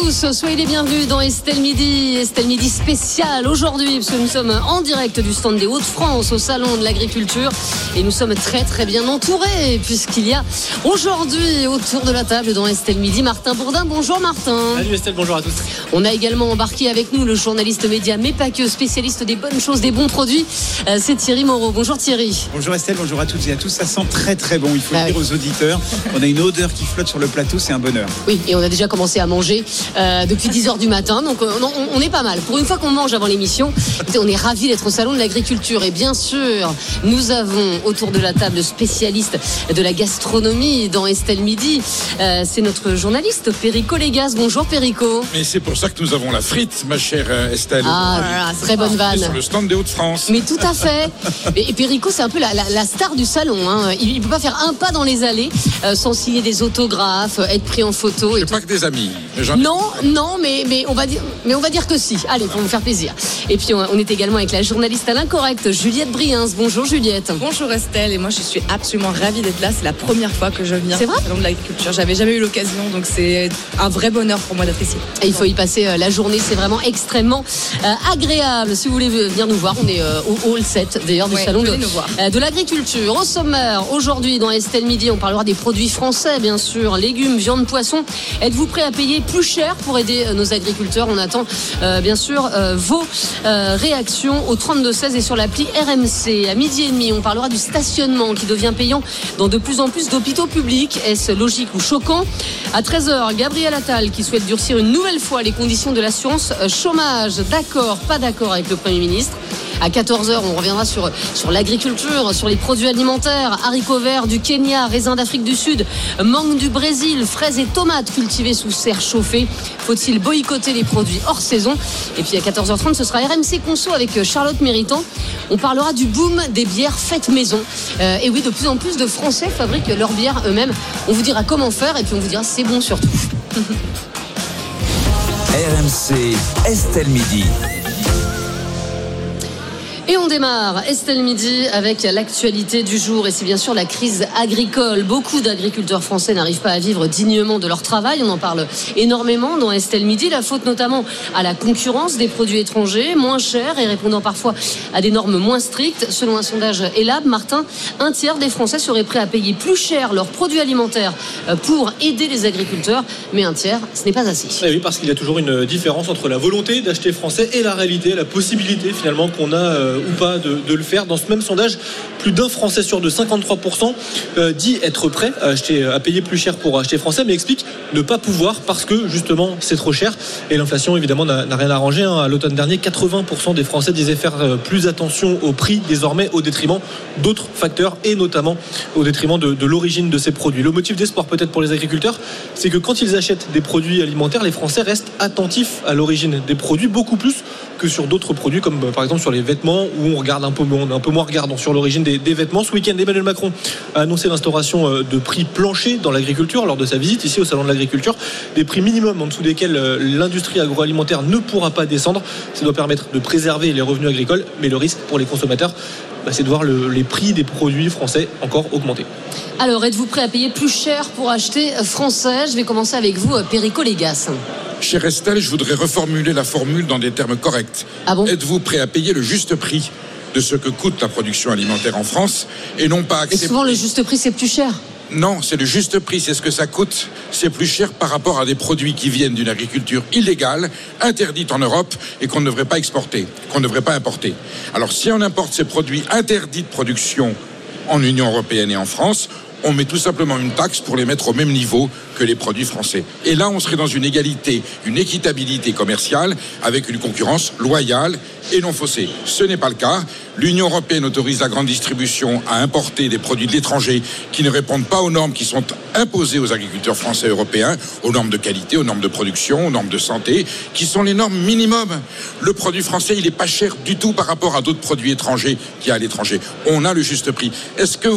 Tous, soyez les bienvenus dans Estelle Midi, Estelle Midi spécial aujourd'hui, parce que nous sommes en direct du stand des Hauts-de-France au Salon de l'Agriculture et nous sommes très très bien entourés, puisqu'il y a aujourd'hui autour de la table dans Estelle Midi Martin Bourdin. Bonjour Martin. Salut Estelle, bonjour à tous. On a également embarqué avec nous le journaliste média, mais pas que, spécialiste des bonnes choses, des bons produits. Euh, C'est Thierry Moreau. Bonjour Thierry. Bonjour Estelle, bonjour à toutes et à tous. Ça sent très très bon, il faut Ah le dire oui. aux auditeurs. On a une odeur qui flotte sur le plateau, c'est un bonheur. Oui, et on a déjà commencé à manger euh, depuis 10h du matin, donc euh, on, on est pas mal. Pour une fois qu'on mange avant l'émission, on est ravis d'être au Salon de l'Agriculture. Et bien sûr, nous avons autour de la table le spécialiste de la gastronomie dans Estelle Midi. Euh, C'est notre journaliste Perico Légas. Bonjour Perico. Mais c'est pour ça que nous avons la frite, ma chère Estelle. Ah, voilà, très bonne vanne. sur le stand des Hauts-de-France. Mais tout à fait. Et, Perico, c'est un peu la, la- la star du salon. hein. Il ne peut pas faire un pas dans les allées euh, sans signer des autographes, être pris en photo et pas que des amis. mais ai- Non, non, mais, mais, on va dire, mais on va dire que si. Allez, pour vous faire plaisir. Et puis, on, on est également avec la journaliste à l'incorrect, Juliette Briens. Bonjour Juliette. Bonjour Estelle, et moi je suis absolument ravie d'être là. C'est la première fois que je viens C'est vrai au Salon de l'agriculture. J'avais jamais eu l'occasion, donc c'est un vrai bonheur pour moi d'être ici. Et il faut y passer euh, la journée, c'est vraiment extrêmement euh, agréable. Si vous voulez venir nous voir, on est euh, au hall 7 d'ailleurs du Ouais, salon de, de l'agriculture. Au sommaire, aujourd'hui dans Estelle Midi, on parlera des produits français, bien sûr, légumes, viande, poisson. Êtes-vous prêt à payer plus cher pour aider euh, nos agriculteurs On attend euh, bien sûr euh, vos réactions au 32-16 et sur l'appli RMC. À midi et demi, on parlera du stationnement qui devient payant dans de plus en plus d'hôpitaux publics. Est-ce logique ou choquant? À 13h, Gabriel Attal qui souhaite durcir une nouvelle fois les conditions de l'assurance chômage. D'accord, pas d'accord avec le Premier ministre. À 14h, on reviendra sur, l'agriculture, sur les produits alimentaires, haricots verts du Kenya, raisins d'Afrique du Sud, mangue du Brésil, fraises et tomates cultivées sous serre chauffée. Faut-il boycotter les produits hors saison? Et puis à 14h30, ce sera RMC Conso avec euh, Charlotte Méritant. On parlera du boom des bières faites maison. Euh, et oui, de plus en plus de Français fabriquent leurs bières eux-mêmes. On vous dira comment faire et puis on vous dira c'est bon surtout. RMC, Estelle Midi. Et on démarre Estelle Midi avec l'actualité du jour et c'est bien sûr la crise agricole. Beaucoup d'agriculteurs français n'arrivent pas à vivre dignement de leur travail. On en parle énormément dans Estelle Midi. La faute notamment à la concurrence des produits étrangers, moins chers et répondant parfois à des normes moins strictes. Selon un sondage Elab, Martin, un tiers des Français seraient prêts à payer plus cher leurs produits alimentaires euh, pour aider les agriculteurs. Mais un tiers, ce n'est pas assez. Eh oui, parce qu'il y a toujours une différence entre la volonté d'acheter français et la réalité, la possibilité finalement qu'on a euh, ou pas de, le faire. Dans ce même sondage, plus d'un Français sur deux, 53%, euh, dit être prêt à, acheter, à payer plus cher pour acheter français, mais explique ne pas pouvoir parce que justement c'est trop cher. Et l'inflation évidemment n'a rien arrangé. hein. À l'automne dernier, 80% des Français disaient faire euh, plus attention au prix désormais au détriment d'autres facteurs et notamment au détriment de, l'origine de ces produits. Le motif d'espoir peut-être pour les agriculteurs, c'est que quand ils achètent des produits alimentaires, les Français restent attentifs à l'origine des produits beaucoup plus que sur d'autres produits comme euh, par exemple sur les vêtements où on regarde un peu est un peu moins regardant sur l'origine des, des vêtements. Ce week-end, Emmanuel Macron a annoncé l'instauration euh, de prix planchers dans l'agriculture lors de sa visite ici au salon de l'agriculture, des prix minimums en dessous desquels euh, l'industrie agroalimentaire ne pourra pas descendre. Ça doit permettre de préserver les revenus agricoles, mais le risque pour les consommateurs, bah, c'est de voir le- les prix des produits français encore augmenter. Alors, êtes-vous prêt à payer plus cher pour acheter français? Je vais commencer avec vous, euh, Perico Légas. Chère Estelle, je voudrais reformuler la formule dans des termes corrects. Ah bon? Êtes-vous prêt à payer le juste prix de ce que coûte la production alimentaire en France et non pas Et accepter. souvent, le juste prix, c'est plus cher. Non, c'est le juste prix, c'est ce que ça coûte. C'est plus cher par rapport à des produits qui viennent d'une agriculture illégale, interdite en Europe et qu'on ne devrait pas exporter, qu'on ne devrait pas importer. Alors si on importe ces produits interdits de production en Union européenne et en France, on met tout simplement une taxe pour les mettre au même niveau que les produits français. Et là, on serait dans une égalité, une équitabilité commerciale avec une concurrence loyale et non faussée. Ce n'est pas le cas. L'Union européenne autorise la grande distribution à importer des produits de l'étranger qui ne répondent pas aux normes qui sont imposées aux agriculteurs français européens, aux normes de qualité, aux normes de production, aux normes de santé, qui sont les normes minimum. Le produit français, il n'est pas cher du tout par rapport à d'autres produits étrangers qu'il y a à l'étranger. On a le juste prix. Est-ce que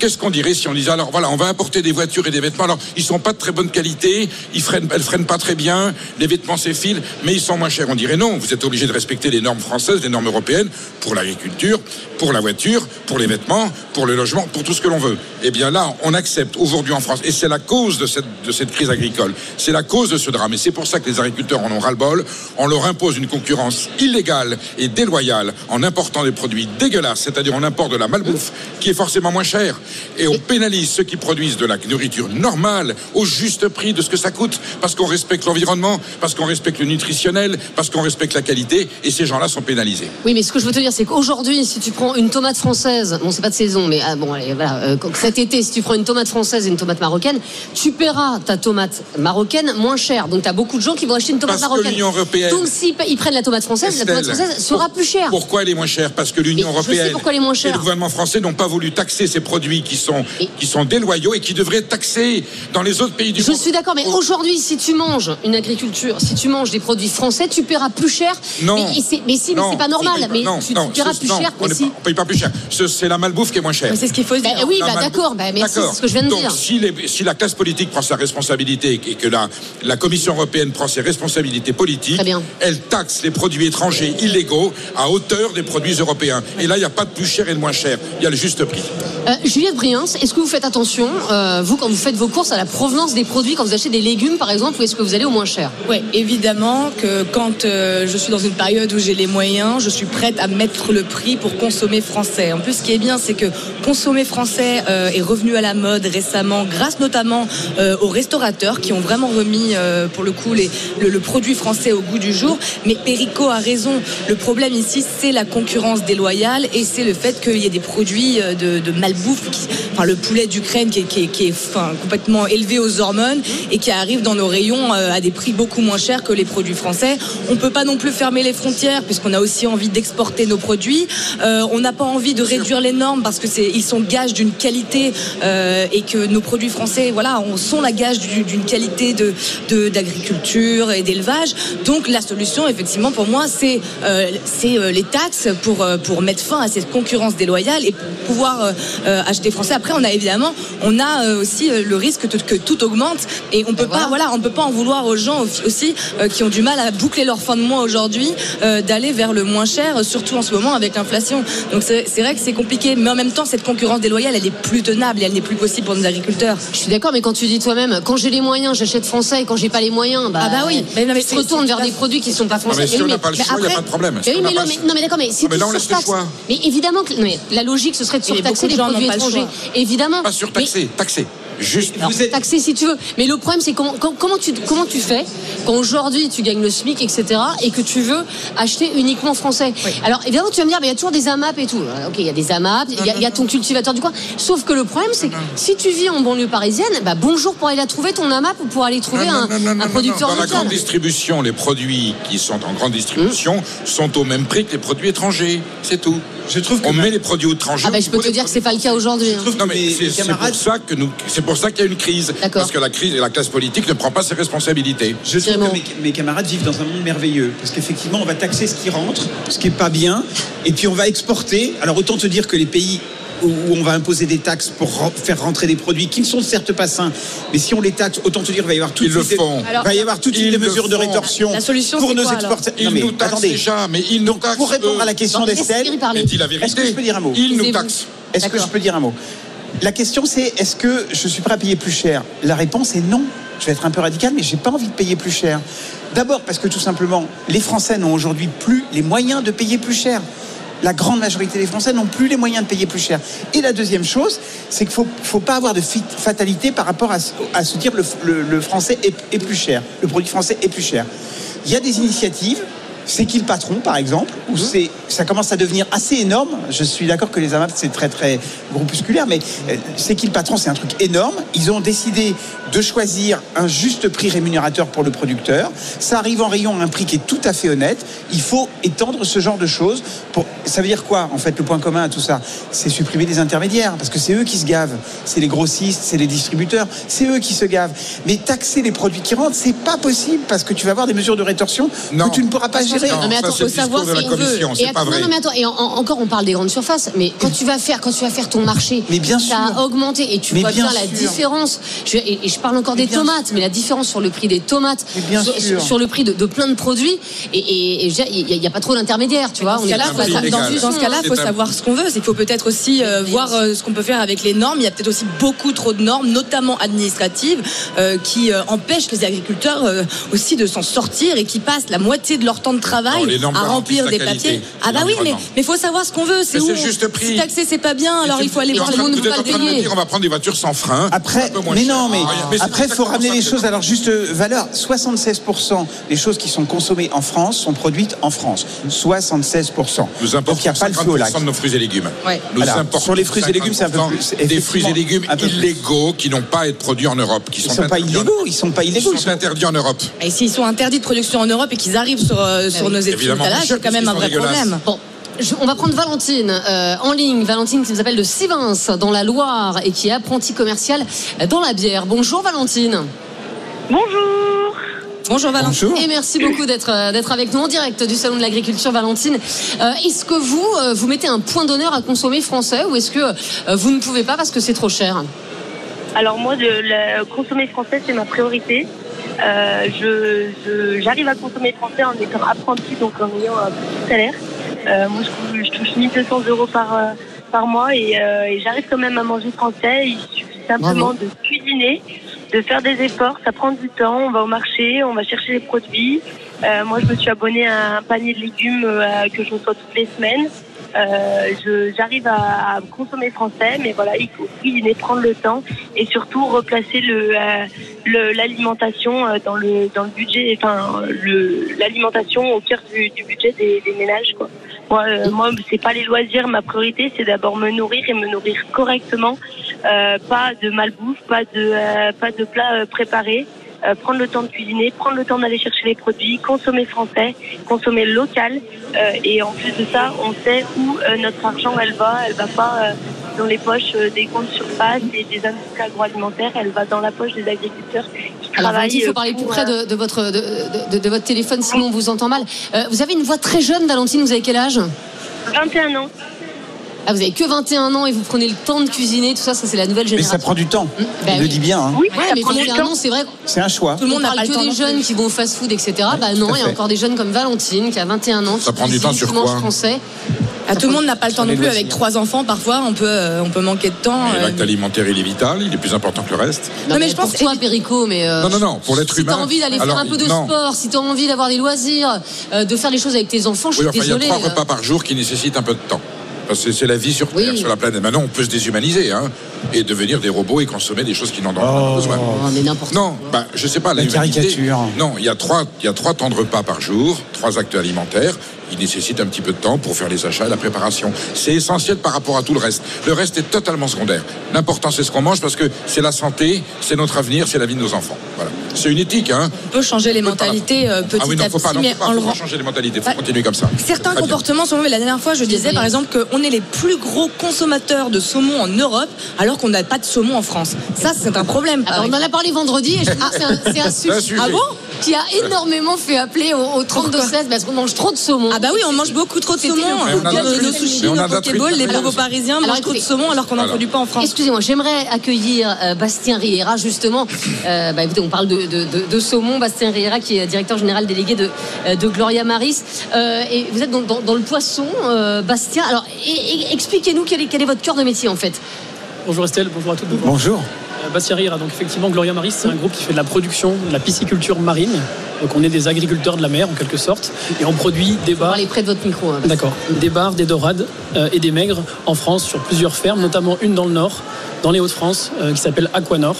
Qu'est-ce qu'on dirait si on disait alors voilà, on va importer des voitures et des vêtements. Alors ils sont pas de très bonne qualité, ils freinent, elles freinent pas très bien, les vêtements s'effilent, mais ils sont moins chers. On dirait non, vous êtes obligé de respecter les normes françaises, les normes européennes pour l'agriculture, pour la voiture, pour les vêtements, pour le logement, pour tout ce que l'on veut. Eh bien là, on accepte aujourd'hui en France, et c'est la cause de cette, de cette crise agricole, c'est la cause de ce drame, et c'est pour ça que les agriculteurs en ont ras-le-bol. On leur impose une concurrence illégale et déloyale en important des produits dégueulasses, c'est-à-dire on importe de la malbouffe qui est forcément moins chère, et on pénalise ceux qui produisent de la nourriture normale au juste prix de ce que ça coûte, parce qu'on respecte l'environnement, parce qu'on respecte le nutritionnel, parce qu'on respecte la qualité, et ces gens-là sont pénalisés. Oui, mais ce que je veux te dire, c'est qu'aujourd'hui, si tu prends une tomate française, bon, c'est pas de saison, mais ah, bon, allez, voilà, euh, cet été, si tu prends une tomate française et une tomate marocaine, tu paieras ta tomate marocaine moins cher. Donc, tu as beaucoup de gens qui vont acheter une tomate Parce que marocaine. l'Union européenne- Donc, s'ils ils prennent la tomate française, la tomate française sera pour- plus chère. Pourquoi elle est moins chère? Parce que l'Union européenne pourquoi elle est moins chère. et le gouvernement français n'ont pas voulu taxer ces produits qui sont, qui sont déloyaux et qui devraient être taxés dans les autres pays du Je monde. suis d'accord, mais aujourd'hui, si tu manges une agriculture, si tu manges des produits français, tu paieras plus cher. Non. Mais, mais si, mais c'est pas normal. Mais non, tu, non, tu paieras ce- plus non, cher. On mais ne si. paye pas plus cher. Ce- C'est la malbouffe qui est moins chère. Mais C'est ce qu'il faut se Bah, dire. oui, bah, d'accord, bah, D'accord. c'est ce que je viens de Donc, dire. Si, les- si la classe politique prend sa responsabilité et que la, la Commission européenne prend ses responsabilités politiques, elle taxe les produits étrangers illégaux à hauteur des produits européens. Et là, il n'y a pas de plus cher et de moins cher. Il y a le juste prix. Euh, Briens, est-ce que vous faites attention, euh, vous, quand vous faites vos courses, à la provenance des produits, quand vous achetez des légumes, par exemple, ou est-ce que vous allez au moins cher? Oui, évidemment que quand euh, je suis dans une période où j'ai les moyens, je suis prête à mettre le prix pour consommer français. En plus, ce qui est bien, c'est que consommer français euh, est revenu à la mode récemment, grâce notamment aux restaurateurs qui ont vraiment remis, pour le coup, les- le, produit français au goût du jour. Mais Perico a raison. Le problème ici, c'est la concurrence déloyale et c'est le fait qu'il y ait des produits de, de malbouffe, qui- enfin le poulet d'Ukraine qui est, qui est- qui est, enfin, complètement élevé aux hormones et qui arrive dans nos rayons euh, à des prix beaucoup moins chers que les produits français. On peut pas non plus fermer les frontières puisqu'on a aussi envie d'exporter nos produits. Euh, on n'a pas envie de réduire les normes parce que c'est ils sont gages d'une qualité euh, et que nos produits français, voilà, on sont la gage du- d'une qualité de de- d'agriculture et d'élevage. Donc la solution, effectivement, pour moi, c'est euh, c'est les taxes pour pour mettre fin à cette concurrence déloyale et pour pouvoir euh, français. Après, on a évidemment, on a euh, aussi euh, le risque que, tout augmente et on peut voilà. pas, voilà, on peut pas en vouloir aux gens aussi- euh, qui ont du mal à boucler leur fin de mois aujourd'hui d'aller vers le moins cher, surtout en ce moment avec l'inflation. Donc c'est vrai que c'est compliqué, mais en même temps, cette concurrence déloyale, elle est plus tenable et elle n'est plus possible pour nos agriculteurs. Je suis d'accord, mais quand tu dis toi-même, quand j'ai les moyens, j'achète français, et quand j'ai pas les moyens, bah, Ah bah oui. Mais non, mais je c'est- te retourne c'est vers des produits qui sont pas français. mais si on n'a pas le choix, il y a après- pas de problème. Mais Si oui, non, mais, non, d'accord, mais si Ah, mais tu là, on laisse le choix. Mais évidemment que non, mais la logique, ce serait de surtaxer de les produits étrangers. Évidemment. Pas surtaxé, taxé. Juste. Alors, Vous êtes- taxé si tu veux. Mais le problème, c'est comment, com- comment, tu, comment tu fais quand aujourd'hui tu gagnes le SMIC, etc., et que tu veux acheter uniquement français? Alors, évidemment, tu vas me dire, mais il y a toujours des AMAP et tout. Ok, il y a des AMAP, il y, a- il y a ton cultivateur du coin. Sauf que le problème, c'est que si tu vis en banlieue parisienne, bah, bonjour pour aller la trouver, ton AMAP, ou pour aller trouver Non, un, non, non, non, un non, producteur. Dans la grande distribution, les produits qui sont en grande distribution sont au même prix que les produits étrangers. C'est tout. Je trouve que On met les produits étrangers. Ah bah, au je peux te dire que c'est pas le cas aujourd'hui. hein. Non mais c'est pour ça que nous, c'est pour ça qu'il y a une crise. Parce que la crise et la classe politique ne prend pas ses responsabilités. Je trouve que mes, mes camarades vivent dans un monde merveilleux. Parce qu'effectivement, on va taxer ce qui rentre, ce qui est pas bien. Et puis on va exporter. Alors autant te dire que les pays où où on va imposer des taxes pour faire rentrer des produits qui ne sont certes pas sains, mais si on les taxe, autant te dire qu'il va y avoir tout de Ils le suite des- font. il va y avoir tout de suite Ils des le mesures de font. rétorsion La solution, pour c'est nos exportateurs. Ils nous taxent attendez. déjà, mais ils nous taxent. Pour répondre eux. à la question d'Estelle, est-ce que je peux dire un mot? Ils nous taxent. Est-ce que je peux dire un mot? La question c'est est-ce que je suis prêt à payer plus cher? La réponse est non. Je vais être un peu radical, mais j'ai pas envie de payer plus cher. D'abord parce que tout simplement, les Français n'ont aujourd'hui plus les moyens de payer plus cher. La grande majorité des Français n'ont plus les moyens de payer plus cher. Et la deuxième chose, c'est qu'il faut, faut pas avoir de fatalité par rapport à, se dire le, le- français est plus cher, le produit français est plus cher. Il y a des initiatives. C'est qui le patron, par exemple, où c'est, ça commence à devenir assez énorme. Je suis d'accord que les AMAP, c'est très, très groupusculaire, mais euh, c'est qui le patron, c'est un truc énorme. Ils ont décidé de choisir un juste prix rémunérateur pour le producteur. Ça arrive en rayon à un prix qui est tout à fait honnête. Il faut étendre ce genre de choses. Pour... Ça veut dire quoi, en fait, le point commun à tout ça? C'est supprimer les intermédiaires, parce que c'est eux qui se gavent. C'est les grossistes, c'est les distributeurs, c'est eux qui se gavent. Mais taxer les produits qui rentrent, c'est pas possible, parce que tu vas avoir des mesures de rétorsion Non. que tu ne pourras pas Parce Non, mais attends, faut savoir ce qu'on veut. Et pas vrai. non, non, mais attends, et en- en- encore on parle des grandes surfaces, mais quand tu vas faire, quand tu vas faire ton marché, Mais bien ça sûr. a augmenté et tu Mais vois bien, bien la différence. Je, et, et je parle encore Mais des tomates, sûr. mais la différence sur le prix des tomates, sur, le prix de, de plein de produits, et, il n'y a, pas trop d'intermédiaires, tu vois. Dans est faut dans ce cas-là, hein. il faut C'est un- savoir ce qu'on veut. Il faut peut-être aussi euh, voir euh, ce qu'on peut faire avec les normes. Il y a peut-être aussi beaucoup trop de normes, notamment administratives, euh, qui empêchent les agriculteurs aussi de s'en sortir et qui passent la moitié de leur temps de travail Non, les normes à remplir des papiers. Ah bah oui, mais il faut savoir ce qu'on veut. C'est où juste prix. Si taxer c'est pas bien, alors il faut aller voir les le monde Vous ne pas le train de me payer. dire on va prendre des voitures sans frein. Après, mais non, mais, Ah, après, il faut ramener les choses leur juste valeur. 76% des choses qui sont consommées en France sont produites en France. 76%. Nous Donc importons il n'y a pas le feu au lac. 50% de nos fruits et légumes. Ouais. Nous importons Sur les fruits et légumes, c'est un peu 50% plus, Des fruits et légumes illégaux qui n'ont pas à être produits en Europe. Qui Ils ne sont pas en- illégaux, ils sont pas Ils illégaux. sont interdits en Europe. Et s'ils sont interdits de production en Europe et qu'ils arrivent sur, euh, sur nos Évidemment, étalages, Michel, c'est quand même un vrai parce qu'ils sont problème. Bon. je- on va prendre Valentine euh, en ligne. Valentine qui nous appelle de Sivins dans la Loire et qui est apprentie commerciale dans la bière. Bonjour Valentine. Bonjour. Bonjour Valentin. Bonjour. Et merci beaucoup d'être euh, d'être avec nous en direct du salon de l'agriculture Valentine. Euh, est-ce que vous euh, vous mettez un point d'honneur à consommer français ou est-ce que euh, vous ne pouvez pas parce que c'est trop cher? Alors moi, de la- consommer français, c'est ma priorité. Euh, je, je- j'arrive à consommer français en étant apprenti, donc en ayant un petit salaire. Euh, moi, je, touche- je touche 1200 euros par, euh, par mois et, euh, et j'arrive quand même à manger français. Il suffit simplement de cuisiner, de faire des efforts. Ça prend du temps. On va au marché, on va chercher les produits. Euh, moi, je me suis abonnée à un panier de légumes que je reçois toutes les semaines. Euh, j'arrive à, à consommer français, mais voilà, il faut cuisiner, prendre le temps et surtout replacer le, euh, le- l'alimentation euh, dans le dans le budget, enfin l'alimentation au cœur du, du budget des, des ménages. Quoi. Moi, euh, moi, c'est pas les loisirs, ma priorité, c'est d'abord me nourrir et me nourrir correctement, euh, pas de malbouffe, pas de euh, pas de plats préparés. Euh, prendre le temps de cuisiner, prendre le temps d'aller chercher les produits, consommer français, consommer local. Euh, et en plus de ça, on sait où euh, notre argent elle va. Elle va pas dans les poches des grandes surfaces et des industries agroalimentaires. Elle va dans la poche des agriculteurs qui Alors travaillent. Il faut parler plus près de, de votre de, de- de votre téléphone sinon on vous entend mal. Vous avez une voix très jeune Valentine, vous avez quel âge? 21 ans. Ah, vous avez que 21 ans et vous prenez le temps de cuisiner, tout ça, ça c'est la nouvelle Mais génération. ça prend du temps. Bah Il oui. le dit bien. hein. Oui, Ouais, ça mais prend du 21 temps. ans, c'est vrai. C'est un choix. Tout le monde parle que temps des jeunes qui vont au fast-food, etc. Bah non, il y a encore des jeunes comme Valentine qui a 21 ans. Ça qui prend du temps sur quoi français. Ah, tout le monde n'a pas le temps non les plus. Avec trois enfants, parfois, on peut, euh, on peut manquer de temps. Euh, L'acte alimentaire, il est vital, il est plus important que le reste. Non, mais mais je pour pense- toi, Perico, mais euh, Non, non, non, pour l'être si humain. t'as envie d'aller faire un peu de non. sport, si t'as envie d'avoir des loisirs, euh, de faire des choses avec tes enfants, je suis Oui, enfin, il y a désolée. trois repas par jour qui nécessitent un peu de temps. Parce que c'est la vie sur Terre, Oui. sur la planète. Maintenant, on peut se déshumaniser hein, et devenir des robots et consommer des choses qui n'en ont pas Oh. besoin. Oh, mais n'importe Non, bah, je sais pas. La l'humanité- caricature. Non, il y a trois, il y a trois temps de repas par jour, trois actes alimentaires. Il nécessite un petit peu de temps pour faire les achats et la préparation. C'est essentiel par rapport à tout le reste. Le reste est totalement secondaire. L'important, c'est ce qu'on mange parce que c'est la santé, c'est notre avenir, c'est la vie de nos enfants. Voilà. C'est une éthique, hein. On peut changer les mentalités euh, petit ah oui, non, à faut pas, petit, non, mais faut en le changer les mentalités. Faut Bah, continuer comme ça. Certains comportements sont mauvais. La dernière fois, je disais par exemple qu'on est les plus gros consommateurs de saumon en Europe, alors qu'on n'a pas de saumon en France. Ça, c'est un problème. Alors, on en a parlé vendredi et je que c'est un, un sujet, sujet. Ah bon? Qui a énormément fait appeler au, au 32-16 parce qu'on mange trop de saumon. Ah bah oui, on mange beaucoup trop de saumon. le Mais on a Nos- sushis, nos pokéballs, les Alors, bobos parisiens alors, mangent trop de saumon alors qu'on n'en produit pas en France. Excusez-moi, j'aimerais accueillir euh, Bastien Riera justement. Euh, bah, écoutez, on parle de, de- de- de saumon. Bastien Riera qui est directeur général délégué de, euh, de Gloria Maris. Euh, et vous êtes dans, dans- dans le poisson, euh, Bastien. Alors, expliquez-nous quel est, quel est votre cœur de métier en fait. Bonjour Estelle, bonjour à toutes. Bonjour. Euh, Bastien Rira, donc effectivement Gloria Maris, c'est un groupe qui fait de la production, de la pisciculture marine. Donc on est des agriculteurs de la mer en quelque sorte. Et on produit des bars, aller près de votre micro. hein, d'accord, des bars, des dorades euh, et des maigres en France sur plusieurs fermes, notamment une dans le nord, dans les Hauts-de-France, euh, qui s'appelle Aquanor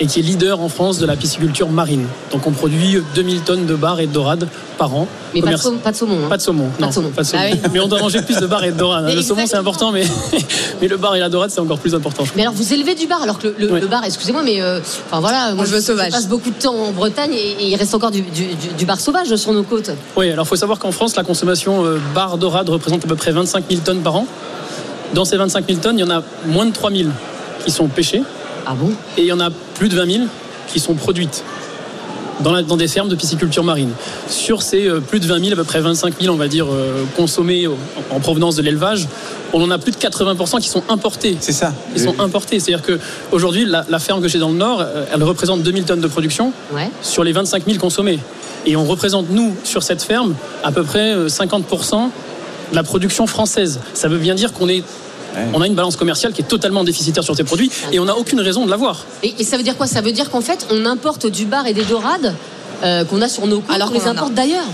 et qui est leader en France de la pisciculture marine. Donc on produit 2000 tonnes de bars et de dorades par an. Mais pas de, Commerce- saumon, pas de saumon. hein. Pas de saumon. Pas non, de saumon. Pas de Ah oui. Mais on doit manger plus de bar et de dorade. hein. Mais Le saumon c'est important, mais, mais le bar et la dorade c'est encore plus important. Mais alors vous élevez du bar, alors que le, le- Oui. le bar, excusez-moi, mais euh, enfin voilà, moi je sauvage. passe beaucoup de temps en Bretagne et, et il reste encore du, du- du- du bar sauvage sur nos côtes. Oui, alors il faut savoir qu'en France, la consommation euh, bar dorade représente à peu près 25 000 tonnes par an. Dans ces 25 000 tonnes, il y en a moins de 3 000 qui sont pêchées Ah bon et il y en a plus de 20 000 qui sont produites. dans, la- dans des fermes de pisciculture marine. Sur ces euh, plus de 20 000, à peu près 25 000, on va dire, euh, consommés en provenance de l'élevage, on en a plus de 80% qui sont importés. C'est ça. Ils sont importés. C'est-à-dire qu'aujourd'hui, la, la ferme que j'ai dans le Nord, euh, elle représente 2000 tonnes de production Ouais. sur les 25 000 consommés. Et on représente, nous, sur cette ferme, à peu près euh, 50% de la production française. Ça veut bien dire qu'on est. On a une balance commerciale qui est totalement déficitaire sur ces produits et on n'a aucune raison de l'avoir. Et, et ça veut dire quoi? Ça veut dire qu'en fait, on importe du bar et des dorades euh, qu'on a sur nos côtes, Alors on les qu'on a. importe d'ailleurs.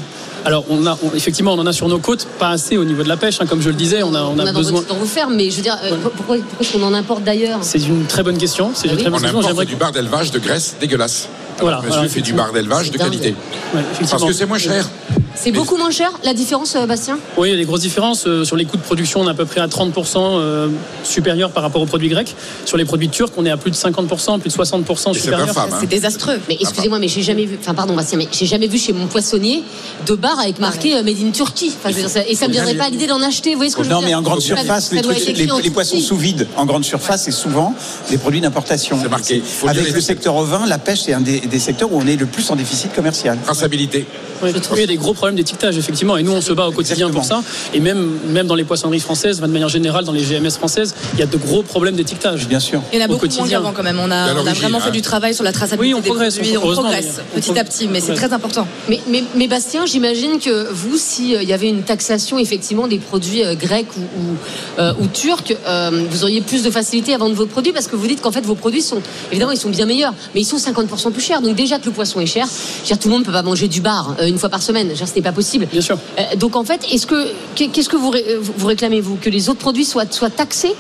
Alors, on a, on- effectivement, on en a sur nos côtes, pas assez au niveau de la pêche, hein, comme je le disais, on a, on On a a dans, besoin. dans vos fermes, mais je veux dire, euh, pourquoi, pourquoi est-ce qu'on en importe d'ailleurs? C'est une très bonne question. C'est Ah une oui. très bonne On question. importe du bar d'élevage de Grèce dégueulasse. Voilà, Monsieur voilà, fait du bar d'élevage de qualité. Ouais, Parce que c'est moins cher. C'est beaucoup moins cher, la différence, euh, Bastien? Oui, il y a des grosses différences. Euh, Sur les coûts de production, on est à peu près à 30% euh, supérieur par rapport aux produits grecs. Sur les produits turcs, on est à plus de 50%, plus de 60% Et c'est supérieur. hein. C'est désastreux. Mais excusez-moi, mais j'ai jamais vu, enfin pardon Bastien, mais j'ai jamais vu chez mon poissonnier de bar avec marqué euh, Made in Turkey. Enfin, je veux dire, ça- et ça me viendrait pas à l'idée d'en acheter. Vous voyez ce que je veux Non, dire mais en grande surface, les, trucs- poissons sous vide en grande surface, c'est souvent des produits d'importation. C'est marqué. Faut Avec le secteur ovin, la pêche, c'est un des, des secteurs où on est le plus en déficit commercial. Traçabilité. Oui, il y a des gros problèmes d'étiquetage, effectivement, et nous on se bat au quotidien pour ça. Et même, même dans les poissonneries françaises, de manière générale, dans les GMS françaises, il y a de gros problèmes d'étiquetage. Bien sûr. Il y en a Au beaucoup moins qu'avant quand même. On a, on a vraiment hein. fait du travail sur la traçabilité Oui, on des progresse, produits. on- progresse on petit à petit, mais c'est très important. Mais, mais, mais Bastien, j'imagine que vous, s'il y avait une taxation effectivement des produits euh, grecs ou, ou, euh, ou turcs, euh, vous auriez plus de facilité à vendre vos produits parce que vous dites qu'en fait vos produits sont, évidemment, ils sont bien meilleurs, mais ils sont 50% plus chers. Donc déjà que le poisson est cher, je veux dire, tout le monde ne peut pas manger du bar euh, une fois par semaine. Je veux dire, Ce n'est pas possible. Bien sûr. Euh, donc en fait, est-ce que qu'est-ce que vous, ré- euh, vous réclamez vous? Que les autres produits soient, soient taxés?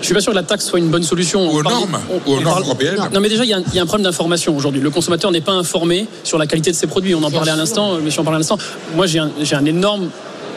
Je suis pas sûr que la taxe soit une bonne solution. Ou aux normes, on- ou aux normes parle- européennes. Non, mais déjà, il y, a un- il y a un problème d'information aujourd'hui. Le consommateur n'est pas informé sur la qualité de ses produits. On en Bien parlait à sûr. l'instant, euh, monsieur en parlait à l'instant. Moi, j'ai un, j'ai un énorme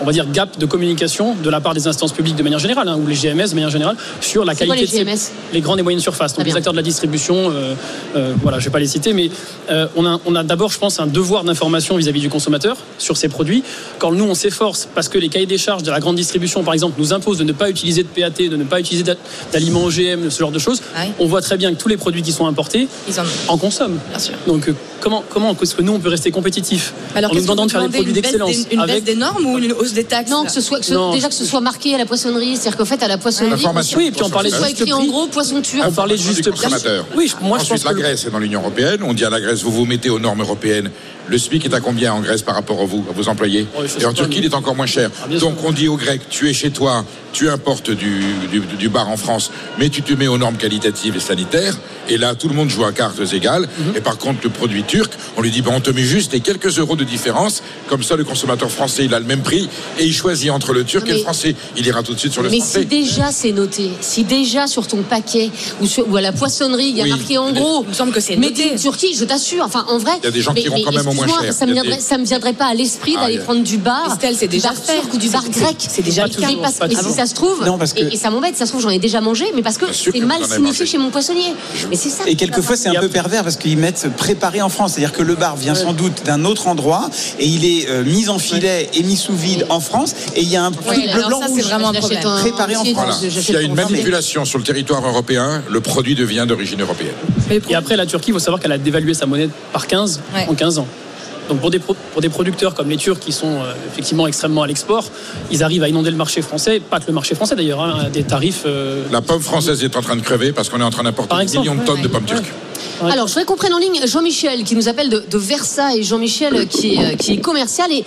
on va dire gap de communication de la part des instances publiques de manière générale hein, ou les GMS de manière générale sur la C'est quoi, qualité les de ces- GMS? les grandes et moyennes surfaces donc les acteurs de la distribution euh, euh, voilà je vais pas les citer mais euh, on a on a d'abord je pense un devoir d'information vis-à-vis du consommateur sur ces produits quand nous on s'efforce parce que les cahiers des charges de la grande distribution par exemple nous imposent de ne pas utiliser de PAT de ne pas utiliser d'a- d'aliments OGM ce genre de choses Ah on voit très bien que tous les produits qui sont importés Ils en en consomment Bien sûr. donc comment comment est-ce que nous on peut rester compétitifs Alors, en nous demandant de faire des produits d'excellence Une baisse avec des normes ou une hausse des taxes Non, que ce soit que ce- Non, déjà que ce soit marqué à la poissonnerie, c'est-à-dire qu'en fait à la poissonnerie, oui puis on parlait soit juste écrit en gros poisson turc. on parlait juste oui je- moi je Ensuite, pense la Grèce est dans l'Union européenne. On dit à la Grèce, vous vous mettez aux normes européennes. Le SMIC est à combien en Grèce par rapport à vous, à vos employés Et en Turquie, mais- il est encore moins cher. Ah, sûr. Donc on dit aux Grecs, tu es chez toi, tu importes du, du, du bar en France, mais tu te mets aux normes qualitatives et sanitaires. Et là, tout le monde joue à cartes égales. Mhm. Et par contre, le produit turc, on lui dit, ben, on te met juste les quelques euros de différence. Comme ça, le consommateur français, il a le même prix. Et il choisit entre le turc et le mais- français. Il ira tout de suite sur le Mais français. si déjà c'est noté, si déjà sur ton paquet ou, sur- ou à la poissonnerie il y a Oui. marqué en Mais- gros, Il me semble que c'est noté. in Turquie, je t'assure. Enfin, en vrai, Il y a des gens qui iront quand même moins cher. Ça me ça me viendrait pas à l'esprit Ah, d'aller prendre du bar, Estelle, c'est déjà bar fait. turc ou du bar grec. c'est déjà le parce- mais si ça se trouve, Non, parce que- et, et ça m'embête, ça se trouve j'en ai déjà mangé, mais parce que c'est mal signifié chez mon poissonnier. Mais c'est ça. Et quelquefois, c'est un peu pervers parce qu'ils mettent préparé en France. C'est-à-dire que le bar vient sans doute d'un autre endroit et il est euh, mis en filet et mis sous vide en France. Et il y a un truc bleu, blanc, rouge. Préparé en France. S'il y a une manipulation sur le territoire européen, le produit devient d'origine européenne. Et après, la Turquie, il faut savoir qu'elle a dévalué sa monnaie par 15 Ouais. en 15 ans. Donc pour des, pro- pour des producteurs comme les Turcs qui sont euh, effectivement extrêmement à l'export, ils arrivent à inonder le marché français, pas que le marché français d'ailleurs, hein, des tarifs. euh, La pomme française est en train de crever parce qu'on est en train d'importer des millions de ouais, tonnes de pommes ouais. turques. Ouais. Alors, je voudrais qu'on prenne en ligne Jean-Michel qui nous appelle de, de Versailles. Jean-Michel qui est, euh, qui est commercial. Et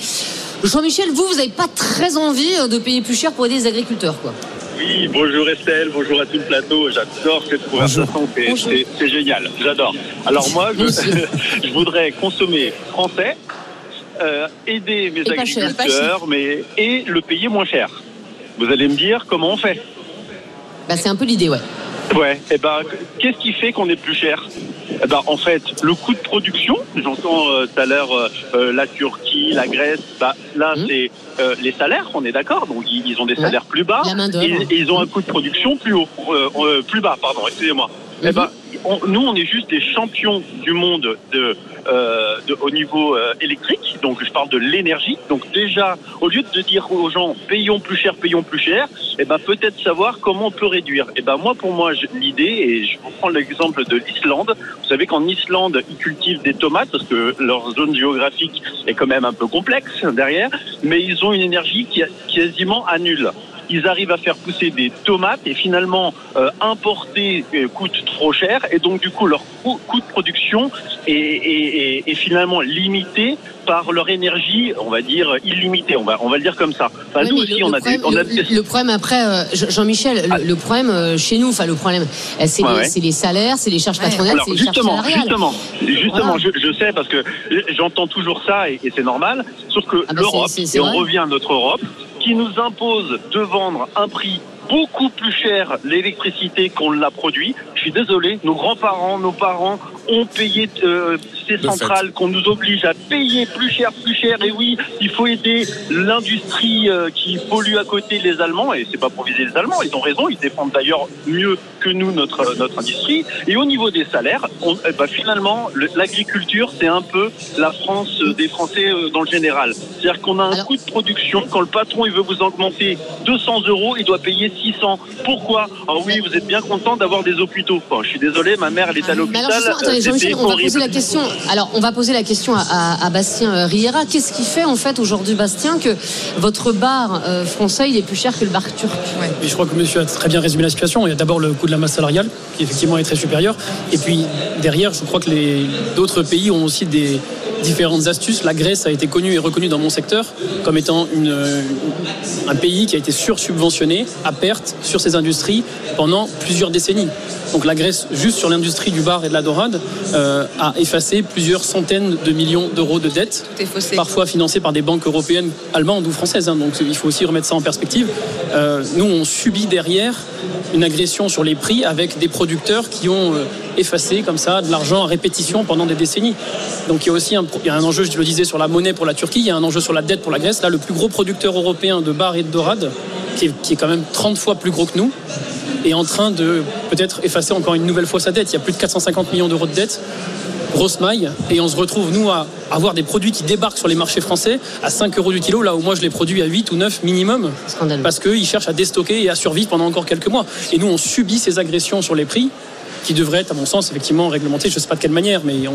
Jean-Michel, vous, vous n'avez pas très envie de payer plus cher pour aider les agriculteurs, quoi. Oui, bonjour Estelle, bonjour à tout le plateau. J'adore cette conversation, c'est- génial, j'adore. Alors moi, je, je voudrais consommer français, euh, aider mes Et pas cher. agriculteurs, mais et le payer moins cher. Vous allez me dire comment on fait Bah, c'est un peu l'idée, ouais. Ouais. Et ben, qu'est-ce qui fait qu'on est plus cher? Eh ben, en fait, le coût de production. J'entends euh, tout à l'heure euh, euh, la Turquie, la Grèce. Bah, là, Mhm. c'est euh, les salaires. On est d'accord. Donc, ils, ils ont des Ouais. salaires plus bas. Et, et ils ont un coût de production plus haut, euh, euh, plus bas. Pardon. Excusez-moi. Eh ben, on- nous, on est juste des champions du monde de, euh, de- au niveau euh, électrique. Donc, je parle de l'énergie. Donc, déjà, au lieu de dire aux gens payons plus cher, payons plus cher, eh ben, peut-être savoir comment on peut réduire. Eh ben, moi, pour moi, l'idée, et je vous prends l'exemple de l'Islande. Vous savez qu'en Islande, ils cultivent des tomates parce que leur zone géographique est quand même un peu complexe derrière, mais ils ont une énergie qui est quasiment à nulle ils arrivent à faire pousser des tomates et finalement euh, importer euh, coûte trop cher et donc du coup leur coût, coût de production est, est- est- est finalement limité par leur énergie, on va dire illimitée, on va on va le dire comme ça. Enfin, Ouais, nous aussi le, on a des, problème, on a le- des- le problème après, euh, Jean- Jean-Michel, le, le problème euh, chez nous, enfin le problème, euh, c'est Ouais, les, ouais. c'est les salaires, c'est les charges patronales, Alors c'est les charges justement, salariales. justement, justement, Voilà. je, je sais parce que j'entends toujours ça et, et c'est normal. Sauf que Ah bah l'Europe, et on revient à notre Europe, qui nous impose de vendre un prix beaucoup plus cher l'électricité qu'on l'a produit. Je suis désolé, nos grands-parents, nos parents ont payé euh, ces centrales qu'on nous oblige à payer plus cher, plus cher. Et oui, il faut aider l'industrie euh, qui pollue à côté les Allemands. Et c'est pas pour viser les Allemands, ils ont raison. Ils défendent d'ailleurs mieux que nous notre notre industrie. Et au niveau des salaires, on, eh ben, finalement, le- l'agriculture c'est un peu la France euh, des Français euh, dans le général. C'est-à-dire qu'on a un coût de production. Quand le patron il veut vous augmenter 200 euros, il doit payer 600. Pourquoi Ah oui, vous êtes bien content d'avoir des hôpitaux. Enfin, je suis désolé, ma mère elle est à Mais l'hôpital. alors attendez, Jean-Michel, on va poser la question. Alors, on va poser la question à, à- à Bastien euh, Riera. Qu'est-ce qui fait en fait aujourd'hui, Bastien, que votre bar euh, français il est plus cher que le bar turc? Et je crois que monsieur a très bien résumé la situation. Il y a d'abord le coût de la masse salariale, qui effectivement est très supérieur. Et puis derrière, je crois que les- d'autres pays ont aussi des différentes astuces. La Grèce a été connue et reconnue dans mon secteur comme étant une- euh, un pays qui a été sursubventionné à sur ses industries pendant plusieurs décennies. Donc la Grèce, juste sur l'industrie du bar et de la dorade, euh, a effacé plusieurs centaines de millions d'euros de dettes parfois financés par des banques européennes, allemandes ou françaises. hein. donc il faut aussi remettre ça en perspective. Euh, nous, on subit derrière une agression sur les prix avec des producteurs qui ont euh, effacé comme ça de l'argent à répétition pendant des décennies. Donc il y a aussi un, il y a un enjeu, je le disais, sur la monnaie pour la Turquie, il y a un enjeu sur la dette pour la Grèce. Là, le plus gros producteur européen de bar et de dorade, qui est, qui est quand même 30 fois plus gros que nous, est en train de peut-être effacer encore une nouvelle fois sa dette. Il y a plus de 450 millions d'euros de dette grosse maille et on se retrouve nous à avoir des produits qui débarquent sur les marchés français à 5 euros du kilo là où moi je les produis à 8 ou 9 minimum parce qu'ils cherchent à déstocker et à survivre pendant encore quelques mois et nous on subit ces agressions sur les prix qui devraient être à mon sens effectivement réglementées je sais pas de quelle manière mais on,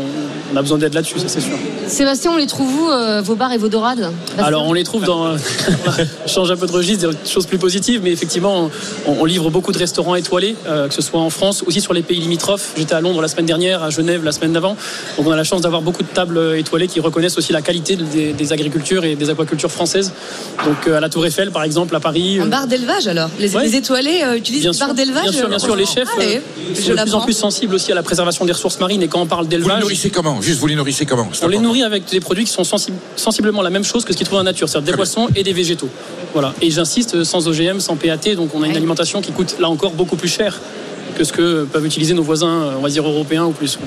on a besoin d'aide là-dessus ça c'est sûr. Sébastien, on les trouve où, euh, vos bars et vos dorades? Alors on les trouve dans je change un peu de registre des choses plus positives mais effectivement on, on livre beaucoup de restaurants étoilés euh, que ce soit en France aussi sur les pays limitrophes. J'étais à Londres la semaine dernière à Genève la semaine d'avant. Donc on a la chance d'avoir beaucoup de tables euh, étoilées qui reconnaissent aussi la qualité des, des agricultures et des aquacultures françaises. Donc euh, à la Tour Eiffel par exemple à Paris Un bar d'élevage alors? Les, Ouais. les étoilés euh, utilisent Bien des bars d'élevage bien sûr, bien sûr, les chefs Allez, euh, je plus en l'apprends. plus sensibles aussi à la préservation des ressources marines et quand on parle Vous les d'élevage, nourrissez comment? Juste, vous les nourrissez comment? On les nourrit avec des produits qui sont sensi- sensiblement la même chose que ce qu'ils trouvent en nature, c'est-à-dire des poissons et des végétaux. Voilà. Et j'insiste, sans OGM, sans PAT, donc on a une alimentation qui coûte là encore beaucoup plus cher que ce que peuvent utiliser nos voisins, on va dire européens ou plus.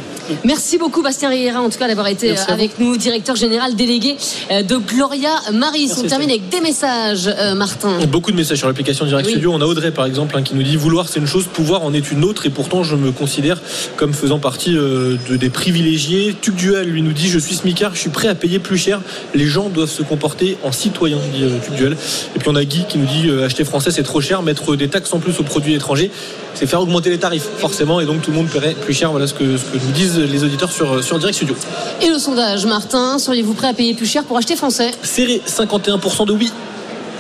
Merci beaucoup Bastien Riera en tout cas d'avoir été Merci avec nous, directeur général délégué euh, de Gloria Maris. Merci, On termine avec des messages, euh, Martin. Beaucoup de messages sur l'application Direct Oui. Studio. On a Audrey par exemple hein, qui nous dit vouloir c'est une chose, pouvoir en est une autre et pourtant je me considère comme faisant partie euh, de, des privilégiés. Tuc Duel lui nous dit je suis smicard, je suis prêt à payer plus cher. Les gens doivent se comporter en citoyens, dit euh, Tuc Duel. Et puis on a Guy qui nous dit euh, acheter français c'est trop cher, mettre des taxes en plus aux produits étrangers, c'est faire augmenter les tarifs forcément et donc tout le monde paierait plus cher. Voilà ce que, ce que nous disent les auditeurs sur, sur Direct Studio. Et le sondage, Martin, seriez-vous prêt à payer plus cher pour acheter français? Serré 51% de oui,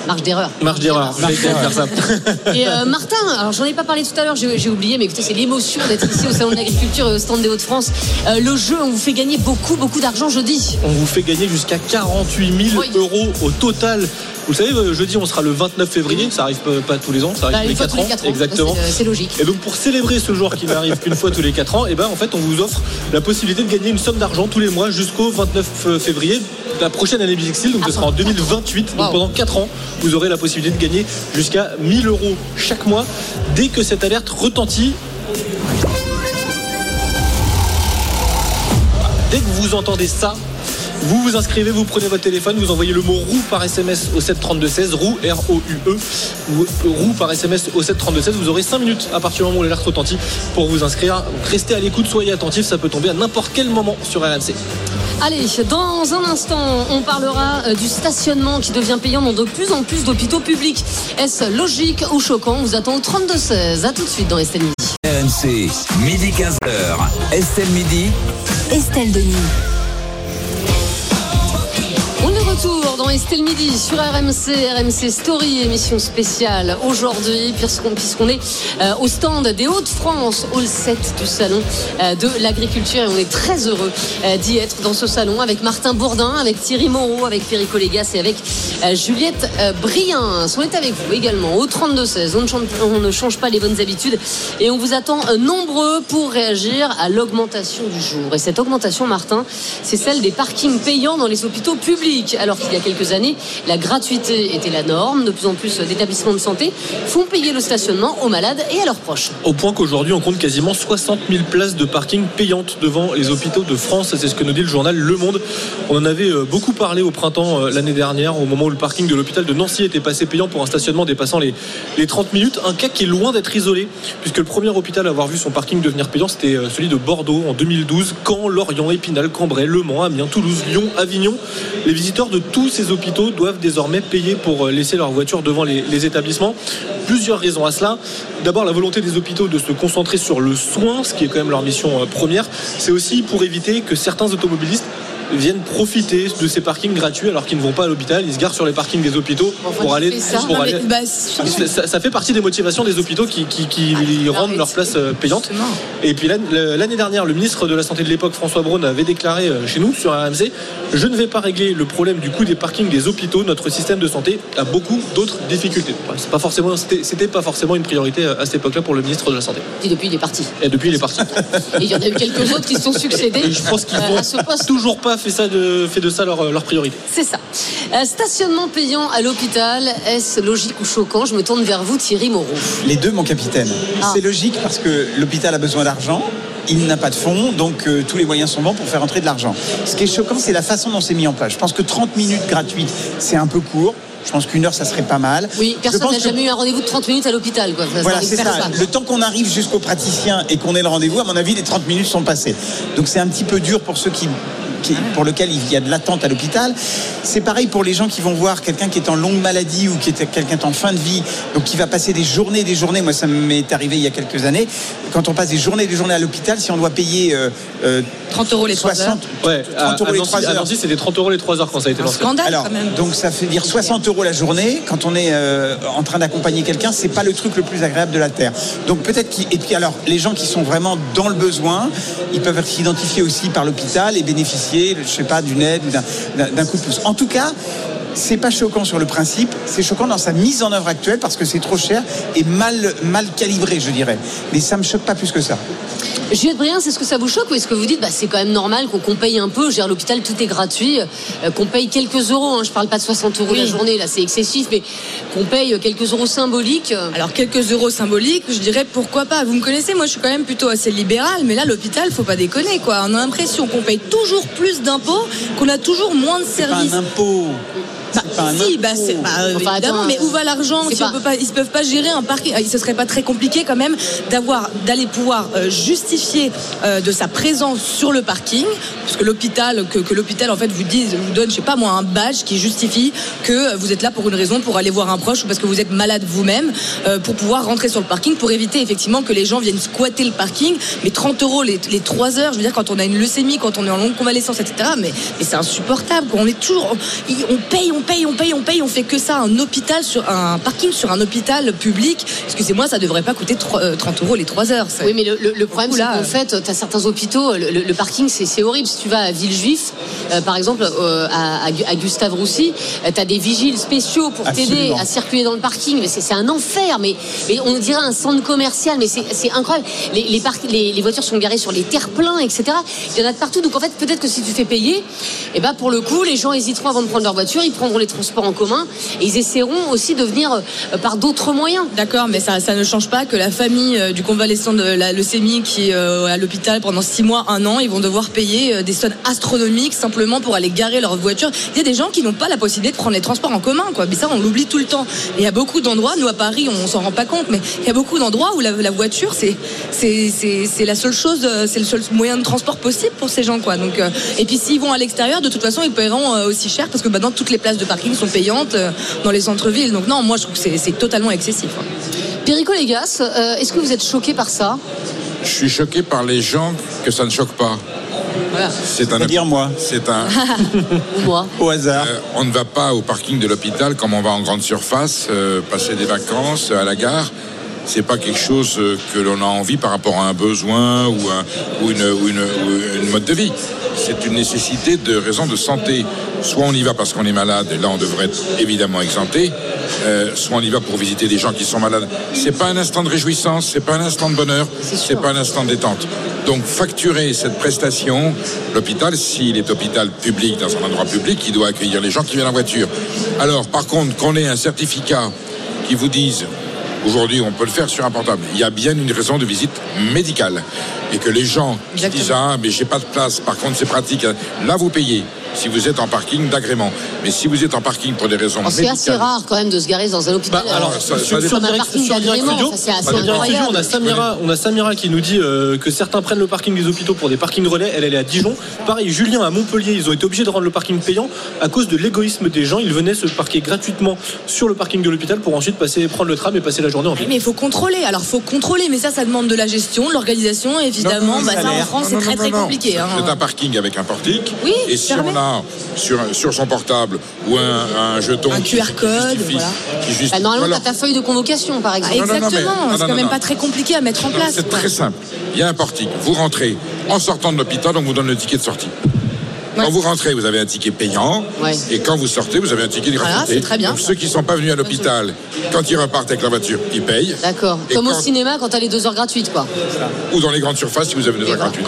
Marge d'erreur. marge d'erreur. Et euh, Martin, alors j'en ai pas parlé tout à l'heure, j'ai j'ai oublié, mais écoutez, c'est l'émotion d'être ici au Salon de l'Agriculture et au stand des Hauts-de-France. Euh, le jeu, on vous fait gagner beaucoup, beaucoup d'argent jeudi. On vous fait gagner jusqu'à 48 000 Oui. euros au total. Vous savez, euh, jeudi, on sera le 29 février. Ça arrive pas, tous les ans, ça arrive Bah, tous, les fois 4 tous les ans. Exactement. C'est, euh, C'est logique. Et donc pour célébrer ce jour qui n'arrive qu'une fois tous les 4 ans, et ben en fait on vous offre la possibilité de gagner une somme d'argent tous les mois jusqu'au 29 février de la prochaine année Bixil, donc ce Ah, sera en 2028. Donc Wow. pendant 4 ans, vous aurez la possibilité de gagner jusqu'à 1000 euros chaque mois dès que cette alerte retentit. Dès que vous entendez ça, Vous vous inscrivez, vous prenez votre téléphone, vous envoyez le mot roue par SMS au 732-16, roue, R-O-U-E, ou roue par SMS au 732-16. Vous aurez 5 minutes à partir du moment où l'alerte retentit pour vous inscrire. Donc restez à l'écoute, soyez attentifs, ça peut tomber à n'importe quel moment sur RMC. Allez, dans un instant, on parlera euh, du stationnement qui devient payant dans de plus en plus d'hôpitaux publics. Est-ce logique ou choquant? On vous attend au 32-16. A tout de suite dans Estelle Midi. RMC, midi 15h. Estelle Midi. Estelle Denis. Retour dans Estelle Midi sur RMC, RMC Story, émission spéciale aujourd'hui, puisqu'on puisqu'on est euh, au stand des Hauts-de-France, hall 7 du salon euh, de l'agriculture. Et on est très heureux euh, d'y être dans ce salon avec Martin Bourdin, avec Thierry Moreau, avec Perico Légas et avec Juliette Briens. On est avec vous également au 32-16. On, on ne change pas les bonnes habitudes et on vous attend nombreux pour réagir à l'augmentation du jour. Et cette augmentation, Martin, c'est celle des parkings payants dans les hôpitaux publics. Alors qu'il y a quelques années, la gratuité était la norme. De plus en plus d'établissements de santé font payer le stationnement aux malades et à leurs proches. Au point qu'aujourd'hui, on compte quasiment 60 000 places de parking payantes devant les hôpitaux de France. C'est ce que nous dit le journal Le Monde. On en avait euh, beaucoup parlé au printemps euh, l'année dernière, au moment où le parking de l'hôpital de Nancy était passé payant pour un stationnement dépassant les, les 30 minutes. Un cas qui est loin d'être isolé, puisque le premier hôpital à avoir vu son parking devenir payant, c'était euh, celui de Bordeaux en 2012. Caen, Lorient, Épinal, Cambrai, Le Mans, Amiens, Toulouse, Lyon, Avignon. Les visiteurs de tous ces hôpitaux doivent désormais payer pour euh, laisser leur voiture devant les, établissements. Plusieurs raisons à cela. D'abord, la volonté des hôpitaux de se concentrer sur le soin, ce qui est quand même leur mission euh, première. C'est aussi pour éviter que certains automobilistes viennent profiter de ces parkings gratuits alors qu'ils ne vont pas à l'hôpital, ils se garent sur les parkings des hôpitaux Enfin, pour aller, ça. pour Non, mais, aller- bah, ça, fait partie des motivations des hôpitaux qui, qui- qui Ah, rendent leur place euh, payante. Justement. Et puis l'année dernière, le ministre de la Santé de l'époque, François Braun, avait déclaré euh, chez nous sur RMC Je ne vais pas régler le problème du coût des parkings des hôpitaux. Notre système de santé a beaucoup d'autres difficultés. C'est pas forcément, c'était pas forcément une priorité euh, à cette époque-là pour le ministre de la Santé. Et depuis, il est parti. Et depuis, il est parti. Et il y en a eu quelques autres qui se sont succédés Et je pense qu'ils n'ont toujours pas fait, ça de, fait de ça leur, leur priorité. C'est ça. Euh, stationnement payant à l'hôpital, est-ce logique ou choquant? Je me tourne vers vous, Thierry Moreau. Les deux, mon capitaine. Ah. C'est logique parce que l'hôpital a besoin d'argent. Il n'a pas de fonds, donc euh, tous les moyens sont bons pour faire entrer de l'argent. Ce qui est choquant, c'est la façon dont c'est mis en place. Je pense que 30 minutes gratuites, c'est un peu court. Je pense qu'une heure, ça serait pas mal. Oui, personne n'a que- jamais eu un rendez-vous de 30 minutes à l'hôpital. quoi. Ça Voilà, c'est ça. Le temps qu'on arrive jusqu'au praticien et qu'on ait le rendez-vous, à mon avis, les 30 minutes sont passées. Donc c'est un petit peu dur pour ceux qui, qui- pour lesquels il y a de l'attente à l'hôpital. C'est pareil pour les gens qui vont voir quelqu'un qui est en longue maladie ou qui est quelqu'un en fin de vie, donc qui va passer des journées, et des journées. Moi, ça m'est arrivé il y a quelques années. Quand on passe des journées, et des journées à l'hôpital, si on doit payer euh, euh, 30 euros les 3 heures. 60, Ouais, 30 à, euros à les Nancy, 3 à heures. Nancy, c'était 30 euros les 3 heures quand ça a été Un lancé. scandale Alors, quand même. donc ça fait dire 60 euros la journée. Quand on est euh, en train d'accompagner quelqu'un, c'est pas le truc le plus agréable de la terre. Donc peut-être qu'il et puis alors les gens qui sont vraiment dans le besoin, ils peuvent être identifiés aussi par l'hôpital et bénéficier, je sais pas, d'une aide ou d'un coup de pouce. En tout cas. C'est pas choquant sur le principe, c'est choquant dans sa mise en œuvre actuelle parce que c'est trop cher et mal, mal calibré, je dirais. Mais ça me choque pas plus que ça. Juliette Briens, est-ce que ça vous choque ou est-ce que vous dites bah, c'est quand même normal qu'on paye un peu Je veux dire, à l'hôpital, tout est gratuit, euh, qu'on paye quelques euros. hein. je parle pas de 60 euros la Oui. journée, là c'est excessif, mais qu'on paye quelques euros symboliques. euh, Alors quelques euros symboliques, je dirais pourquoi pas. Vous me connaissez, moi je suis quand même plutôt assez libéral, mais là l'hôpital, faut pas déconner quoi. On a l'impression qu'on paye toujours plus d'impôts, qu'on a toujours moins de C'est pas services. un impôt. Bah, C'est pas un si, bah, c'est, bah, euh, Enfin, évidemment, attends, mais où va l'argent si on pas- peut pas, Ils ne peuvent pas gérer un parking. Ce serait pas très compliqué quand même d'avoir, d'aller pouvoir euh, justifier euh, de sa présence sur le parking, parce que l'hôpital, que, que l'hôpital en fait vous dise, vous donne, je sais pas moi, un badge qui justifie que vous êtes là pour une raison, pour aller voir un proche ou parce que vous êtes malade vous-même, euh, pour pouvoir rentrer sur le parking, pour éviter effectivement que les gens viennent squatter le parking. Mais 30 euros les, les 3 heures, je veux dire, quand on a une leucémie, quand on est en longue convalescence, etc. Mais, mais c'est insupportable. quoi. On est toujours, on, on paye, on paye, on paye, on paye, on fait que ça. Un hôpital sur un parking sur un hôpital public. Excusez-moi, ça devrait pas coûter 3, euh, 30 euros les 3 heures. Oui, mais le, le- le problème, c'est là, qu'en euh. fait, tu as certains hôpitaux, le, le- le parking, c'est horrible. Si tu vas à Villejuif, euh, par exemple, euh, à, à Gu- à Gustave Roussy, tu as des vigiles spéciaux pour t'aider à circuler dans le parking. Mais c'est un enfer. Mais, mais on dirait un centre commercial. Mais c'est incroyable. Les, les, parc- les, les voitures sont garées sur les terre-pleins, etc. Il y en a de partout. Donc en fait, peut-être que si tu fais payer, et ben pour le coup, les gens hésiteront avant de prendre leur voiture. Ils, prendront- les transports en commun et ils essaieront aussi de venir euh, par d'autres moyens. D'accord, mais ça, ne change pas que la famille euh, du convalescent de la leucémie qui est euh, à l'hôpital pendant six mois, un an, ils vont devoir payer des sommes astronomiques simplement pour aller garer leur voiture. Il y a des gens qui n'ont pas la possibilité de prendre les transports en commun, quoi. Mais ça, on l'oublie tout le temps. Et il y a beaucoup d'endroits, nous à Paris, on s'en rend pas compte, mais il y a beaucoup d'endroits où la, voiture, c'est c'est la seule chose, c'est le seul moyen de transport possible pour ces gens, quoi. Donc, et puis s'ils vont à l'extérieur, de toute façon, ils paieront aussi cher parce que maintenant toutes les places de parking sont payantes euh, dans les centres-villes. Donc non, moi je trouve que c'est- totalement excessif. hein. Perico Légas, euh, est-ce que vous êtes choqué par ça? Je suis choqué par les gens que ça ne choque pas. Voilà. C'est un. C'est-à-dire moi, C'est un. Moi au hasard. Euh, on ne va pas au parking de l'hôpital comme on va en grande surface, euh, passer des vacances euh, à la gare. C'est pas quelque chose que l'on a envie par rapport à un besoin ou, un- ou une, ou une- ou une mode de vie. C'est une nécessité de raison de santé. Soit on y va parce qu'on est malade, et là on devrait être évidemment exempté. euh, soit on y va pour visiter des gens qui sont malades. C'est pas un instant de réjouissance, c'est pas un instant de bonheur, c'est pas un instant de détente. Donc facturer cette prestation, l'hôpital, s'il est hôpital public dans un endroit public, il doit accueillir les gens qui viennent en voiture. Alors par contre, qu'on ait un certificat qui vous dise Aujourd'hui, on peut le faire sur un portable. Il y a bien une raison de visite médicale. Et que les gens qui disent Ah, mais j'ai pas de place, par contre, c'est pratique. Là, vous payez. Si vous êtes en parking d'agrément. Mais si vous êtes en parking pour des raisons Oh, C'est assez rare quand même de se garer dans un hôpital. Bah, alors, ça- ça sur, sur direct, sur direct studio, ça, c'est assez sur direct studio, incroyable. on a Samira, on a Samira qui nous dit euh, que certains prennent le parking des hôpitaux pour des parkings relais. Elle, elle est à Dijon. Pareil, Julien à Montpellier, ils ont été obligés de rendre le parking payant à cause de l'égoïsme des gens. Ils venaient se parquer gratuitement sur le parking de l'hôpital pour ensuite passer, prendre le tram et passer la journée en ville. Mais il faut contrôler. Alors, faut contrôler, mais ça, ça demande de la gestion, de l'organisation. Évidemment, Non, non, bah, ça, en. France, c'est très non, très compliqué. hein. C'est un parking avec un portique. Oui, Et si fermé. on a sur, sur son portable ou un, un jeton. Un QR qui code, justifie- voilà. qui justifie- Bah, normalement, voilà. tu as ta feuille de convocation, par Ah, exemple. exactement. c'est quand non, même non. pas très compliqué à mettre en Non, place. C'est très simple. Il y a un portique. Vous rentrez en sortant de l'hôpital, on vous donne le ticket de sortie. Ouais. Quand vous rentrez, vous avez un ticket payant. Ouais. Et quand vous sortez, vous avez un ticket de Voilà, gratuité. c'est très bien, Donc ceux qui ne sont pas venus à l'hôpital, quand ils repartent avec la voiture, ils payent. D'accord. Et Comme au quand- cinéma quand t'as les deux heures gratuites, quoi. Ou dans les grandes surfaces si vous avez des heures gratuites.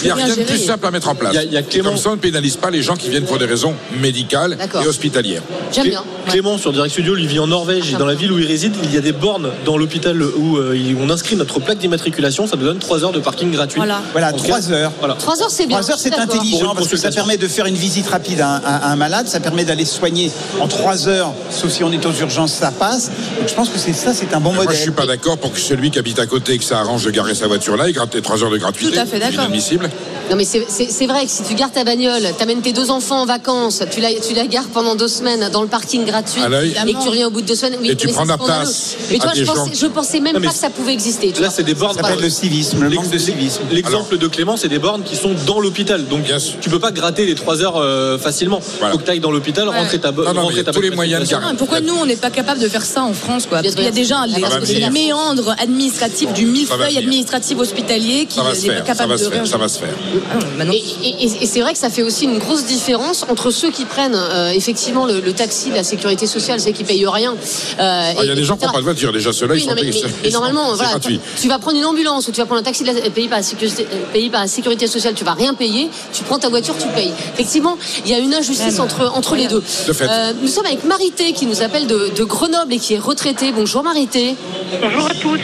Il n'y a rien de plus simple à mettre en place. Il y a- il y a Et Clément- Comme ça, on ne pénalise pas les gens qui viennent pour des raisons médicales et hospitalières. J'aime bien. Ouais. Clément sur Direct Studio, lui vit en Norvège et dans la ville où il réside, il y a des bornes dans l'hôpital où euh, il- on inscrit notre plaque d'immatriculation. Ça nous donne 3 heures de parking gratuit. Voilà. Voilà, En cas- trois heures. Voilà. Trois heures, c'est bien. Trois heures, c'est. Pour permet de faire une visite rapide à un, à un malade, ça permet d'aller soigner en trois heures, sauf si on est aux urgences, ça passe. Donc je pense que c'est ça, c'est un bon Moi, modèle. je suis pas d'accord pour que celui qui habite à côté et que ça arrange de garer sa voiture là, il gratte les 3 heures de gratuité. Tout à fait C'est d'accord. inadmissible. Non mais c'est- vrai que si tu gardes ta bagnole, t'amènes tes deux enfants en vacances, tu la, tu la gares pendant deux semaines dans le parking gratuit et que tu reviens au bout de deux semaines, oui, Et tu prends la place Mais à toi, je des pensais, gens. je pensais même Non, pas que ça pouvait exister. tu Là, c'est des bornes. Ça s'appelle le civisme, le manque de civisme. L'exemple de Clément, c'est des bornes qui sont dans l'hôpital. Donc, tu peux pas gratter les 3 heures euh, facilement. Voilà. Faut que tu ailles dans l'hôpital, Ouais. rentrer ta bo- Non, non, mais rentrer il y a ta tous les moyens Pourquoi nous, on n'est pas capable de faire ça en France quoi? Parce qu'il y a déjà les, c'est méandres administratifs du millefeuille administratif hospitalier qui n'est pas capable de faire. Ça va se faire. Ah Et, c'est vrai que ça fait aussi une grosse différence entre ceux qui prennent euh, effectivement le, le taxi de la sécurité sociale, ceux qui payent rien. euh, Ah, Il y a des gens qui n'ont pas de voiture. Déjà, ceux-là, Oui, ils sont mais, payés. mais- mais normalement, c'est voilà, tu, vas prendre une ambulance ou tu vas prendre un taxi de la- payé par la sécurité, payé par la sécurité sociale, tu vas rien payer. Tu prends ta voiture, tu payes. Effectivement, il y a une injustice entre entre les deux. De fait. Euh, nous sommes avec Marité qui nous appelle de, de Grenoble et qui est retraitée. Bonjour Marité. Bonjour à tous.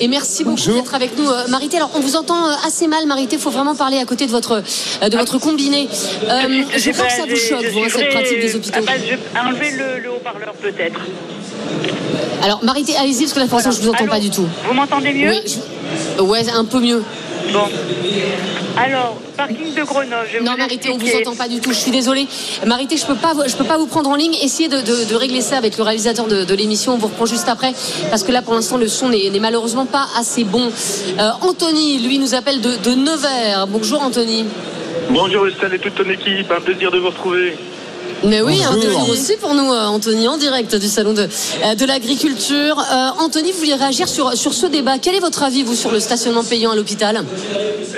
Et merci beaucoup d'être avec nous, euh, Marité. Alors, on vous entend euh, assez mal, Marité. Il faut vraiment parler à côté de votre, de votre combiné. Euh, je crois que ça vous choque, vous, hein, cette pratique des hôpitaux. Ah bah, je vais enlever le, le haut-parleur peut-être. Alors, Marité, allez-y, parce que là, pour l'instant, je vous entends Allô pas du tout. Vous m'entendez mieux Oui, je- ouais, un peu mieux. Bon. Alors, parking de Grenoble. Je Non, vous Marité, on vous expliquer. entend pas du tout. Je suis désolée. Marité, je peux pas, vous- je peux pas vous prendre en ligne. Essayez de, de- de régler ça avec le réalisateur de, de l'émission. On vous reprend juste après, parce que là, pour l'instant, le son n'est n'est malheureusement pas assez bon. Euh, Anthony, lui, nous appelle de, de Nevers. Bonjour, Anthony. Bonjour Estelle et toute ton équipe, un plaisir de vous retrouver. Mais oui, un Bonjour. plaisir aussi pour nous, euh, Anthony, en direct du salon de, euh, de l'agriculture. Euh, Anthony, vous vouliez réagir sur, sur ce débat. Quel est votre avis, vous, sur le stationnement payant à l'hôpital?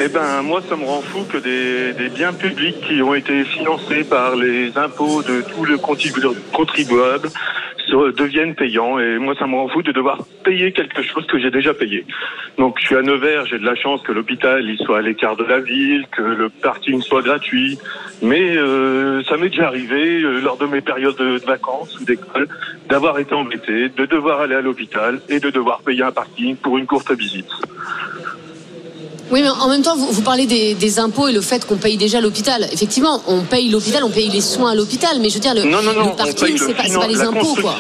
Eh ben, moi, ça me rend fou que des, des biens publics qui ont été financés par les impôts de tous les contribu- contribuables se- deviennent payants. Et moi, ça me rend fou de devoir payer quelque chose que j'ai déjà payé. Donc, je suis à Nevers, j'ai de la chance que l'hôpital il soit à l'écart de la ville, que le parking soit gratuit. Mais euh, ça m'est déjà arrivé euh, lors de mes périodes de, de vacances ou d'école d'avoir été embêté, de devoir aller à l'hôpital et de devoir payer un parking pour une courte visite. Oui, mais en même temps, vous, vous parlez des, des impôts et le fait qu'on paye déjà l'hôpital. Effectivement, on paye l'hôpital, on paye les soins à l'hôpital, mais je veux dire, le, Non, non, non, le on paye parking, le c'est pas, c'est finan- pas les impôts, quoi.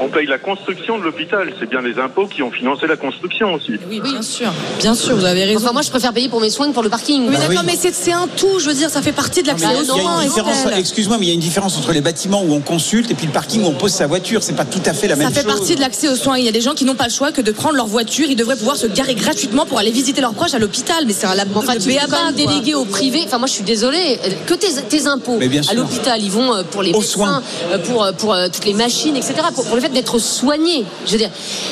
On paye la construction de l'hôpital. C'est bien les impôts qui ont financé la construction aussi. Oui, bien sûr. Bien sûr, vous avez raison. Enfin, moi, je préfère payer pour mes soins que pour le parking. Oui, Bah d'accord, oui. mais c'est c'est un tout, je veux dire, ça fait partie de l'accès aux il y a soins. une différence, Estelle. excuse-moi, mais il y a une différence entre les bâtiments où on consulte et puis le parking où on pose sa voiture. C'est pas tout à fait la Ça même fait chose. partie de l'accès aux soins. Il y a des gens qui n'ont pas le choix que de prendre leur voiture. Ils devraient pouvoir se garer gratuitement pour aller visiter leurs proches à l'hôpital. Mais c'est un lab Enfin, tu même quoi. déléguer au privé. Enfin, moi, je suis désolée. Que tes, tes impôts à l'hôpital, ils vont euh, pour les Aux médecins, soins. euh, pour, euh, pour euh, toutes les machines, etc. Pour, pour le fait d'être soigné. Je veux dire.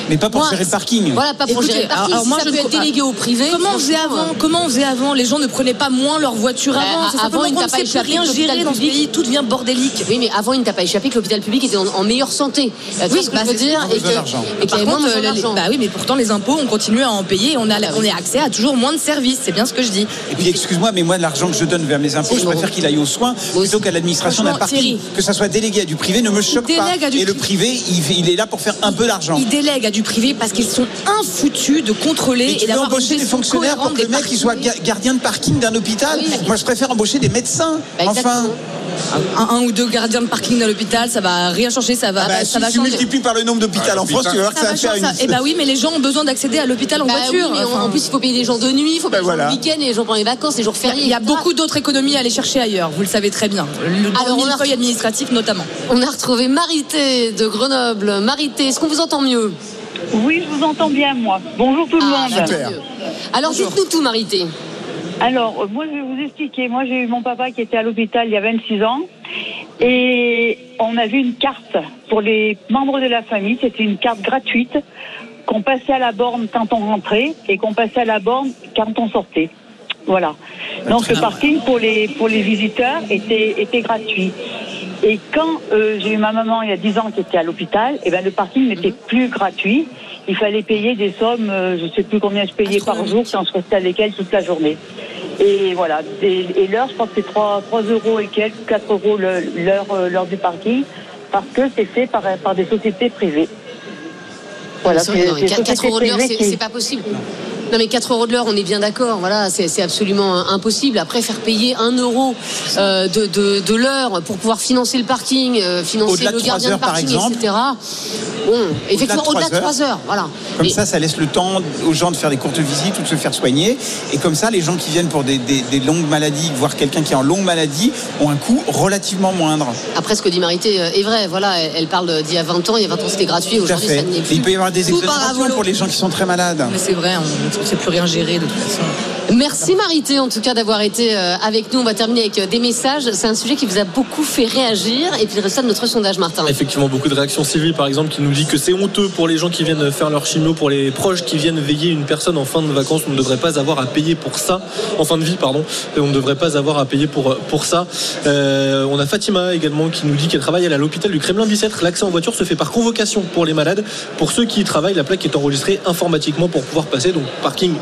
Mais pas pour Moi, gérer le parking. Voilà, pas pour Écoutez, gérer le parking. alors- Si moi, ça je peut être pas. délégué au privé. Comment on faisait avant Comment on faisait avant Les gens ne prenaient pas moins leur voiture Bah, avant. C'est avant, simplement il qu'on t'a ne pas échappé rien gérer dans ce pays. Tout devient bordélique. Oui, mais avant, il ne t'a pas échappé que l'hôpital public était en, meilleure santé. Vois ce que bah, je veux dire Et qu'il y avait moins bah oui, mais pourtant les impôts, on continue à en payer. et On a, on a accès à toujours moins de services. C'est bien ce que je dis. Et puis excuse-moi, mais moi l'argent que je donne vers mes impôts, je préfère qu'il aille aux soins plutôt qu'à l'administration d'un. Thierry. Que ça soit délégué à du privé ne me choque pas. délègue Et le privé. il, il est là pour faire un peu d'argent. Ils délèguent à du privé parce qu'ils sont infoutus de contrôler et d'avoir embaucher des fonctionnaires pour que le mec il soit gardien de parking d'un hôpital Oui. Moi je préfère embaucher des médecins. Bah, enfin. Un, un ou deux gardiens de parking dans l'hôpital, ça va rien changer, ça va, Ah bah, ça si va tu changer. multiplies par le nombre d'hôpitaux Ah, en France, tu vas voir que ça, va faire une. ça. Eh bah oui, mais les gens ont besoin d'accéder à l'hôpital en Bah voiture. oui, mais en- Enfin, en plus, il faut payer les jours de nuit, il faut payer Ben les voilà. jours de week-end, les jours pendant les vacances, les jours fériés. il y a etc. beaucoup d'autres économies à aller chercher ailleurs, vous le savez très bien. Le, dans Alors, le on a- administratif notamment. On a retrouvé Marité de Grenoble. Marité, est-ce qu'on vous entend mieux? Oui, je vous entends bien, moi. Bonjour tout le Ah, monde. bah, mieux. Alors, dites-nous tout, Marité. Alors, euh, moi, je vais vous expliquer. Moi, j'ai eu mon papa qui était à l'hôpital il y a 26 ans. Et on a vu une carte pour les membres de la famille. C'était une carte gratuite qu'on passait à la borne quand on rentrait et qu'on passait à la borne quand on sortait. Voilà. Donc, le parking pour les, pour les visiteurs était, était gratuit. Et quand euh, j'ai eu ma maman il y a 10 ans qui était à l'hôpital, eh ben, le parking n'était plus gratuit. Il fallait payer des sommes, euh, je ne sais plus combien je payais par jour quand je restais avec elle toute la journée. Et voilà. Et, l'heure, je crois que c'est 3, 3 euros et quelques, 4 euros l'heure euh, l'heure du parking, parce que c'est fait par des sociétés privées. Voilà, C'est vrai, non, mais c'est- 4, sociétés euros de l'heure, c'est qui- c'est pas possible. Non mais 4 euros de l'heure, on est bien d'accord. Voilà, c'est c'est absolument impossible. Après, faire payer 1 euro euh, de, de, de l'heure pour pouvoir financer le parking, euh, financer Au-delà le gardien de heures, parking, exemple. etc. Bon, effectivement, au-delà de 3 heures, voilà. Comme Et- ça, ça laisse le temps aux gens de faire des courtes visites ou de se faire soigner. Et comme ça, les gens qui viennent pour des, des- des longues maladies, voire quelqu'un qui est en longue maladie, ont un coût relativement moindre. Après, ce que dit Marité euh, est vrai. Voilà, elle, parle d'il y a 20 ans. Il y a 20 ans, c'était gratuit. Aujourd'hui, ça n'y est Et plus. il peut y avoir des exonérations pour les gens qui sont très malades. Mais c'est vrai, on ne sait plus rien gérer de toute façon. Merci Marité en tout cas d'avoir été euh, avec nous. On va terminer avec euh, des messages. C'est un sujet qui vous a beaucoup fait réagir. Et puis le résultat de notre sondage, Martin. Effectivement, beaucoup de réactions. Sylvie, par exemple, qui nous dit que c'est honteux pour les gens qui viennent faire leur chimio, pour les proches qui viennent veiller une personne en fin de vacances. On ne devrait pas avoir à payer pour ça, en fin de vie, pardon. On ne devrait pas avoir à payer pour, pour ça. Euh, on a Fatima également qui nous dit qu'elle travaille à l'hôpital du Kremlin 17. L'accès en voiture se fait par convocation pour les malades. Pour ceux qui y travaillent, la plaque est enregistrée informatiquement pour pouvoir passer. Donc, parking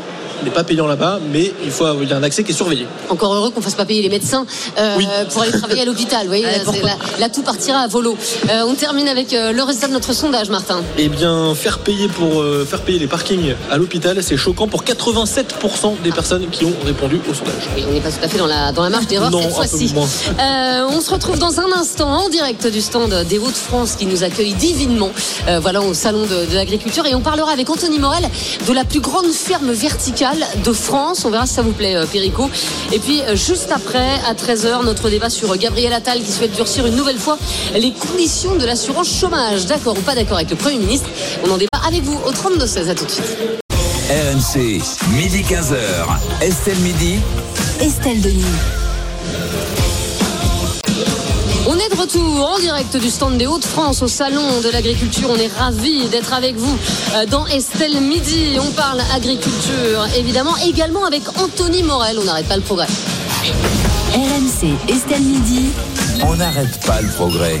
n'est pas payant là-bas, mais il, faut, il y a un accès qui est surveillé. Encore heureux qu'on fasse pas payer les médecins euh, Oui. pour aller travailler à l'hôpital. Vous voyez, Allez, là, là, tout partira à volo. Euh, on termine avec euh, le résultat de notre sondage, Martin. Eh bien, faire payer pour euh, faire payer les parkings à l'hôpital, c'est choquant pour 87% des personnes qui ont répondu au sondage. Oui, on n'est pas tout à fait dans la, dans la marge d'erreur cette fois-ci. moins. Euh, on se retrouve dans un instant en direct du stand des Hauts-de-France qui nous accueille divinement euh, voilà, au salon de, de l'agriculture. Et on parlera avec Anthony Morel de la plus grande ferme verticale de France. On verra si ça vous plaît, euh, Perico. Et puis, euh, juste après, à 13h, notre débat sur euh, Gabriel Attal qui souhaite durcir une nouvelle fois les conditions de l'assurance chômage. D'accord ou pas d'accord avec le Premier ministre? On en débat avec vous au 32-16. À tout de suite. RMC, midi 15h. Estelle Midi. Estelle Denis. Est de retour en direct du stand des Hauts-de-France au Salon de l'Agriculture. On est ravis d'être avec vous euh, dans Estelle Midi. On parle agriculture, évidemment, également avec Anthony Morel. On n'arrête pas le progrès. RMC Estelle Midi. On n'arrête pas le progrès.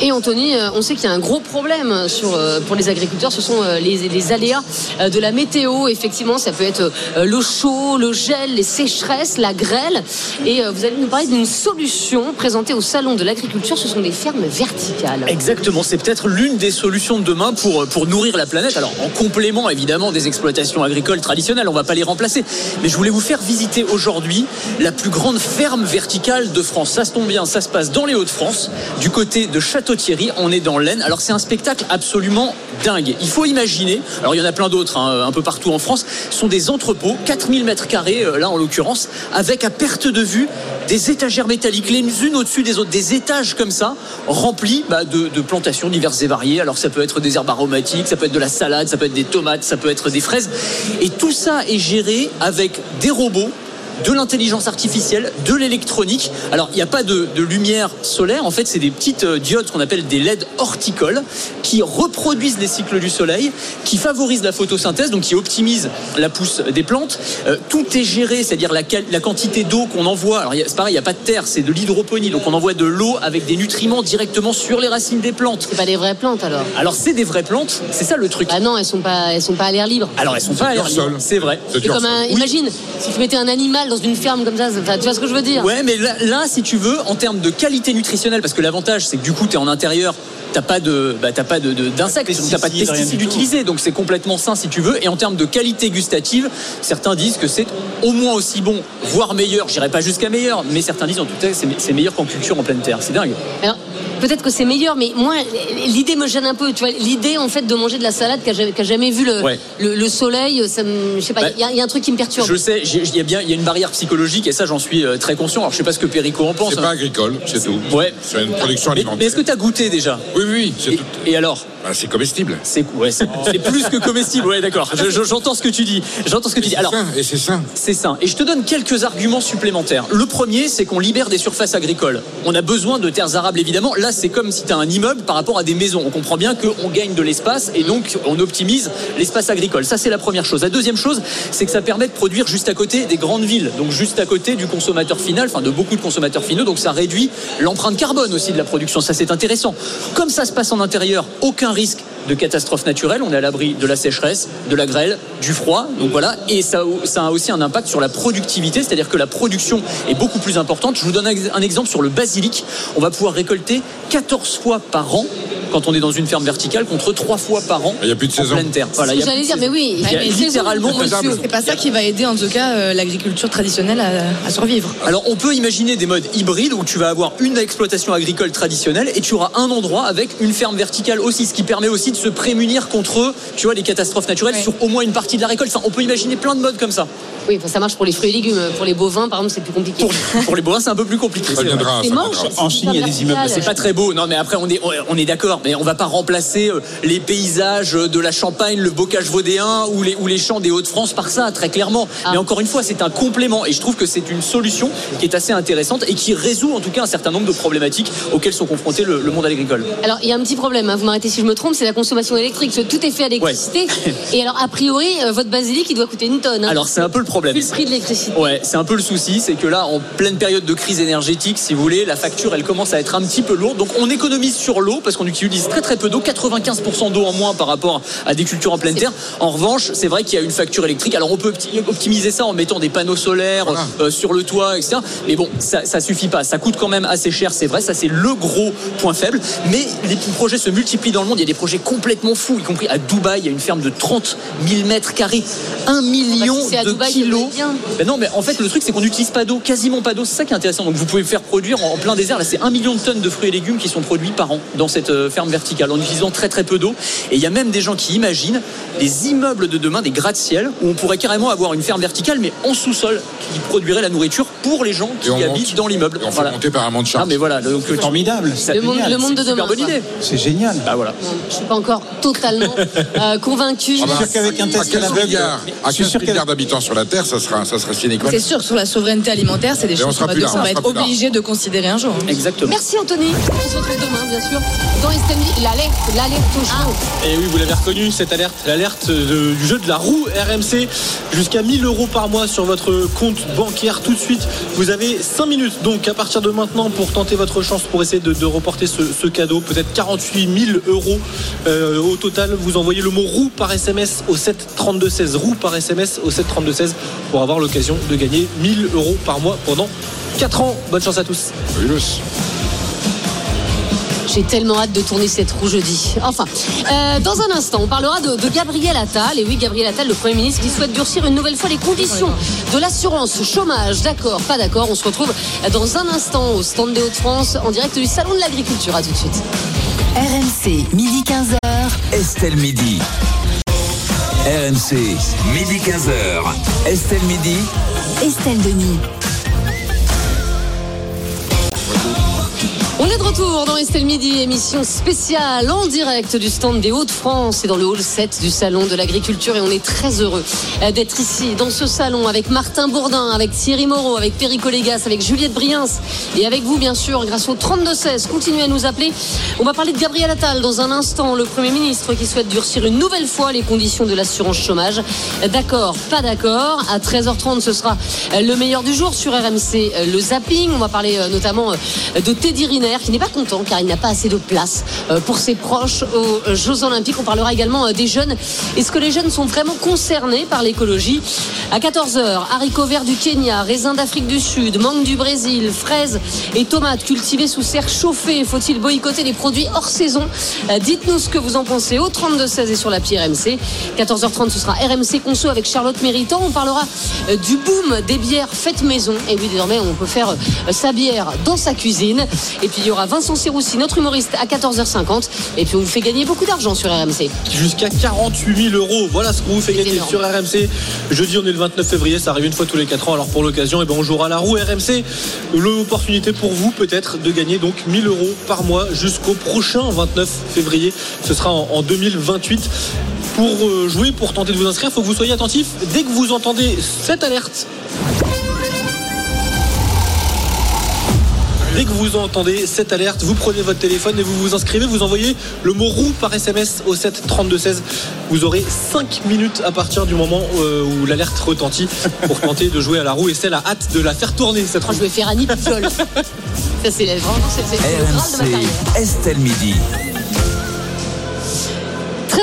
Et Anthony, euh, on sait qu'il y a un gros problème euh, pour les agriculteurs, ce sont euh, les, aléas de la météo. Effectivement, ça peut être le chaud, le gel, les sécheresses, la grêle. Et vous allez nous parler d'une solution présentée au Salon de l'agriculture, ce sont des fermes verticales. Exactement, c'est peut-être l'une des solutions de demain pour, pour nourrir la planète. Alors en complément évidemment des exploitations agricoles traditionnelles, on va pas les remplacer. Mais je voulais vous faire visiter aujourd'hui la plus grande ferme verticale de France. Ça se tombe bien, ça se passe dans les Hauts-de-France, du côté de Château-Thierry, on est dans l'Aisne. Alors c'est un spectacle absolument dingue. Il faut imaginer, alors il y en a plein d'autres hein, un peu partout en France, ce sont des entrepôts, 4000 mètres carrés euh, là en l'occurrence, avec à perte de vue des étagères métalliques, les unes au-dessus des autres, des étages comme ça, remplis bah, de plantations diverses et variées. Alors ça peut être des herbes aromatiques, ça peut être de la salade, ça peut être des tomates, ça peut être des fraises. Et tout ça est géré avec des robots de l'intelligence artificielle, de l'électronique. Alors, il n'y a pas de, de lumière solaire. En fait, c'est des petites euh, diodes qu'on appelle des LED horticoles qui reproduisent les cycles du soleil, qui favorisent la photosynthèse, donc qui optimisent la pousse des plantes. Euh, tout est géré, c'est-à-dire la, quantité d'eau qu'on envoie. Alors, il y a- c'est pareil, il n'y a pas de terre, c'est de l'hydroponie. Donc, on envoie de l'eau avec des nutriments directement sur les racines des plantes. C'est pas des vraies plantes alors Alors, c'est des vraies plantes, c'est ça le truc. Ah non, elles sont pas, elles sont pas à l'air libre. Alors, elles sont pas à l'air libre, c'est vrai. C'est comme un, imagine, si tu mettais un animal dans une ferme comme ça, ça- tu vois ce que je veux dire Ouais, mais là, là, si tu veux, en termes de qualité nutritionnelle, parce que l'avantage, c'est que du coup, tu es en intérieur. T'as pas de, bah, t'as pas de, de- d'insectes, t'as pas de Pesticides, utilisés, donc c'est complètement sain si tu veux. Et en termes de qualité gustative, certains disent que c'est au moins aussi bon, voire meilleur. J'irai pas jusqu'à meilleur, mais certains disent en tout cas que c'est, c'est meilleur qu'en culture en pleine terre. C'est dingue. Alors, peut-être que c'est meilleur, mais moi, l'idée me gêne un peu. Tu vois, l'idée en fait de manger de la salade qui a jamais, qui a jamais vu le, Ouais. le, le soleil, ça me, je sais pas, Bah, il y, a- il y a un truc qui me perturbe. Je sais, il y a bien, il y a une barrière psychologique et ça, j'en suis euh, très conscient. Alors, je sais pas ce que Perico en pense. C'est hein. pas agricole, c'est tout. Ouais. C'est une production alimentaire. mais est-ce que tu as goûté déjà? Oui, oui, c'est tout. Et alors? Bah, c'est comestible. C'est ouais, c'est c'est plus que comestible. Ouais, d'accord. Je- je- J'entends ce que tu dis. J'entends ce que tu dis. Alors, et c'est ça. C'est ça. Et je te donne quelques arguments supplémentaires. Le premier, c'est qu'on libère des surfaces agricoles. On a besoin de terres arables, évidemment. Là, c'est comme si tu as un immeuble par rapport à des maisons. On comprend bien qu'on gagne de l'espace et donc on optimise l'espace agricole. Ça, c'est la première chose. La deuxième chose, c'est que ça permet de produire juste à côté des grandes villes, donc juste à côté du consommateur final, enfin de beaucoup de consommateurs finaux. Donc ça réduit l'empreinte carbone aussi de la production. Ça, c'est intéressant. Comme ça se passe en intérieur, aucun risque de catastrophes naturelles. On est à l'abri de la sécheresse, de la grêle, du froid. Donc voilà. Et ça, a aussi un impact sur la productivité, c'est-à-dire que la production est beaucoup plus importante. Je vous donne un exemple sur le basilic. On va pouvoir récolter 14 fois par an quand on est dans une ferme verticale contre 3 fois par an Il n'y a plus de en saison. pleine terre. Voilà, y j'allais dire, mais oui, Il y a mais c'est littéralement monsieur. C'est pas ça qui va aider en tout cas euh, l'agriculture traditionnelle à, à survivre. Alors on peut imaginer des modes hybrides où tu vas avoir une exploitation agricole traditionnelle et tu auras un endroit avec une ferme verticale aussi, ce qui permet aussi de se prémunir contre, tu vois, les catastrophes naturelles sur au moins une partie de la récolte. Enfin, on peut imaginer plein de modes comme ça. Oui, enfin, ça marche pour les fruits et légumes. Pour les bovins, par exemple, c'est plus compliqué. Pour, pour les bovins, c'est un peu plus compliqué. Ça c'est En Chine, il y a des immeubles, C'est pas très beau, non mais après on est, on est d'accord, mais on va pas remplacer euh, les paysages de la Champagne, le bocage vaudéen ou les, ou les champs des Hauts-de-France par ça, très clairement. Ah. Mais encore une fois, c'est un complément et je trouve que c'est une solution qui est assez intéressante et qui résout en tout cas un certain nombre de problématiques auxquelles sont confrontés le, le monde agricole. Alors, il y a un petit problème, hein, vous m'arrêtez si je me trompe, c'est la consommation électrique. Tout est fait à l'électricité. Et alors, a priori, euh, votre basilic, il doit coûter une tonne. hein. Alors c'est un peu le problème. Vu le prix de l'électricité. Ouais, c'est un peu le souci, c'est que là, en pleine période de crise énergétique, si vous voulez, la facture, elle commence à être un petit peu lourde. Donc, on économise sur l'eau parce qu'on utilise très très peu d'eau, 95% d'eau en moins par rapport à des cultures en pleine terre. En revanche, c'est vrai qu'il y a une facture électrique. Alors, on peut opti- optimiser ça en mettant des panneaux solaires Voilà. euh, sur le toit, etc. Mais bon, ça, ça suffit pas. Ça coûte quand même assez cher, c'est vrai. Ça, c'est le gros point faible. Mais les projets se multiplient dans le monde. Il y a des projets complètement fous, y compris à Dubaï. Il y a une ferme de 30 000 mètres carrés, 1 million de Dubaï, kilos. Ben non, mais en fait, le truc, c'est qu'on n'utilise pas d'eau, quasiment pas d'eau. C'est ça qui est intéressant. Donc, vous pouvez faire produire en plein désert. Là, c'est un million de tonnes de fruits et légumes qui sont produits par an dans cette euh, ferme verticale en utilisant très très peu d'eau. Et il y a même des gens qui imaginent des immeubles de demain, des gratte-ciel, où on pourrait carrément avoir une ferme verticale, mais en sous-sol, qui produirait la nourriture pour les gens qui habitent monte. dans l'immeuble. On Voilà. monter par un mont de Ah, mais voilà. Donc, euh, tu- Formidable. ça- Le monde, le monde de c'est demain. super bonne idée. C'est génial. Bah voilà. Je suis pas encore totalement euh, convaincu. Ah bah, sûr qu'avec un à test 15 aveugle, milliards, à je suis 15 sûr qu'avec- milliards d'habitants sur la alimentaire, ça sera, ça sera. C'est sûr sur la souveraineté alimentaire, c'est des Mais choses sera qu'on va, là, on va être obligé de considérer un jour. Exactement. Merci Anthony. On se retrouve demain, bien sûr, dans Midi. L'alerte, l'alerte au show. Et oui, vous l'avez reconnu, cette alerte, l'alerte du jeu de la roue RMC, jusqu'à 1000 euros par mois sur votre compte bancaire tout de suite. Vous avez 5 minutes donc à partir de maintenant pour tenter votre chance pour essayer de, de reporter ce, ce cadeau, peut-être 48 000 euros euh, au total. Vous envoyez le mot roue par SMS au 7 32 16, roue par SMS au 7 32 16 pour avoir l'occasion de gagner 1000 euros par mois pendant 4 ans. Bonne chance à tous. J'ai tellement hâte de tourner cette roue jeudi. Enfin, euh, dans un instant, on parlera de, de Gabriel Attal. Et oui, Gabriel Attal, le Premier ministre, qui souhaite durcir une nouvelle fois les conditions de l'assurance chômage. D'accord, pas d'accord. On se retrouve dans un instant au stand des Hauts-de-France en direct du Salon de l'Agriculture. À tout de suite. RMC, midi 15h. Estelle Midi. RMC, midi 15h. Estelle Midi. Estelle Denis. On est de retour dans Estelle Midi, émission spéciale en direct du stand des Hauts-de-France et dans le hall 7 du Salon de l'Agriculture. Et on est très heureux euh, d'être ici, dans ce salon, avec Martin Bourdin, avec Thierry Moreau, avec Perico Légas, avec Juliette Briens et avec vous, bien sûr, grâce au 32-16. Continuez à nous appeler. On va parler de Gabriel Attal dans un instant, le Premier ministre qui souhaite durcir une nouvelle fois les conditions de l'assurance chômage. D'accord, pas d'accord. À 13h30, ce sera euh, le meilleur du jour sur RMC, euh, le zapping. On va parler notamment de Teddy Riner qui n'est pas content car il n'a pas assez de place euh, pour ses proches aux Jeux Olympiques. On parlera également euh, des jeunes. Est-ce que les jeunes sont vraiment concernés par l'écologie? À 14h, haricots verts du Kenya, raisins d'Afrique du Sud, mangue du Brésil, fraises et tomates cultivées sous serre chauffée. Faut-il boycotter les produits hors saison? Euh, Dites-nous ce que vous en pensez au 32-16 et sur l'appli RMC. 14h30, ce sera RMC Conso avec Charlotte Méritant. On parlera euh, du boom des bières faites maison. Et oui, désormais, on peut faire euh, sa bière dans sa cuisine. Et puis, il y aura Vincent Serroussi, notre humoriste, à 14h50. Et puis, on vous fait gagner beaucoup d'argent sur RMC. Jusqu'à 48 000 euros. Voilà ce qu'on vous fait gagner énorme. sur RMC. Jeudi, on est le 29 février. Ça arrive une fois tous les 4 ans. Alors pour l'occasion, eh ben, on jouera à la roue RMC. L'opportunité pour vous, peut-être, de gagner donc 1000 euros par mois jusqu'au prochain 29 février. Ce sera en, en 2028. Pour euh, jouer, pour tenter de vous inscrire, il faut que vous soyez attentif. Dès que vous entendez cette alerte, Dès que vous entendez cette alerte, vous prenez votre téléphone et vous vous inscrivez, vous envoyez le mot roue par SMS au 7 32 16. Vous aurez 5 minutes à partir du moment euh, où l'alerte retentit pour tenter de jouer à la roue et celle a hâte de la faire tourner cette roue. Je vais faire Annie Pujol. Ça, c'est vraiment c'est- c'est le Graal de ma RMC, carrière. Estelle Midi.